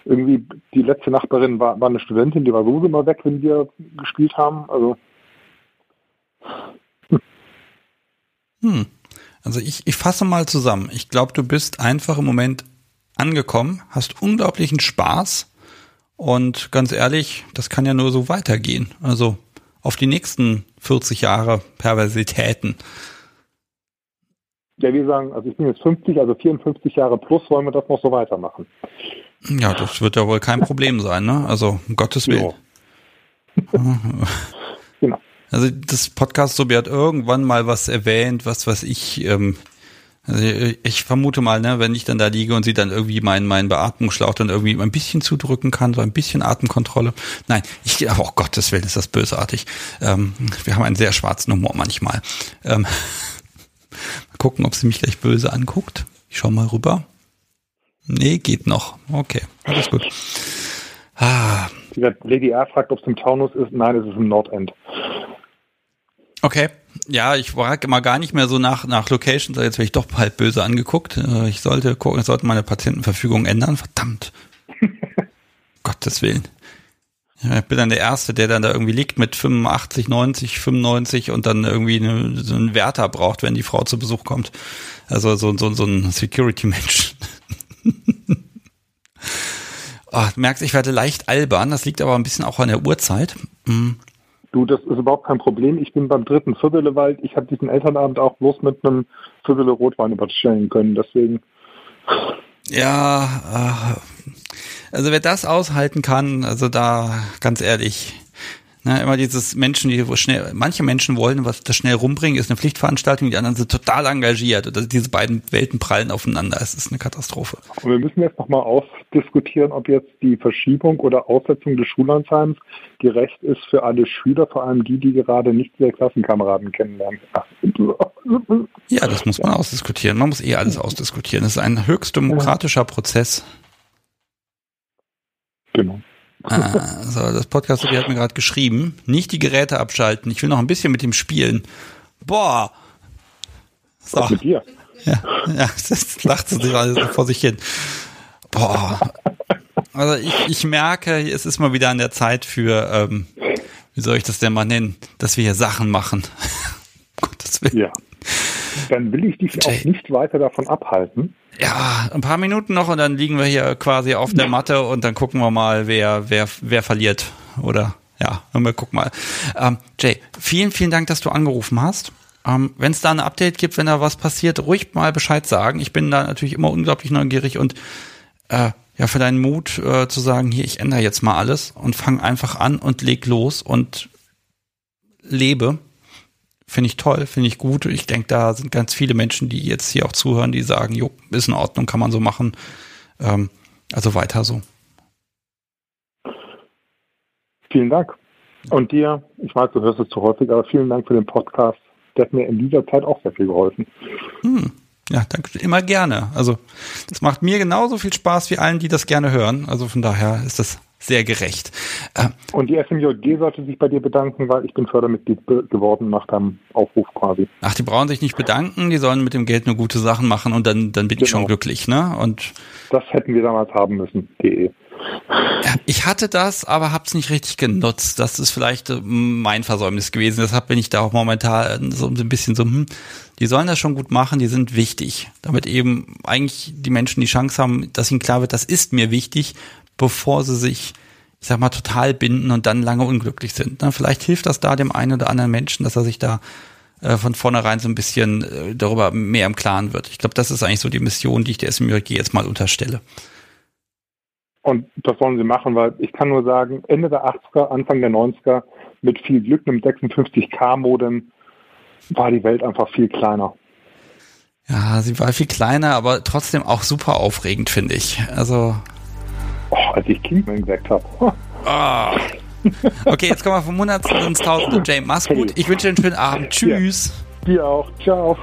irgendwie die letzte Nachbarin war, war eine Studentin, die war sowieso immer weg, wenn wir gespielt haben. Also. Hm. Also ich, ich fasse mal zusammen. Ich glaube, du bist einfach im Moment angekommen, hast unglaublichen Spaß und ganz ehrlich, das kann ja nur so weitergehen. Also auf die nächsten 40 Jahre Perversitäten? Ja, wir sagen, also ich bin jetzt 50, also 54 Jahre plus wollen wir das noch so weitermachen. Ja, das wird ja wohl kein Problem sein, ne? Also, um Gottes Willen. *laughs* genau. Also, das Podcast so hat irgendwann mal was erwähnt, was, was ich, ähm, also ich vermute mal, ne, wenn ich dann da liege und sie dann irgendwie meinen meinen Beatmungsschlauch dann irgendwie ein bisschen zudrücken kann, so ein bisschen Atemkontrolle. Nein, ich, oh Gottes Willen, ist das bösartig. Ähm, wir haben einen sehr schwarzen Humor manchmal. Ähm, *laughs* mal gucken, ob sie mich gleich böse anguckt. Ich schau mal rüber. Nee, geht noch. Okay, alles gut. Ah. Lady R fragt, ob es im Taunus ist. Nein, es ist im Nordend. Okay. Ja, ich frage immer gar nicht mehr so nach, nach Locations, jetzt werde ich doch halb böse angeguckt. Äh, ich sollte gucken, ich sollte meine Patientenverfügung ändern. Verdammt. *laughs* Gottes Willen. Ja, ich bin dann der Erste, der dann da irgendwie liegt mit 85, 90, 95 und dann irgendwie eine, so einen Wärter braucht, wenn die Frau zu Besuch kommt. Also so, so, so ein Security-Mensch. oh, *laughs* du merkst, ich werde leicht albern. Das liegt aber ein bisschen auch an der Uhrzeit. Mhm. Du, das ist überhaupt kein Problem. Ich bin beim dritten Viertelwald. Ich habe diesen Elternabend auch bloß mit einem Viertel Rotwein überstellen können. Deswegen. Ja, äh, also wer das aushalten kann, also da ganz ehrlich, Ne, immer dieses Menschen, die wo schnell, manche Menschen wollen was das schnell rumbringen, ist eine Pflichtveranstaltung, die anderen sind total engagiert. Und diese beiden Welten prallen aufeinander. Es ist eine Katastrophe. Und wir müssen jetzt nochmal ausdiskutieren, ob jetzt die Verschiebung oder Aussetzung des Schullandsheims gerecht ist für alle Schüler, vor allem die, die gerade nicht ihre Klassenkameraden kennenlernen. *laughs* Ja, das muss man ausdiskutieren. Man muss eh alles ausdiskutieren. Das ist ein höchst demokratischer Prozess. Genau. Ah, so, das Podcast hat mir gerade geschrieben. Nicht die Geräte abschalten. Ich will noch ein bisschen mit ihm spielen. Boah. So. Was mit dir? Ja, ja das lacht sie gerade vor sich hin. Boah. Also ich, ich merke, es ist mal wieder an der Zeit für, ähm, wie soll ich das denn mal nennen, dass wir hier Sachen machen. *laughs* Gottes Willen. Ja. Dann will ich dich auch nicht weiter davon abhalten. Ja, ein paar Minuten noch und dann liegen wir hier quasi auf der Matte und dann gucken wir mal, wer, wer, wer verliert. Oder ja, wir gucken mal. Ähm, Jay, vielen, vielen Dank, dass du angerufen hast. Ähm, wenn es da ein Update gibt, wenn da was passiert, ruhig mal Bescheid sagen. Ich bin da natürlich immer unglaublich neugierig und äh, ja, für deinen Mut äh, zu sagen, hier, ich ändere jetzt mal alles und fang einfach an und leg los und lebe finde ich toll, finde ich gut. Ich denke, da sind ganz viele Menschen, die jetzt hier auch zuhören, die sagen, jo, ist in Ordnung, kann man so machen. Ähm, also weiter so. Vielen Dank. Und dir, ich weiß, du hörst es zu häufig, aber vielen Dank für den Podcast. Der hat mir in dieser Zeit auch sehr viel geholfen. Hm. Ja, danke. Immer gerne. Also, das macht mir genauso viel Spaß wie allen, die das gerne hören. Also von daher ist das sehr gerecht. Äh, und die FMJG sollte sich bei dir bedanken, weil ich bin Fördermitglied geworden nach deinem Aufruf quasi. Ach, die brauchen sich nicht bedanken, die sollen mit dem Geld nur gute Sachen machen und dann, dann bin genau. ich schon genau. glücklich, ne? Und das hätten wir damals haben müssen, de. Ich hatte das, aber hab's nicht richtig genutzt. Das ist vielleicht äh, mein Versäumnis gewesen. Deshalb bin ich da auch momentan so ein bisschen so, hm, die sollen das schon gut machen, die sind wichtig. Damit eben eigentlich die Menschen die Chance haben, dass ihnen klar wird, das ist mir wichtig bevor sie sich, ich sag mal, total binden und dann lange unglücklich sind. Ne? Vielleicht hilft das da dem einen oder anderen Menschen, dass er sich da äh, von vornherein so ein bisschen äh, darüber mehr im Klaren wird. Ich glaube, das ist eigentlich so die Mission, die ich der SMJG jetzt mal unterstelle. Und das sollen sie machen, weil ich kann nur sagen, Ende der 80er, Anfang der 90er, mit viel Glück, einem 56K-Modem, war die Welt einfach viel kleiner. Ja, sie war viel kleiner, aber trotzdem auch super aufregend, finde ich. Also Oh, als ich Kingman gesagt habe. Ah. *laughs* Okay, jetzt kommen wir vom Hundertsten ins Tausende. Jay, mach's gut. Ich wünsche dir einen schönen Abend. Tschüss. Ja, dir auch. Ciao.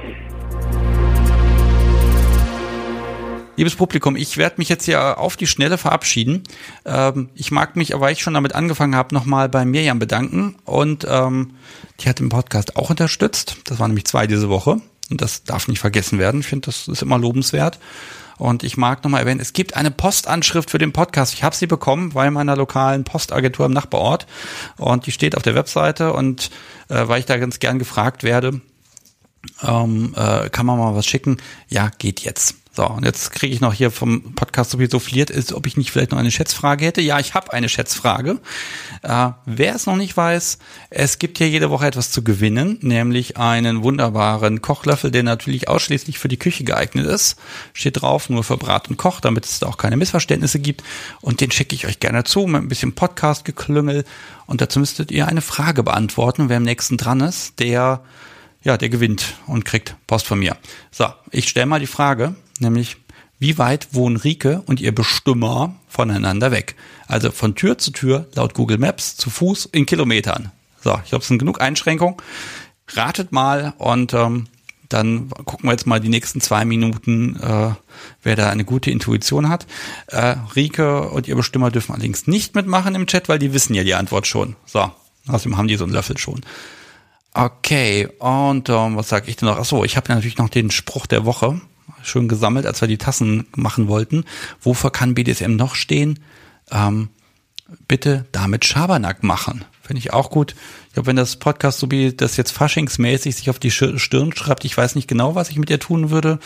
Liebes Publikum, ich werde mich jetzt hier auf die Schnelle verabschieden. Ähm, ich mag mich, weil ich schon damit angefangen habe, nochmal bei Mirjam bedanken. Und ähm, die hat den Podcast auch unterstützt. Das waren nämlich zwei diese Woche. Und das darf nicht vergessen werden. Ich finde, das ist immer lobenswert. Und ich mag nochmal erwähnen, es gibt eine Postanschrift für den Podcast. Ich habe sie bekommen bei meiner lokalen Postagentur im Nachbarort. Und die steht auf der Webseite. Und äh, weil ich da ganz gern gefragt werde, ähm, äh, kann man mal was schicken? Ja, geht jetzt. So, und jetzt kriege ich noch hier vom Podcast sowieso fliert ist, ob ich nicht vielleicht noch eine Schätzfrage hätte. Ja, ich habe eine Schätzfrage. Äh, wer es noch nicht weiß, es gibt hier jede Woche etwas zu gewinnen, nämlich einen wunderbaren Kochlöffel, der natürlich ausschließlich für die Küche geeignet ist. Steht drauf, nur für Brat und Koch, damit es da auch keine Missverständnisse gibt. Und den schicke ich euch gerne zu mit ein bisschen Podcast-Geklüngel. Und dazu müsstet ihr eine Frage beantworten. Wer am nächsten dran ist, der ja, der gewinnt und kriegt Post von mir. So, ich stelle mal die Frage, nämlich wie weit wohnen Rike und ihr Bestimmer voneinander weg? Also von Tür zu Tür laut Google Maps zu Fuß in Kilometern. So, ich glaube, es sind genug Einschränkungen. Ratet mal und ähm, dann gucken wir jetzt mal die nächsten zwei Minuten, äh, wer da eine gute Intuition hat. Äh, Rike und ihr Bestimmer dürfen allerdings nicht mitmachen im Chat, weil die wissen ja die Antwort schon. So, außerdem haben die so einen Löffel schon. Okay, und ähm, was sage ich denn noch? Achso, ich habe natürlich noch den Spruch der Woche schön gesammelt, als wir die Tassen machen wollten. Wofür kann BDSM noch stehen? Ähm, bitte damit Schabernack machen. finde ich auch gut. Ich glaube, wenn das Podcast so wie das jetzt faschingsmäßig sich auf die Stirn schreibt, ich weiß nicht genau, was ich mit ihr tun würde,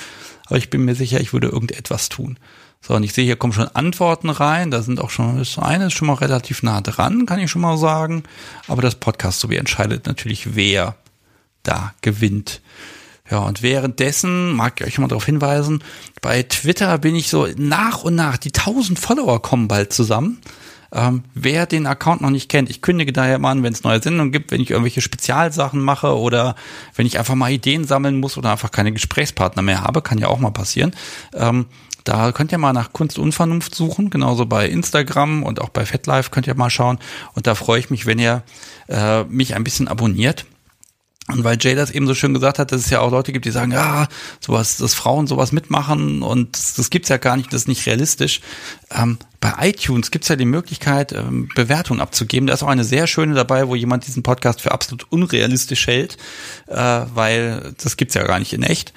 aber ich bin mir sicher, ich würde irgendetwas tun. So, und ich sehe, hier kommen schon Antworten rein. Da sind auch schon, das eine ist schon mal relativ nah dran, kann ich schon mal sagen. Aber das Podcast so wie entscheidet natürlich, wer da gewinnt. Ja, und währenddessen mag ich euch mal darauf hinweisen, bei Twitter bin ich so nach und nach, die 1000 Follower kommen bald zusammen. Ähm, wer den Account noch nicht kennt, ich kündige daher mal an, wenn es neue Sendungen gibt, wenn ich irgendwelche Spezialsachen mache oder wenn ich einfach mal Ideen sammeln muss oder einfach keine Gesprächspartner mehr habe, kann ja auch mal passieren. Ähm, da könnt ihr mal nach Kunst und Vernunft suchen, genauso bei Instagram und auch bei FetLife könnt ihr mal schauen. Und da freue ich mich, wenn ihr äh, mich ein bisschen abonniert. Und weil Jay das eben so schön gesagt hat, dass es ja auch Leute gibt, die sagen, ja, sowas, dass Frauen sowas mitmachen und das, das gibt's ja gar nicht, das ist nicht realistisch. Ähm, bei iTunes gibt's ja die Möglichkeit, ähm, Bewertungen abzugeben. Da ist auch eine sehr schöne dabei, wo jemand diesen Podcast für absolut unrealistisch hält, äh, weil das gibt's ja gar nicht in echt.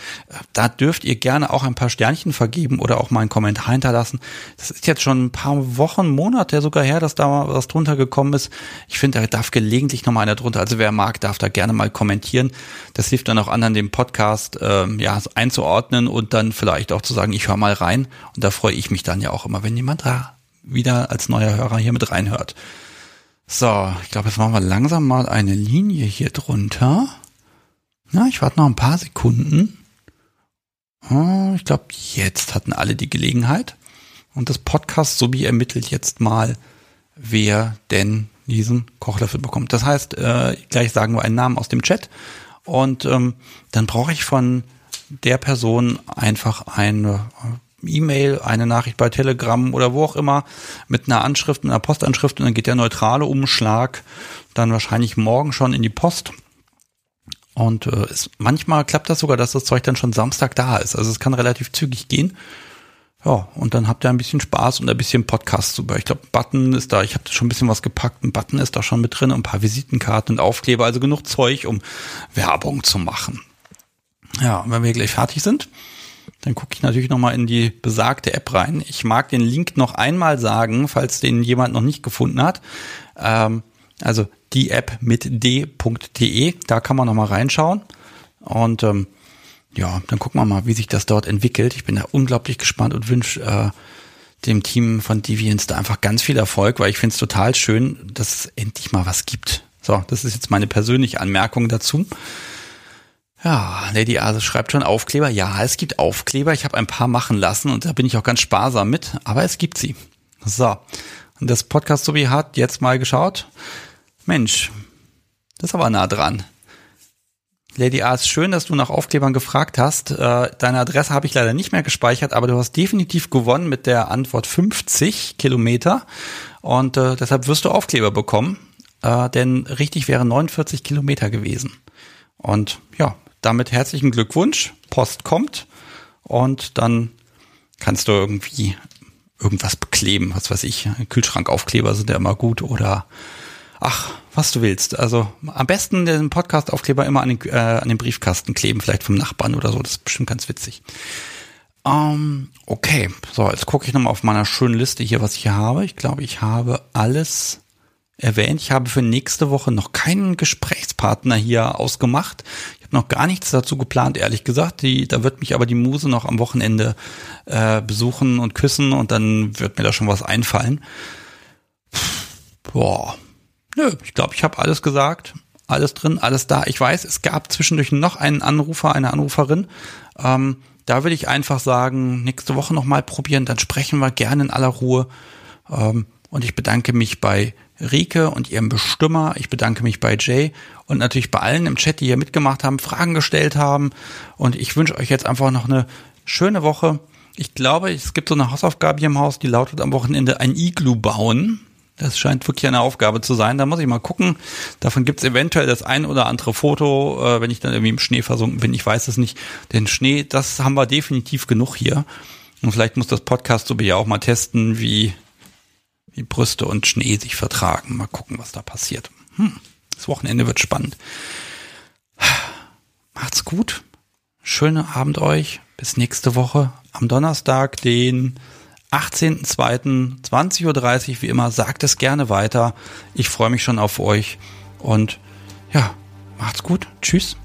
Da dürft ihr gerne auch ein paar Sternchen vergeben oder auch mal einen Kommentar hinterlassen. Das ist jetzt schon ein paar Wochen, Monate sogar her, dass da was drunter gekommen ist. Ich finde, da darf gelegentlich noch mal einer drunter. Also wer mag, darf da gerne mal kommentieren. Das hilft dann auch anderen, den Podcast äh, ja einzuordnen und dann vielleicht auch zu sagen, ich höre mal rein. Und da freue ich mich dann ja auch immer, wenn jemand da wieder als neuer Hörer hier mit reinhört. So, ich glaube, jetzt machen wir langsam mal eine Linie hier drunter. Na, ich warte noch ein paar Sekunden. Oh, ich glaube, jetzt hatten alle die Gelegenheit. Und das Podcast sowie ermittelt jetzt mal, wer denn diesen Kochlöffel bekommt. Das heißt, äh, gleich sagen wir einen Namen aus dem Chat und ähm, dann brauche ich von der Person einfach eine E-Mail, eine Nachricht bei Telegram oder wo auch immer mit einer Anschrift, einer Postanschrift und dann geht der neutrale Umschlag dann wahrscheinlich morgen schon in die Post. Und äh, es, manchmal klappt das sogar, dass das Zeug dann schon Samstag da ist. Also es kann relativ zügig gehen. Ja, und dann habt ihr ein bisschen Spaß und ein bisschen Podcast super. Ich glaube, Button ist da, ich habe schon ein bisschen was gepackt. Ein Button ist da schon mit drin, ein paar Visitenkarten und Aufkleber, also genug Zeug, um Werbung zu machen. Ja, wenn wir gleich fertig sind, dann gucke ich natürlich nochmal in die besagte App rein. Ich mag den Link noch einmal sagen, falls den jemand noch nicht gefunden hat. Ähm, also die App mit d.de, da kann man nochmal reinschauen. Und ähm, ja, dann gucken wir mal, wie sich das dort entwickelt. Ich bin da unglaublich gespannt und wünsche äh, dem Team von Deviants da einfach ganz viel Erfolg, weil ich finde es total schön, dass es endlich mal was gibt. So, das ist jetzt meine persönliche Anmerkung dazu. Ja, Lady Ase schreibt schon Aufkleber. Ja, es gibt Aufkleber. Ich habe ein paar machen lassen und da bin ich auch ganz sparsam mit, aber es gibt sie. So, und das Podcast Sobi hat jetzt mal geschaut. Mensch, das ist aber nah dran. Lady A, ist schön, dass du nach Aufklebern gefragt hast. Äh, deine Adresse habe ich leider nicht mehr gespeichert, aber du hast definitiv gewonnen mit der Antwort 50 Kilometer und äh, deshalb wirst du Aufkleber bekommen, äh, denn richtig wären 49 Kilometer gewesen. Und ja, damit herzlichen Glückwunsch. Post kommt und dann kannst du irgendwie irgendwas bekleben, was weiß ich, Kühlschrankaufkleber sind ja immer gut oder ach, was du willst. Also am besten den Podcast-Aufkleber immer an den, äh, an den Briefkasten kleben, vielleicht vom Nachbarn oder so, das ist bestimmt ganz witzig. Ähm, okay, so, jetzt gucke ich nochmal auf meiner schönen Liste hier, was ich hier habe. Ich glaube, ich habe alles erwähnt. Ich habe für nächste Woche noch keinen Gesprächspartner hier ausgemacht. Ich habe noch gar nichts dazu geplant, ehrlich gesagt. Die, da wird mich aber die Muse noch am Wochenende äh, besuchen und küssen und dann wird mir da schon was einfallen. Boah. Nö, ich glaube, ich habe alles gesagt. Alles drin, alles da. Ich weiß, es gab zwischendurch noch einen Anrufer, eine Anruferin. Ähm, da würde ich einfach sagen, nächste Woche nochmal probieren, dann sprechen wir gerne in aller Ruhe. Ähm, und ich bedanke mich bei Rike und ihrem Bestimmer. Ich bedanke mich bei Jay und natürlich bei allen im Chat, die hier mitgemacht haben, Fragen gestellt haben. Und ich wünsche euch jetzt einfach noch eine schöne Woche. Ich glaube, es gibt so eine Hausaufgabe hier im Haus, die lautet am Wochenende ein Iglu bauen. Das scheint wirklich eine Aufgabe zu sein. Da muss ich mal gucken. Davon gibt es eventuell das ein oder andere Foto, äh, wenn ich dann irgendwie im Schnee versunken bin. Ich weiß es nicht. Den Schnee, das haben wir definitiv genug hier. Und vielleicht muss das Podcast so ja auch mal testen, wie wie Brüste und Schnee sich vertragen. Mal gucken, was da passiert. Hm, das Wochenende wird spannend. Macht's gut. Schönen Abend euch. Bis nächste Woche am Donnerstag, den 18.02.20.30 Uhr, wie immer, sagt es gerne weiter. Ich freue mich schon auf euch und ja, macht's gut. Tschüss.